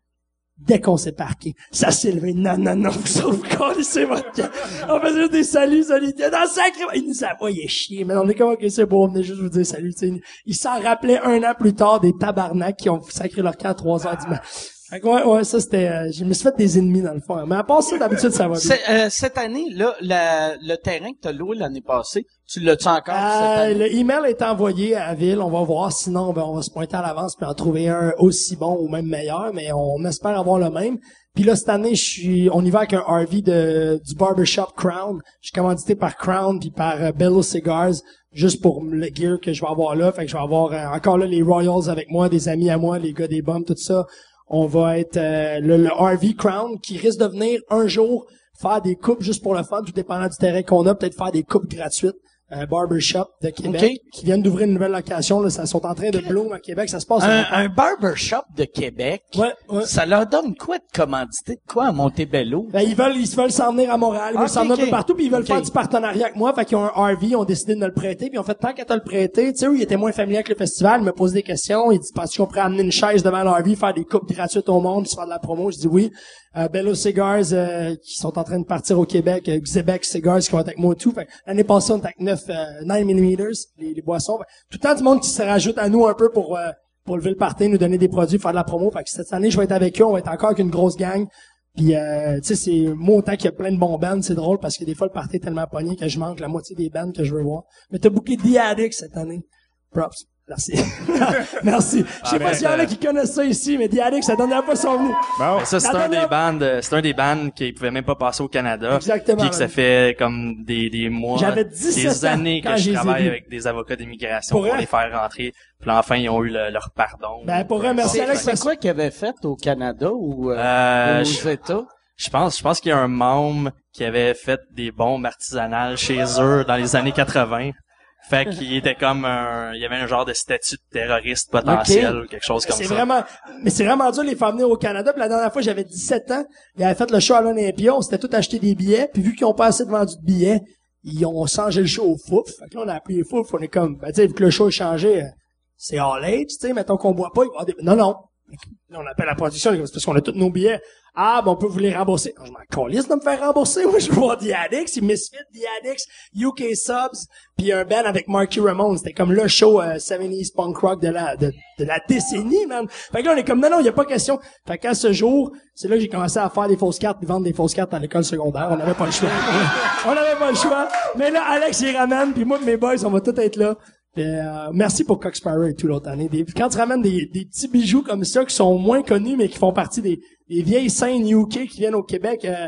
Dès qu'on s'est parqué, ça s'est levé. Non, non, non, vous autres, vous connaissez votre camp. On faisait des saluts, saluts. Dans sacré, il nous envoyait chier. Mais on est comme, ok, c'est beau, on venait juste vous dire salut. tu sais. Ils s'en rappelaient un an plus tard des tabarnaks qui ont sacré leur camp à 3 heures du matin. Fait que ouais, ouais, ça c'était, euh, je me suis fait des ennemis dans le fond. Mais à part ça, d'habitude, ça va bien. Euh, cette année, là, la- le terrain que t'as loué l'année passée, tu l'as-tu encore cette Euh, année? le email est envoyé à la ville. On va voir. Sinon, ben, on va se pointer à l'avance puis en trouver un aussi bon ou même meilleur. Mais on espère avoir le même. Puis là, cette année, je suis, on y va avec un RV de, du barbershop Crown. Je suis commandité par Crown puis par euh, Bello Cigars juste pour le gear que je vais avoir là. Fait que je vais avoir euh, encore là les Royals avec moi, des amis à moi, les gars des bombes, tout ça. On va être euh, le, le RV Crown qui risque de venir un jour faire des coupes juste pour le fun, tout dépendant du terrain qu'on a, peut-être faire des coupes gratuites. Un barbershop de Québec Ok. qui viennent d'ouvrir une nouvelle location. Là, ça sont en train de bloom à Québec. Ça se passe. Un, un barbershop de Québec, Ouais, ouais. ça leur donne quoi de commandité? De quoi à Montebello? Ben, ils veulent, ils veulent s'en venir à Montréal, ils veulent Ok, s'en venir un ok. peu partout, puis ils veulent faire du partenariat avec moi. Fait qu'ils ont un RV, ils ont décidé de me le prêter, puis ils ont fait tant qu'à te le prêter, tu sais, ils étaient moins familiers avec le festival, ils me posaient des questions, ils disent, penses-tu qu'on pourrait amener une chaise devant le RV, faire des coupes gratuites au monde, se faire de la promo? Je dis oui. Euh, Bello Cigars, euh, qui sont en train de partir au Québec, euh, Xebec Cigars, qui vont être avec moi et tout. L'année passée, on était avec 9, euh, 9 les, boissons. Tout le temps du monde qui se rajoute à nous un peu pour, euh, pour lever le party, nous donner des produits, faire de la promo. Fait que cette année, je vais être avec eux, on va être encore avec une grosse gang. Puis, euh, c'est moi autant qu'il y a plein de bons bands, c'est drôle parce que des fois le party est tellement pogné que je manque la moitié des bands que je veux voir. Mais t'as booké The Addict cette année. Props. Merci. Merci. Je sais Ah, pas s'il y en a mais, qui connaissent ça ici, mais The Addict, ça donne pas son venus. Bon. Mais ça, c'est La un des dernière- bands, euh, c'est un des bands qui pouvaient même pas passer au Canada. Exactement, Puis que ça fait comme des, des mois, J'avais 17 des années quand que je travaille avec des avocats d'immigration Pour les faire rentrer. Puis là, enfin, ils ont eu le- leur pardon. Ben, pour vrai, merci C'est Alex. c'est quoi qu'ils avaient fait au Canada ou euh, Euh, aux je- États? Je pense, je pense qu'il y a un membre qui avait fait des bombes artisanales chez eux dans les années 80. Fait qu'il était comme un, il y avait un genre de statut de terroriste potentiel ou quelque chose comme C'est ça. vraiment, mais c'est vraiment dur les faire venir au Canada. Puis la dernière fois, j'avais 17 ans. Ils avaient fait le show à l'Olympia. On s'était tout acheté des billets. Puis vu qu'ils ont pas assez de vendus de billets, ils ont changé le show au fouf. Fait que là, on a appelé les fouf. On est comme, ben, tu sais, vu que le show a changé, euh, c'est all age, tu sais, mettons qu'on boit pas, il va avoir des... Non, non. Là, on appelle la production, c'est parce qu'on a tous nos billets. Ah, ben, on peut vous les rembourser. Je m'en calisse de me faire rembourser. Moi, je voir The Addicts, ils Misfit, The Addicts, UK Subs, puis un band avec Marky Ramone. C'était comme le show euh, 70s punk rock de la, de, de la décennie, man. Fait que là, on est comme, non, non, il y a pas question. Fait qu'à ce jour, c'est là que j'ai commencé à faire des fausses cartes, vendre des fausses cartes à l'école secondaire. On n'avait pas le choix. on n'avait pas le choix. Mais là, Alex, il ramène, puis moi, mes boys, on va tous être là. Puis, euh, merci pour Cox et tout l'autre année. Des- quand tu ramènes des, des petits bijoux comme ça qui sont moins connus mais qui font partie des, des vieilles scènes UK qui viennent au Québec, euh,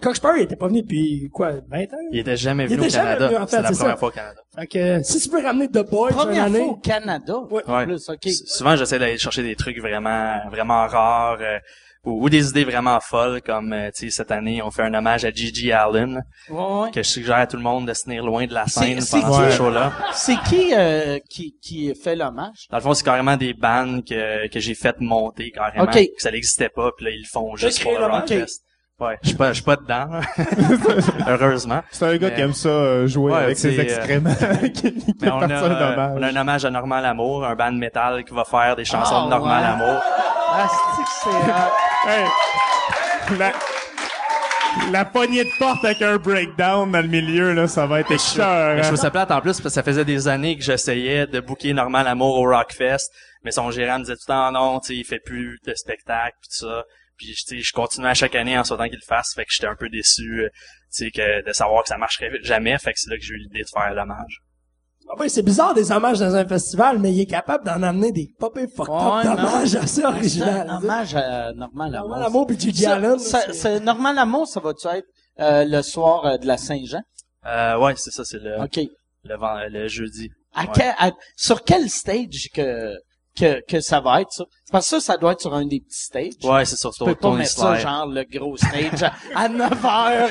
Cox il était pas venu depuis quoi, 20 ans? Il était jamais Il venu était au jamais Canada. venu, en fait, c'est la première ça. fois au Canada. Fait que euh, si tu peux ramener The Boys une Première année. fois au Canada. Ouais. En plus, Souvent, j'essaie d'aller chercher des trucs vraiment, vraiment rares, euh, ou, ou des idées vraiment folles, comme, euh, tu sais, cette année, on fait un hommage à Gigi Allen, Ouais, ouais. que je suggère à tout le monde de se tenir loin de la scène C'est- pendant c'est ce qui? show-là. C'est qui, euh, qui qui fait l'hommage? Dans le fond, c'est carrément des bands que, que j'ai fait monter carrément, Ok. que ça n'existait pas, puis là, ils le font juste pour le. Ouais, je suis pas, je suis pas dedans, heureusement. C'est un gars Mais- qui aime ça euh, jouer Ouais, avec ses euh, excréments. qui, qui Mais on a, euh, dommage. on a un hommage à Normand Lamour, un band metal qui va faire des chansons Ah, de Normand ouais. Lamour. Ah, c'est que c'est... Hey, la, la poignée de porte avec un breakdown dans le milieu, là, ça va être écœurant. je trouve ça plate en plus parce que ça faisait des années que j'essayais de booker Normand Lamour au Rockfest, mais son gérant me disait tout le temps non, tu il fait plus de spectacles pis tout ça. Puis tu je continuais à chaque année en souhaitant qu'il le fasse, fait que j'étais un peu déçu, euh, tu sais, que de savoir que ça marcherait jamais, fait que c'est là que j'ai eu l'idée de faire l'hommage. Ah oui, c'est bizarre des hommages dans un festival, mais il est capable d'en amener des pop fuck Ouais, up non. d'hommages assez c'est un original. hommage à Normand Lamour. Normand Lamour puis Gigi Ça- Allen. c'est- Normand Lamour, ça va-tu être euh, le soir euh, de la Saint-Jean? Euh, ouais, c'est ça, c'est le, OK. le, vend- le jeudi. À Ouais. quel- à- sur quel stage que, que, que ça va être, ça? Parce que ça, ça doit être sur un des petits stages. Ouais, c'est sur Tu peux pas mettre ça, genre, le gros stage à, à 9 heures.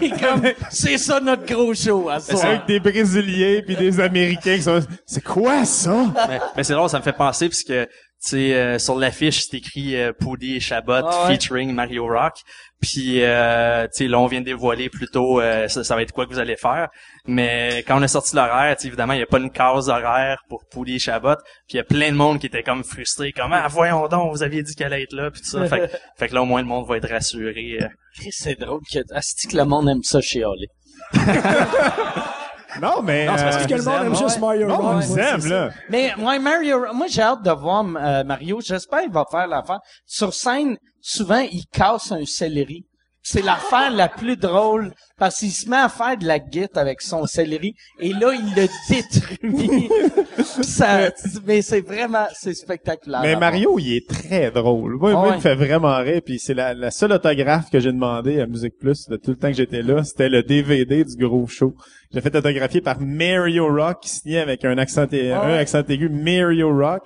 T'es comme, c'est ça notre gros show à C'est avec des Brésiliens puis des Américains qui sont... C'est quoi ça? mais, mais c'est drôle, ça me fait penser parce que tu sais, euh, sur l'affiche, c'est écrit euh, Poudy et Chabot Ah ouais. featuring Mario Rock. Puis, euh, tu sais, là, on vient de dévoiler plutôt euh, ça, ça va être quoi que vous allez faire. Mais quand on a sorti l'horaire, évidemment, il n'y a pas une case horaire pour Poudy et Chabot. Puis il y a plein de monde qui était comme frustré, comme ah voyons donc, vous aviez dit qu'elle allait être là, puis tout ça. fait, que- fait que là, au moins, le monde va être rassuré. euh. C'est drôle que, asti que le monde aime ça chez Oli. Non, mais... Non, c'est parce euh, que le monde aime juste Mario non, Rock. on aime, là. Mais moi, Mario, moi j'ai hâte de voir euh, Mario. J'espère qu'il va faire l'affaire. Sur scène, souvent il casse un céleri. C'est l'affaire la plus drôle parce qu'il se met à faire de la guite avec son céleri et là il le détruit. Ça, mais c'est vraiment c'est spectaculaire. Mais. Mario, il est très drôle. Moi, moi, ouais. il me fait vraiment rire. Puis c'est la, la seule autographe que j'ai demandé à Musique Plus de tout le temps que j'étais là. C'était le DVD du gros show. J'ai fait autographier par Mario Rock, signé avec un accent, un accent aigu, Mario Rock.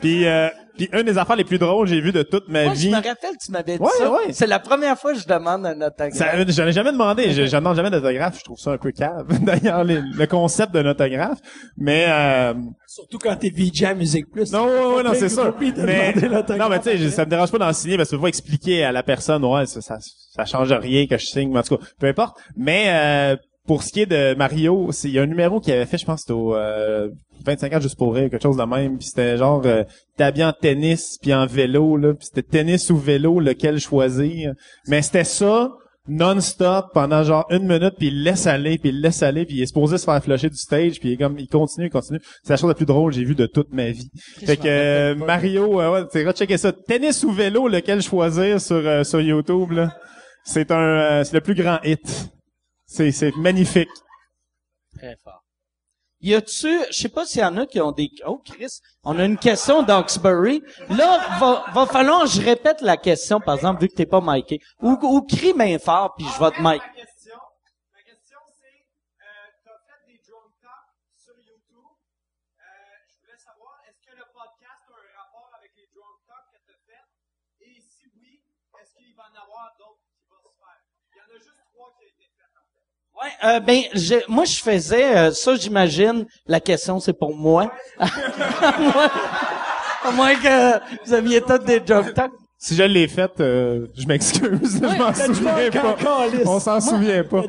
Puis, euh, puis une des affaires les plus drôles que j'ai vues de toute ma Moi, je vie. me rappelle, tu m'avais dit Ouais, ça. ouais. C'est la première fois que je demande un autographe. Ça, j'en ai jamais demandé. Je, je demande jamais d'autographe. Je trouve ça un peu cave. D'ailleurs, les- le concept d'un autographe. Mais, euh, Surtout quand t'es VJ à Musique Plus. Non, ouais, ouais, non, c'est Faut sûr. pas te Mais, non, mais tu sais, ça me dérange pas d'en signer parce que tu vas expliquer à la personne, ouais, ça, ça, ça change rien que je signe, mais en tout cas, peu importe. Mais, euh, pour ce qui est de Mario, c'est, il y a un numéro qu'il avait fait, je pense, c'était au, euh, 25 ans juste pour rire, quelque chose de même, puis c'était genre, euh, t'es habillé en tennis puis en vélo, là, puis c'était tennis ou vélo, lequel choisir. Mais c'était ça, non-stop, pendant genre une minute, puis il laisse aller, puis il laisse aller, puis il est supposé se faire flusher du stage, puis il est comme, il continue, il continue. C'est la chose la plus drôle que j'ai vue de toute ma vie. Fait que euh, Mario, euh, ouais, tu sais, checker ça. Tennis ou vélo, lequel choisir sur euh, sur YouTube là? C'est un, euh, c'est le plus grand hit. C'est c'est magnifique. Très fort. Y a-tu, je sais pas s'il y en a qui ont des, oh Chris, on a une question d'Oxbury. Là, va, va falloir, que je répète la question, par exemple, vu que t'es pas miké. Ou, ou crie bien fort, puis je vais te mic. Ouais, euh, ben, moi, je faisais, euh, ça, j'imagine, la question, c'est pour moi. à moins, que vous aviez tous des drunk talk. Si je l'ai fait, euh, je m'excuse, je m'en souviens pas. On s'en souvient pas.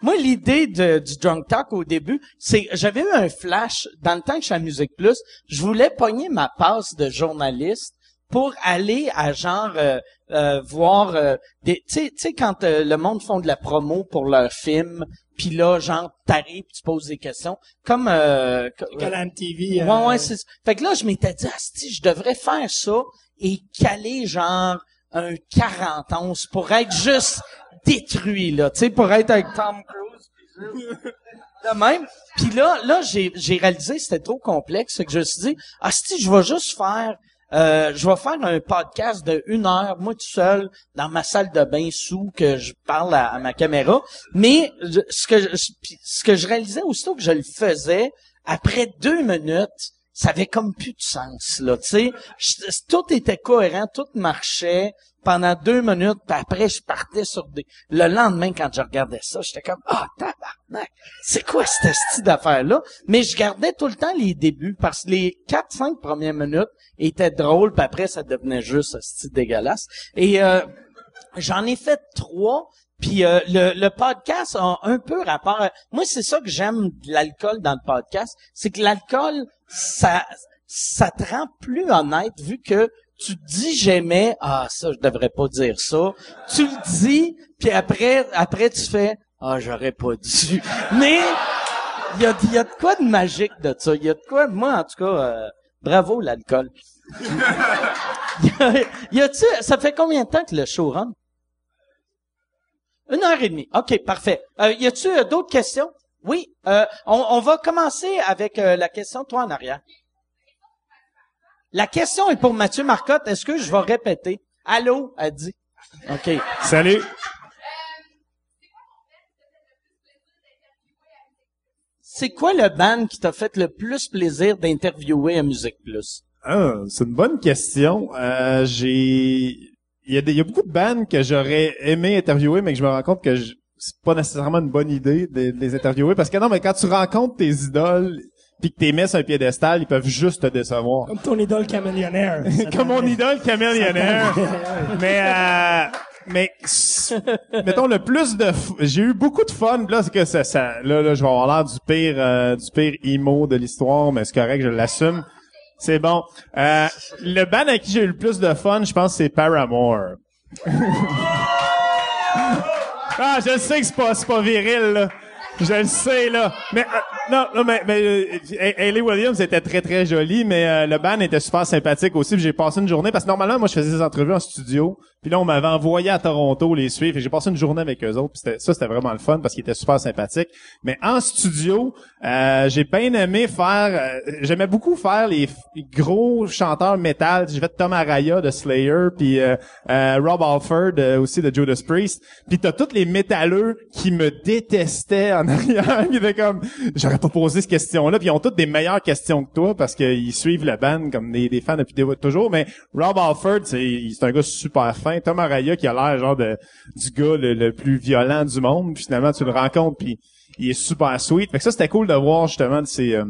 Moi, l'idée du drunk talk au début, c'est j'avais eu un flash dans le temps que je suis à Musique Plus. Je voulais pogner ma passe de journaliste pour aller à genre euh, euh, voir euh, des tu sais quand euh, le monde font de la promo pour leur film puis là genre t'arrives tu poses des questions comme euh, co- Comme la MTV. euh, Ouais, ouais, c'est ça. Fait que là, je m'étais dit, si je devrais faire ça et caler genre un 40 onces pour être juste détruit, là. Tu sais, pour être avec Tom Cruise. juste De même. Puis là, là, j'ai, j'ai réalisé c'était trop complexe. Que je me suis dit, ah, si je vais juste faire, euh, je vais faire un podcast de une heure, moi tout seul, dans ma salle de bain sous que je parle à, ma caméra. Mais ce que je, ce que je réalisais aussitôt que je le faisais, après deux minutes, ça avait comme plus de sens, là, tu sais. Tout était cohérent, tout marchait pendant deux minutes, puis après, je partais sur des... Le lendemain, quand je regardais ça, j'étais comme, ah, tabarnak, c'est quoi cette style d'affaire-là? Mais je gardais tout le temps les débuts, parce que les quatre, cinq premières minutes étaient drôles, puis après, ça devenait juste style dégueulasse. Et euh, j'en ai fait trois, puis euh, le, le podcast a un peu rapport. à- Moi, c'est ça que j'aime de l'alcool dans le podcast, c'est que l'alcool, ça, ça te rend plus honnête vu que tu dis j'aimais, ah ça je devrais pas dire ça. Tu le dis, puis après, après tu fais, ah j'aurais pas dû. Mais il y a, y a de quoi de magique de ça. Il y a de quoi, moi en tout cas, euh, bravo l'alcool. y a, y a-tu, ça fait combien de temps que le show run? Une heure et demie. OK, parfait. Euh, y a-tu euh, d'autres questions? Oui. Euh, on, va commencer avec la question, toi en arrière. La question est pour Mathieu Marcotte. Est-ce que je vais répéter? Allô, a dit. OK. Salut. C'est quoi le band qui t'a fait le plus plaisir d'interviewer à Musique Plus? Ah, c'est une bonne question. Euh, j'ai, il y a des, il y a beaucoup de bandes que j'aurais aimé interviewer, mais que je me rends compte que je- c'est pas nécessairement une bonne idée de, de les interviewer parce que non, mais quand tu rencontres tes idoles, puis que t'es mis sur un piédestal, ils peuvent juste te décevoir. Comme ton idole caméléonnaire. Comme mon idole camélionnaire. mais euh, mais mettons le plus de j'ai eu beaucoup de fun là c'est que ça, ça là là je vais avoir l'air du pire euh, du pire emo de l'histoire mais c'est correct je l'assume c'est bon euh, le band avec qui j'ai eu le plus de fun je pense c'est Paramore ah je sais que c'est pas c'est pas viril là je le sais là mais euh, non non mais mais euh, Hayley Williams était très très jolie mais euh, le band était super sympathique aussi j'ai passé une journée parce que normalement moi je faisais des entrevues en studio puis là on m'avait envoyé à Toronto les suivre j'ai passé une journée avec eux autres ça c'était vraiment le fun parce qu'ils étaient super sympathiques. Mais en studio euh, j'ai bien aimé faire euh, j'aimais beaucoup faire les gros chanteurs métal. J'ai fait Tom Araya de Slayer puis euh, euh, Rob Alford aussi de Judas Priest. Puis t'as tous les métalleux qui me détestaient en arrière puis étaient comme pas posé cette question là puis ils ont toutes des meilleures questions que toi parce qu'ils suivent la band comme des, des fans depuis des- toujours mais Rob Alford c'est c'est un gars super fin Tom Araya qui a l'air genre de du gars le, le plus violent du monde puis finalement tu le rencontres puis il est super sweet fait que ça c'était cool de voir justement de ces euh,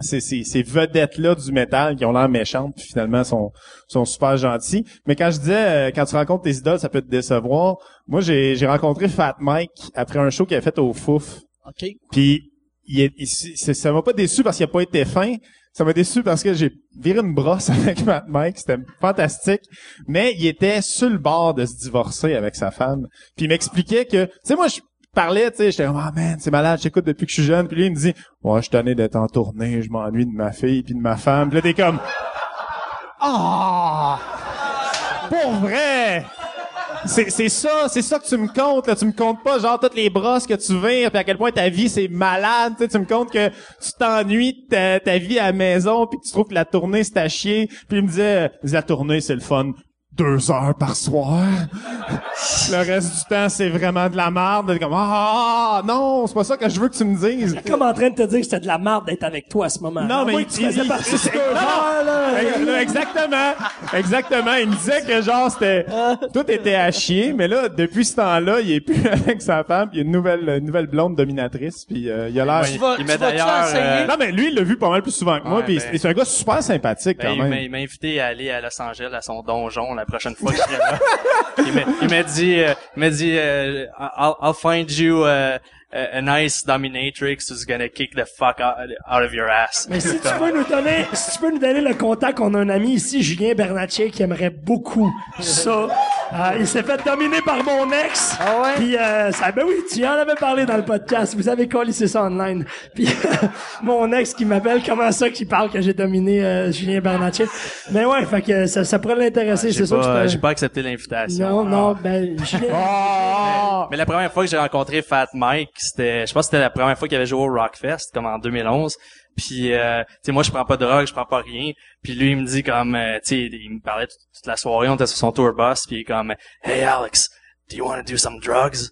ces, ces, ces vedettes-là du métal qui ont l'air méchantes, puis finalement sont, sont super gentils. Mais quand je disais, euh, quand tu rencontres tes idoles, ça peut te décevoir. Moi, j'ai, j'ai rencontré Fat Mike après un show qu'il a fait au Fouf. OK. Puis il il- ça m'a pas déçu parce qu'il a pas été fin. Ça m'a déçu parce que j'ai viré une brosse avec Fat Mike. C'était fantastique. Mais il était sur le bord de se divorcer avec sa femme. Puis il m'expliquait que, tu sais, moi, je parlais, tu sais, j'étais comme, ah man, c'est malade, j'écoute depuis que je suis jeune. Puis lui, il me dit, ouais, je suis tanné d'être en tournée, je m'ennuie de ma fille puis de ma femme. Puis là, t'es comme, ah, pour vrai. C'est, ça, c'est ça que tu me comptes, là. Tu me comptes pas, genre, toutes les brosses que tu vires, puis à quel point ta vie, c'est malade, tu. Tu me comptes que tu t'ennuies ta, ta vie à la maison, puis tu trouves que la tournée, c'est à chier. Puis il me disait, la tournée, c'est le fun. Deux heures par soir. le reste du temps, c'est vraiment de la merde. Comme, ah, non, c'est pas ça que je veux que tu me dises. Comme en train de te dire que c'était de la merde d'être avec toi à ce moment. Non, mais Moi, il- tu faisais il- partie de ce non, genre, là. Ex- Exactement. Exactement. Il me disait que genre c'était tout était à chier, mais là depuis ce temps-là, il est plus avec sa femme, puis il y a une nouvelle une nouvelle blonde dominatrice, puis euh, il a l'air Ouais, Tu vas, Il vas-tu d'ailleurs, euh, Non mais lui il l'a vu pas mal plus souvent que moi, Ouais, puis ben- c'est un gars super sympathique Ben, quand il m'a- même. il m'a invité à aller à Los Angeles à son donjon prochaine fois que je viens là. il m'a dit, euh, il m'a dit, euh, I'll, I'll find you uh, a, a nice dominatrix who's gonna kick the fuck out, out of your ass. Mais si tu peux nous donner, si tu peux nous donner le contact, on a un ami ici, Julien Bernatchez, qui aimerait beaucoup ça. Euh, il s'est fait dominer par mon ex. Ah ouais? Puis euh, ça, ben oui, tu en avais parlé dans le podcast. Vous avez collé ça online. Puis mon ex qui m'appelle, comment ça qu'il parle que j'ai dominé euh, Julien Bernatchez? Mais ouais, fait que ça, ça pourrait l'intéresser, J'ai c'est sûr. que j'ai pas accepté l'invitation. Non, non, ben Julien. Oh! Mais la première fois que j'ai rencontré Fat Mike, c'était, je pense que c'était la première fois qu'il avait joué au Rockfest, comme en 2011. Puis, euh, tu sais, moi, je prends pas de drogue, je prends pas rien. Puis lui, il me dit comme, euh, tu sais, il me parlait toute, la soirée, on était sur son tour bus, puis il est comme, Hey Alex, do you want to do some drugs?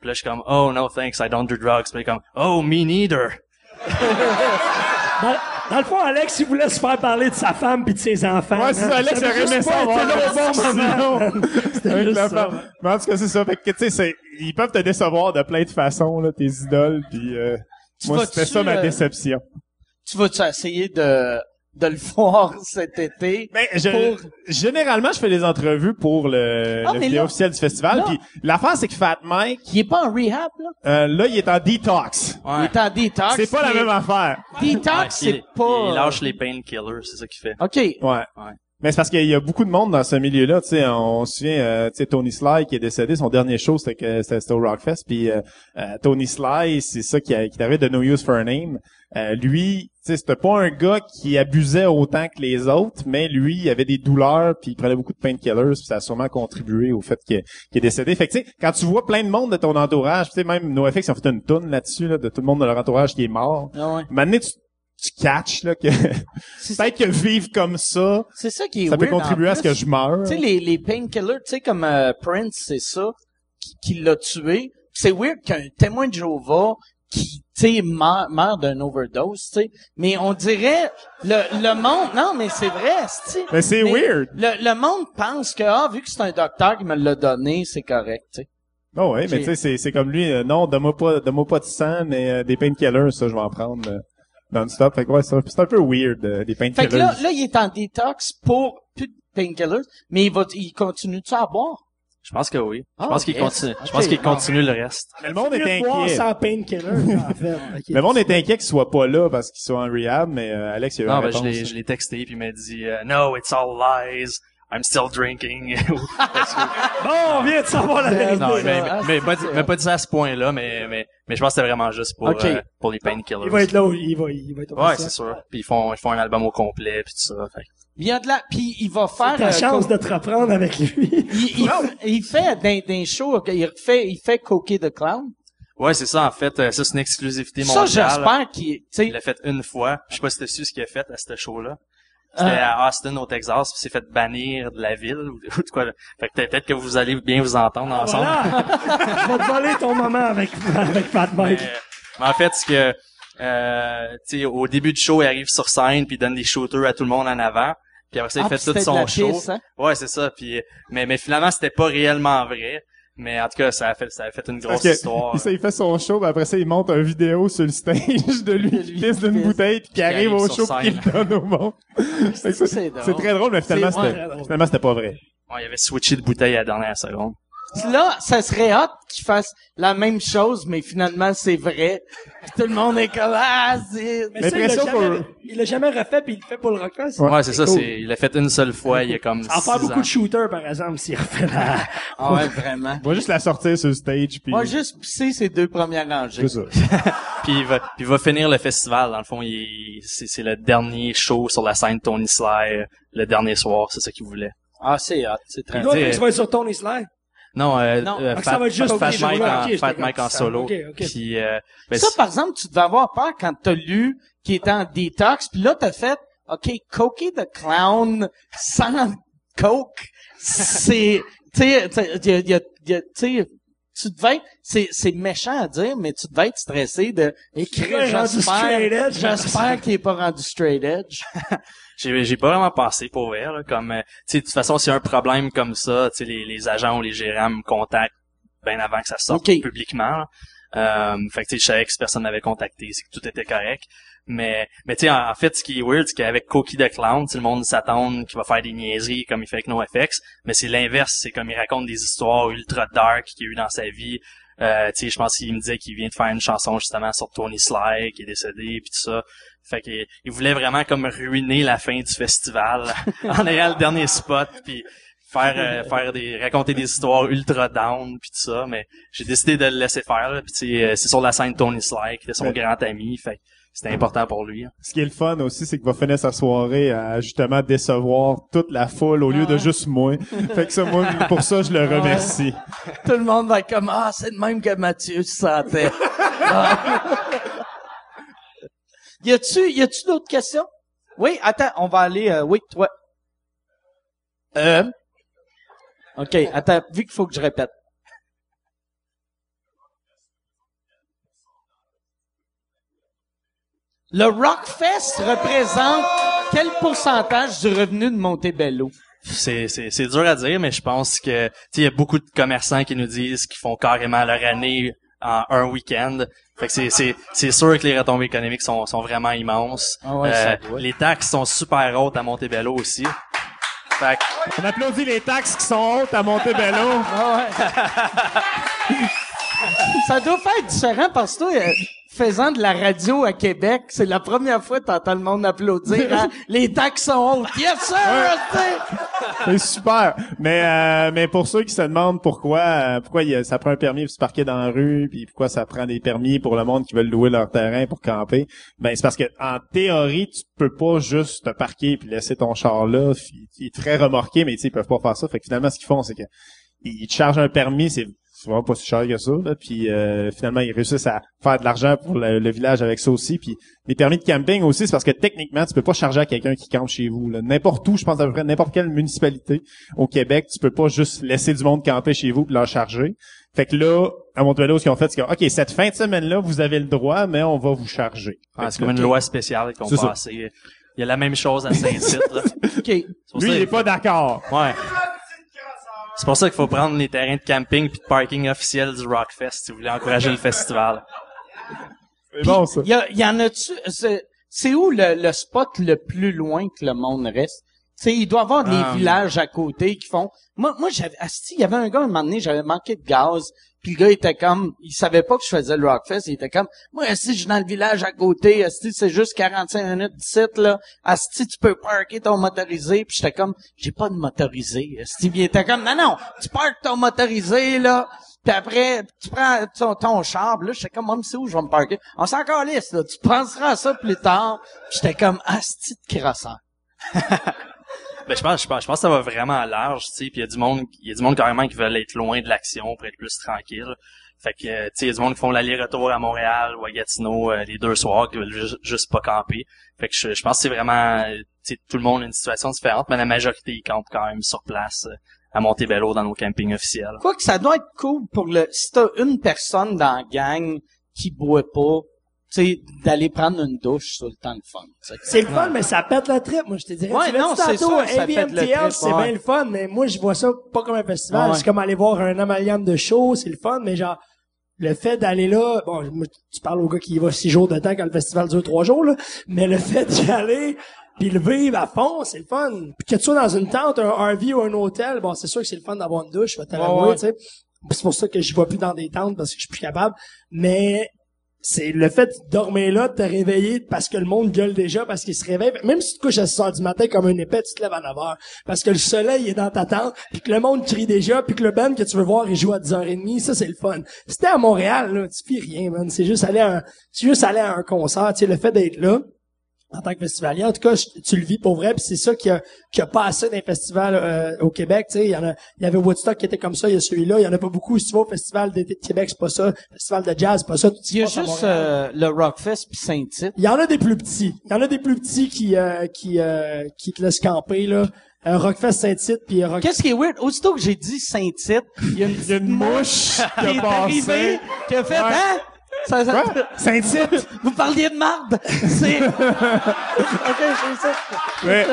Puis là, je suis comme, Oh no thanks, I don't do drugs. Puis il est comme, Oh me neither. Dans, le fond, Alex, il voulait se faire parler de sa femme puis de ses enfants. Ouais, c'est ça, Alex Ça veut aurait aimé ça avoir au bon moment. C'était juste ça. Mais en tout cas, c'est ça. Fait que, tu sais, c'est- ils peuvent te décevoir de plein de façons, là, tes idoles, puis euh, moi, c'était ça ma euh, déception. Tu vas-tu essayer de, de le voir cet été? Mais je, Pour- généralement, je fais des entrevues pour le, Ah, le là- officiel du festival. là- Puis l'affaire, c'est que Fat Mike, Il est pas en rehab, là? euh, là, il est en detox. Il Ouais. est en détox. C'est pas la Il est- même affaire. Detox, Ouais, c'est il, pas... il lâche les painkillers, c'est ça qu'il fait. OK. Ouais. Ouais. Mais c'est parce qu'il y a beaucoup de monde dans ce milieu-là, tu sais, on se souvient, euh, tu sais, Tony Sly qui est décédé, son dernier show c'était que c'était au Rockfest, puis euh, euh, Tony Sly, c'est ça qui, a, qui arrivé de No Use for a Name. Euh, lui, tu sais, c'était pas un gars qui abusait autant que les autres, mais lui, il avait des douleurs, puis il prenait beaucoup de painkillers, puis ça a sûrement contribué au fait qu'il est décédé. Fait que tu sais, quand tu vois plein de monde de ton entourage, tu sais, même NoFX ils ont fait une toune là-dessus, là, de tout le monde de leur entourage qui est mort. Ah ouais. Maintenant, tu, tu catches là que peut-être que vivre comme ça, c'est ça qui est ça peut weird contribuer à ce que je meure. Tu sais, les, les painkillers, tu sais, comme euh, Prince, c'est ça, qui, qui l'a tué. C'est weird qu'un témoin de Jéhovah qui, tu sais, meurt, meurt d'une overdose, tu sais. Mais on dirait, le, le monde, non, mais c'est vrai. Mais c'est Mais weird. Le, le monde pense que, ah, vu que c'est un docteur qui me l'a donné, c'est correct, tu sais. Oh ouais, mais J'ai- tu sais, c'est, c'est comme lui, euh, non, donne-moi pas, donne-moi pas de sang, mais euh, des painkillers, ça, je vais en prendre. Non-stop. Fait que ouais, c'est un, c'est un peu weird, euh, des Fait painkillers. que là, là, il est en détox pour plus de painkillers, mais il va, il continue-tu à boire? Je pense que oui. Je Ah, pense qu'il yes. continue. Je pense qu'il continue le reste. Mais le monde est inquiet. sans painkiller, en fait. Le monde est inquiet qu'il soit pas là parce qu'il soit en rehab, mais euh, Alex, il a eu Non, ben, je réponse. l'ai, je l'ai texté puis il m'a dit euh, No, it's all lies. I'm still drinking. Bon, on vient de savoir la vérité. non, mais, Ah, mais, mais, pas dit- mais pas dit ça à ce point-là, mais, mais, mais je pense que c'était vraiment juste pour, Ok. euh, pour les painkillers. Il va être là, où- il va, il va être au Ouais, c'est sûr. Puis ils font, ils font un album au complet puis tout ça. Fait. que- Il y a de la, puis il va faire, Ta euh, chance de te reprendre avec lui. il, il, il fait d'un, d'un show, il fait, il fait Coquet the Clown. Ouais, c'est ça, en fait. euh, Ça, c'est une exclusivité Ça, mondiale. j'espère qu'il, tu sais, Il l'a fait une fois. Je sais pas si t'as su ce qu'il a fait à ce show-là. C'était Euh. à Austin, au Texas, puis s'est fait bannir de la ville ou ou de quoi. là. Fait que peut-être que vous allez bien vous entendre ensemble. Voilà. Je vais te voler ton moment avec, avec Fat Mike. Mais, mais en fait, ce que euh, tu sais, au début du show, il arrive sur scène puis il donne des shooters à tout le monde en avant. Puis après ça, il ah, fait tout son show. pisse, hein? Ouais, c'est ça. Puis mais mais finalement, c'était pas réellement vrai. Mais en tout cas, ça a fait ça a fait une grosse que, histoire. il, il fait son show, puis après ça, il monte une vidéo sur le stage de lui qui pisse d'une bouteille puis qui arrive au show puis qu'il le donne au monde. Ça, c'est très drôle, mais finalement, c'était, drôle. finalement, c'était pas vrai. Ouais, il avait switché de bouteille à la dernière seconde. Là, ça serait hot qu'il fasse la même chose, mais finalement, c'est vrai. Puis tout le monde est comme, ah, c'est... Mais ça, il l'a jamais, il l'a jamais refait puis il le fait pour le Rockfest. Ouais, c'est ça. cool. C'est il l'a fait une seule fois. Il y a comme. Ça va faire beaucoup ans. de shooters, par exemple, s'il refait la... Ah ouais, vraiment. On va juste la sortir sur le stage puis Moi, juste pisser ces deux premières rangées. c'est ça. Puis il va, puis il va finir le festival. Dans le fond, il, c'est, c'est le dernier show sur la scène Tony Sly, le dernier soir. C'est ça qu'il voulait. Ah, c'est hot, c'est très Il hot. doit, tu sais- tu vas être sur Tony Slide. Non, euh, Non, euh, donc Fat, ça va être juste Fat Mike, en, Fat Mike solo. Ok, ok. Puis, euh, ben, Ça, par exemple, tu devais avoir peur quand t'as lu qu'il était en détox, puis là, t'as fait, OK, Cokie the Clown sans coke, c'est, tu sais, tu devais être, c'est, c'est méchant à dire, mais tu devais être stressé de écrire, j'espère, edge. j'espère qu'il est pas rendu straight edge. j'ai, j'ai pas vraiment pensé pour vrai, là, comme, euh, tu sais, de toute façon, s'il y a un problème comme ça, tu sais, les, les agents ou les gérants me contactent bien avant que ça sorte publiquement. là. Euh, fait que je savais que personne m'avait contacté, c'est que tout était correct. Mais, mais tu sais, en, fait, ce qui est weird, c'est qu'avec Cokie the Clown, le monde s'attend qu'il va faire des niaiseries comme il fait avec NoFX, mais c'est l'inverse, c'est comme il raconte des histoires ultra dark qu'il a eu dans sa vie. Euh, tu sais, je pense qu'il me disait qu'il vient de faire une chanson justement sur Tony Sly, qui est décédé, puis tout ça. Fait qu'il il voulait vraiment comme ruiner la fin du festival en ayant le dernier spot, puis faire euh, faire des raconter des histoires ultra down puis tout ça mais j'ai décidé de le laisser faire là, puis tu sais, euh, c'est sur la scène Tony Sly qui était son Ouais. grand ami fait que c'était important pour lui hein. Ce qui est le fun aussi, c'est qu'il va finir sa soirée à justement décevoir toute la foule au lieu de juste moi. fait que ça, moi, pour ça, je le remercie. Tout le monde va être comme, ah, c'est de même que Mathieu se sentait. Ah. y a-tu, y a-tu d'autres questions? Oui, attends, on va aller, euh, oui, toi. Euh. OK, attends, vu qu'il faut que je répète. Le Rockfest représente quel pourcentage du revenu de Montebello? c'est c'est c'est dur à dire mais je pense que il y a beaucoup de commerçants qui nous disent qu'ils font carrément leur année en un week-end fait que c'est c'est c'est sûr que les retombées économiques sont sont vraiment immenses Ah ouais, Euh, les taxes sont super hautes à Montebello aussi fait que On applaudit les taxes qui sont hautes à Montebello. Ah ouais. Ça doit faire différent parce que toi, euh, faisant de la radio à Québec, c'est la première fois que t'entends le monde applaudir. hein? Les taxes sont hautes. Yes, sir! C'est super. Mais euh, mais pour ceux qui se demandent pourquoi euh, pourquoi il y a- ça prend un permis pour se parquer dans la rue, puis pourquoi ça prend des permis pour le monde qui veulent louer leur terrain pour camper, ben c'est parce que en théorie tu peux pas juste te parquer puis laisser ton char là. Il est très remorqué, mais ils peuvent pas faire ça. Fait que finalement ce qu'ils font c'est que ils te chargent un permis, c'est c'est vraiment pas si cher que ça. Là, puis euh, finalement ils réussissent à faire de l'argent pour le, le village avec ça aussi. Puis les permis de camping aussi, c'est parce que techniquement tu peux pas charger à quelqu'un qui campe chez vous. là. N'importe où, je pense à peu près n'importe quelle municipalité au Québec, tu peux pas juste laisser du monde camper chez vous puis leur charger. Fait que là, à Montebello, ce qu'ils ont fait, c'est que, OK, cette fin de semaine-là, vous avez le droit, mais on va vous charger. ah, c'est comme une loi spéciale qu'on passée il y a la même chose à Saint-Tite là. OK. Lui, ça- il est pas d'accord. ouais c'est pour ça qu'il faut prendre les terrains de camping puis de parking officiels du Rockfest si vous voulez encourager le festival C'est bon, ça. Il y, en a-tu... c'est- où le, le spot le plus loin que le monde reste? Tu sais, il doit y avoir des Ah, villages à côté qui font... Moi, moi j'avais... Il y avait un gars, un moment donné, j'avais manqué de gaz, puis le gars était comme... Il savait pas que je faisais le Rockfest, il était comme... Moi, Asti, je suis dans le village à côté, Asti, c'est juste 45 minutes d'ici, là. Asti, tu peux parker ton motorisé, puis j'étais comme... J'ai pas de motorisé. Puis il était comme... Non, non, tu parques ton motorisé, là... Puis après, tu prends ton, ton char, puis là, j'étais comme, c'est où je vais me parker? On s'en calisse, là. Tu penseras à ça plus tard. J'étais comme, asti de crassant. Ben, je pense, je pense, je pense que ça va vraiment large, tu sais, puis il y a du monde, il y a du monde carrément qui veulent être loin de l'action pour être plus tranquille. Fait que, tu sais, il y a du monde qui font l'aller-retour à Montréal ou à Gatineau euh, les deux soirs, qui veulent ju- juste pas camper. Fait que je, je pense que c'est vraiment, tu sais, tout le monde a une situation différente, mais la majorité, ils campent quand même sur place euh, à Montebello dans nos campings officiels. Quoi que ça doit être cool pour le, si t'as une personne dans la gang qui boit pas, sais, d'aller prendre une douche sur le temps de fun. C'est le fun, mais ça pète le trip, moi, je te dirais. Ouais, tu non, c'est sûr, ça pète le trip, c'est ouais. bien le fun, mais moi, je vois ça pas comme un festival. Ouais. C'est comme aller voir un amalgame de shows, c'est le fun, mais genre, le fait d'aller là, bon, tu parles au gars qui y va six jours de temps quand le festival dure trois jours, là, mais le fait d'y aller, puis le vivre à fond, c'est le fun. Puis que tu sois dans une tente, un RV ou un hôtel, bon, c'est sûr que c'est le fun d'avoir une douche, je vais te tu sais. C'est pour ça que je vais plus dans des tentes parce que je suis plus capable. Mais c'est le fait de dormir là, de te réveiller parce que le monde gueule déjà, parce qu'il se réveille. Même si tu te couches à 6 heures du matin comme un épée, tu te lèves à 9 heures. Parce que le soleil est dans ta tente, puis que le monde crie déjà, puis que le band que tu veux voir, il joue à 10h30. Ça, c'est le fun. Si t'es à Montréal, là, tu fais rien, man. C'est juste aller à un, c'est juste aller à un concert. Tu sais, le fait d'être là, en tant que festivalier. En tout cas, je- tu le vis pour vrai, puis c'est ça qui a, qui a pas assez d'un festival euh, au Québec. Tu sais, il y en a, il y avait Woodstock qui était comme ça, il y a celui-là. Il y en a pas beaucoup. Si tu vas au festival d'été de Québec, c'est pas ça. Festival de jazz, c'est pas ça. Tout ce qui Il y a juste euh, le Rockfest puis Saint-Tite. Il y en a des plus petits. Il y en a des plus petits qui euh, qui euh, qui te laissent camper là. Un Rockfest Saint-Tite puis Rock Qu'est-ce qui est weird? Aussitôt que j'ai dit Saint-Tite, il y a une, mouche qui qui est a passé. arrivée, qui a fait, Ouais. hein? Ça, ça-? Saint-Tite? Vous parliez de marde? C'est, ok, c'est ça. Mais,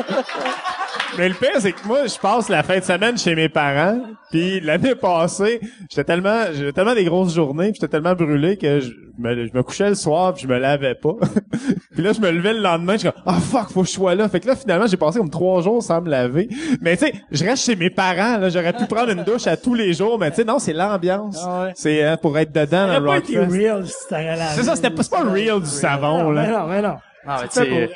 mais le pire, c'est que moi, je passe la fin de semaine chez mes parents. Puis l'année passée, j'étais tellement, j'avais tellement des grosses journées, puis j'étais tellement brûlé que je me, je me couchais le soir, puis je me lavais pas. puis là, je me levais le lendemain, je suis comme, ah fuck, faut que je sois là. Fait que là, finalement, j'ai passé comme trois jours sans me laver. Mais tu sais, je reste chez mes parents. Là, j'aurais pu prendre une douche à tous les jours, mais tu sais, non, c'est l'ambiance. Ah ouais. C'est hein, pour être dedans Ça dans a le pas été Rockfest. real si t'aurais la C'est ça, c'était pas, c'est pas real du savon Mais là. non, mais non. Ah, mais C'est tu sais, pour- tu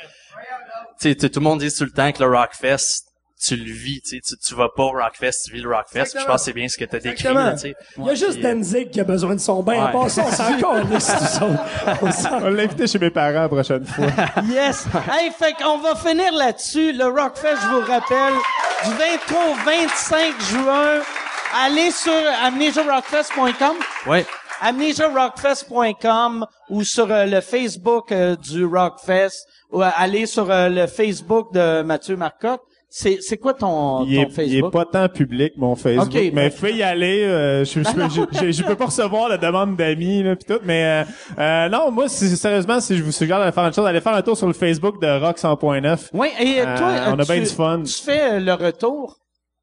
sais, tu- tout le monde dit tout le temps que le Rockfest, tu le vis, tu sais, tu, tu vas pas au Rockfest, tu vis le Rockfest. Je pense que c'est bien ce que t'as décrit, là, tu sais. Il y a juste Puis, Danzig qui a besoin de son bain. Ouais. part ça, on s'en. On s'en On l'a invité chez mes parents la prochaine fois. Yes. Hey, fait qu'on va finir là-dessus. Le Rockfest, je vous rappelle, du 23 au 25 juin. Allez sur amnesiarockfest.com. Ouais. amnesiarockfest.com ou sur euh, le Facebook euh, du Rockfest ou euh, allez sur euh, le Facebook de Mathieu Marcotte. C'est c'est quoi ton, Il ton est, il est Facebook? pas tant public, mon Facebook. Ok, mais ben- vous pouvez y aller. euh, je, je, je, je- je peux pas recevoir la demande d'amis, là, pis tout. Mais euh, euh, non, moi, si- sérieusement, si je vous suggère d'aller faire une chose, allez faire un tour sur le Facebook de Rock 100.9. Oui, et toi, Euh, on a tu, bien du fun. tu fais le retour?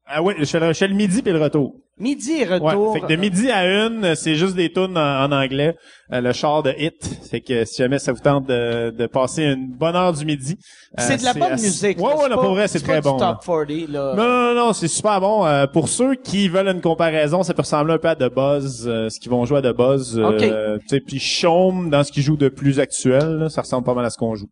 Ah oui, je fais le, je fais le midi puis le retour. Midi Ouais, retour. fait que de midi à une, c'est juste des tunes en, en anglais. Euh, le char de hit. Fait que si jamais ça vous tente de, de passer une bonne heure du midi. euh, c'est de la bonne musique. Ouais, ouais, C'est non, pas- pour vrai, c'est très bon. top 40, là. Non, non, non, c'est super bon. Euh, pour ceux qui veulent une comparaison, ça peut ressembler un peu à The Buzz, ce qu'ils vont jouer à The Buzz. Euh, puis Chaume, dans ce qu'ils jouent de plus actuel, là, ça ressemble pas mal à ce qu'on joue.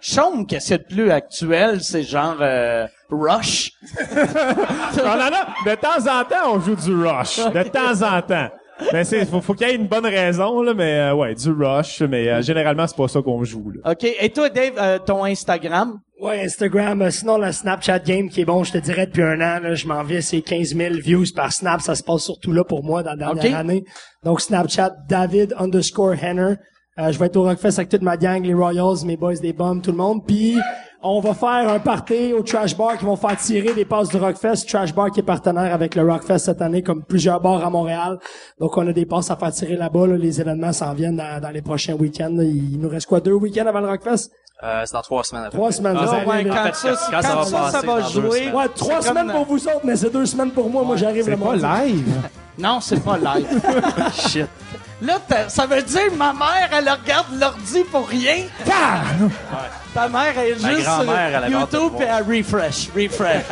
Chaume, qu'est-ce qu'il y a de plus actuel, c'est genre euh, Rush. non, non, non, de temps en temps, on joue du Rush. De temps en temps. Mais c'est, faut, faut qu'il y ait une bonne raison, là, mais euh, ouais, du Rush, mais euh, généralement, c'est pas ça qu'on joue, là. OK. Et toi, Dave, euh, ton Instagram? Ouais, Instagram. euh, sinon, le Snapchat game qui est bon, je te dirais, depuis un an, là, je m'en viens, c'est 15 000 views par Snap. Ça se passe surtout là pour moi dans la dernière année. Donc, Snapchat, David underscore Henner. Euh, je vais être au Rockfest avec toute ma gang, les Royals, mes boys des bombes, tout le monde. Puis, on va faire un party au Trash Bar qui vont faire tirer des passes du Rockfest. Trash Bar qui est partenaire avec le Rockfest cette année, comme plusieurs bars à Montréal. Donc, on a des passes à faire tirer là-bas. là. Les événements s'en viennent dans, dans les prochains week-ends. là. Il nous reste quoi, deux week-ends avant le Rockfest? Euh, c'est dans trois semaines. Trois semaines. Ah, ouais, quand ça, quand quand ça va ça, va jouer. semaines. Ouais, trois semaines comme- pour vous autres, mais c'est deux semaines pour moi. Moi, j'arrive le C'est pas live. Non, c'est pas live. Shit. Là, ça veut dire ma mère, elle regarde l'ordi pour rien. Ah! Ta mère est Ma juste sur de YouTube et elle refresh, refresh,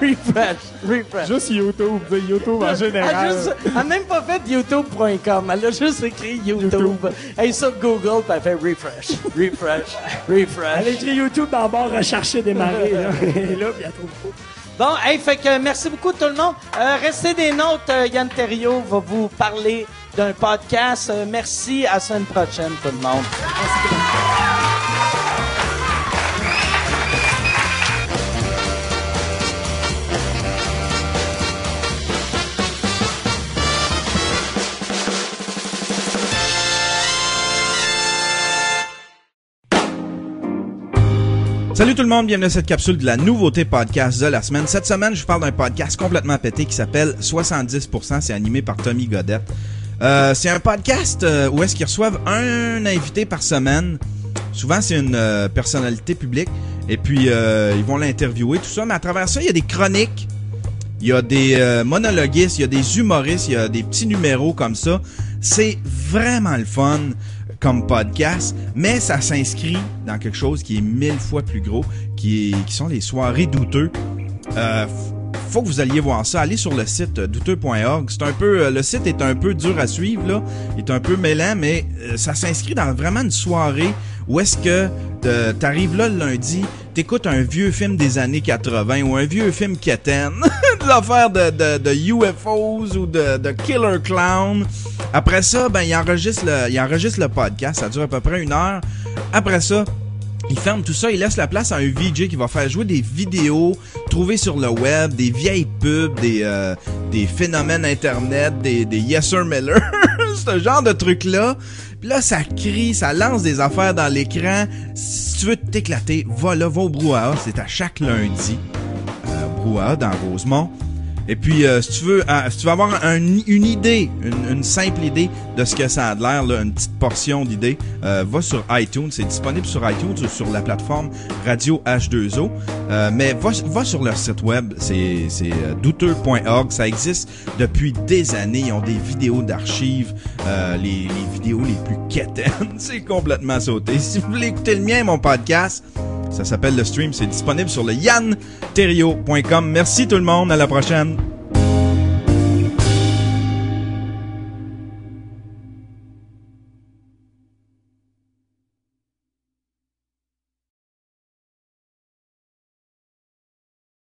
refresh, refresh. Juste YouTube, YouTube en Elle général. a, juste, elle a même pas fait youtube.com. Elle a juste écrit YouTube. Elle est sur Google puis elle fait refresh, refresh, refresh. Elle a écrit YouTube dans le bord rechercher démarrer, là. Et là, puis elle trouve pas. Bon, hey, fait que merci beaucoup tout le monde. Euh, restez des notes. euh, Yann Terriot va vous parler d'un podcast. Euh, merci. À la semaine prochaine, tout le monde. Salut tout le monde, bienvenue à cette capsule de la nouveauté podcast de la semaine. Cette semaine, je vous parle d'un podcast complètement pété qui s'appelle 70%. C'est animé par Tommy Godette. Euh, c'est un podcast euh, où est-ce qu'ils reçoivent un invité par semaine. Souvent, c'est une euh, personnalité publique. Et puis, euh, ils vont l'interviewer, tout ça. Mais à travers ça, il y a des chroniques. Il y a des euh, monologuistes, il y a des humoristes, il y a des petits numéros comme ça. C'est vraiment le fun comme podcast, mais ça s'inscrit dans quelque chose qui est mille fois plus gros, qui, sont les soirées douteux. Faut que vous alliez voir ça. Allez sur le site euh, douteux.org. C'est un peu, euh, le site est un peu dur à suivre là, il est un peu mêlant, mais euh, ça s'inscrit dans vraiment une soirée où est-ce que t'arrives là le lundi, t'écoutes un vieux film des années 80 ou un vieux film quétaine, de l'affaire de, de, UFOs ou de, Killer Clown. Après ça, ben le, il enregistre le podcast. Ça dure à peu près une heure. Après ça, il ferme tout ça, il laisse la place à un VJ qui va faire jouer des vidéos trouvées sur le web, des vieilles pubs, des, euh, des phénomènes internet, des, des Yes Sir Miller, ce genre de trucs-là. Puis là, ça crie, ça lance des affaires dans l'écran. Si tu veux t'éclater, va là, va au Brouhaha, c'est à chaque lundi. Euh, Brouhaha dans Rosemont. Et puis, euh, si tu veux, euh, si tu veux avoir un- une idée, une, une simple idée de ce que ça a de l'air, une petite portion d'idée, euh, va sur iTunes. C'est disponible sur iTunes ou sur la plateforme Radio H2O. Euh, mais va, va sur leur site web, c'est c'est, euh, douteux.org. Ça existe depuis des années. Ils ont des vidéos d'archives, euh, les, les vidéos les plus quétaines. c'est complètement sauté. Si vous voulez écouter le mien, mon podcast, ça s'appelle Le Stream. C'est disponible sur le yanterio.com. Merci tout le monde. À la prochaine.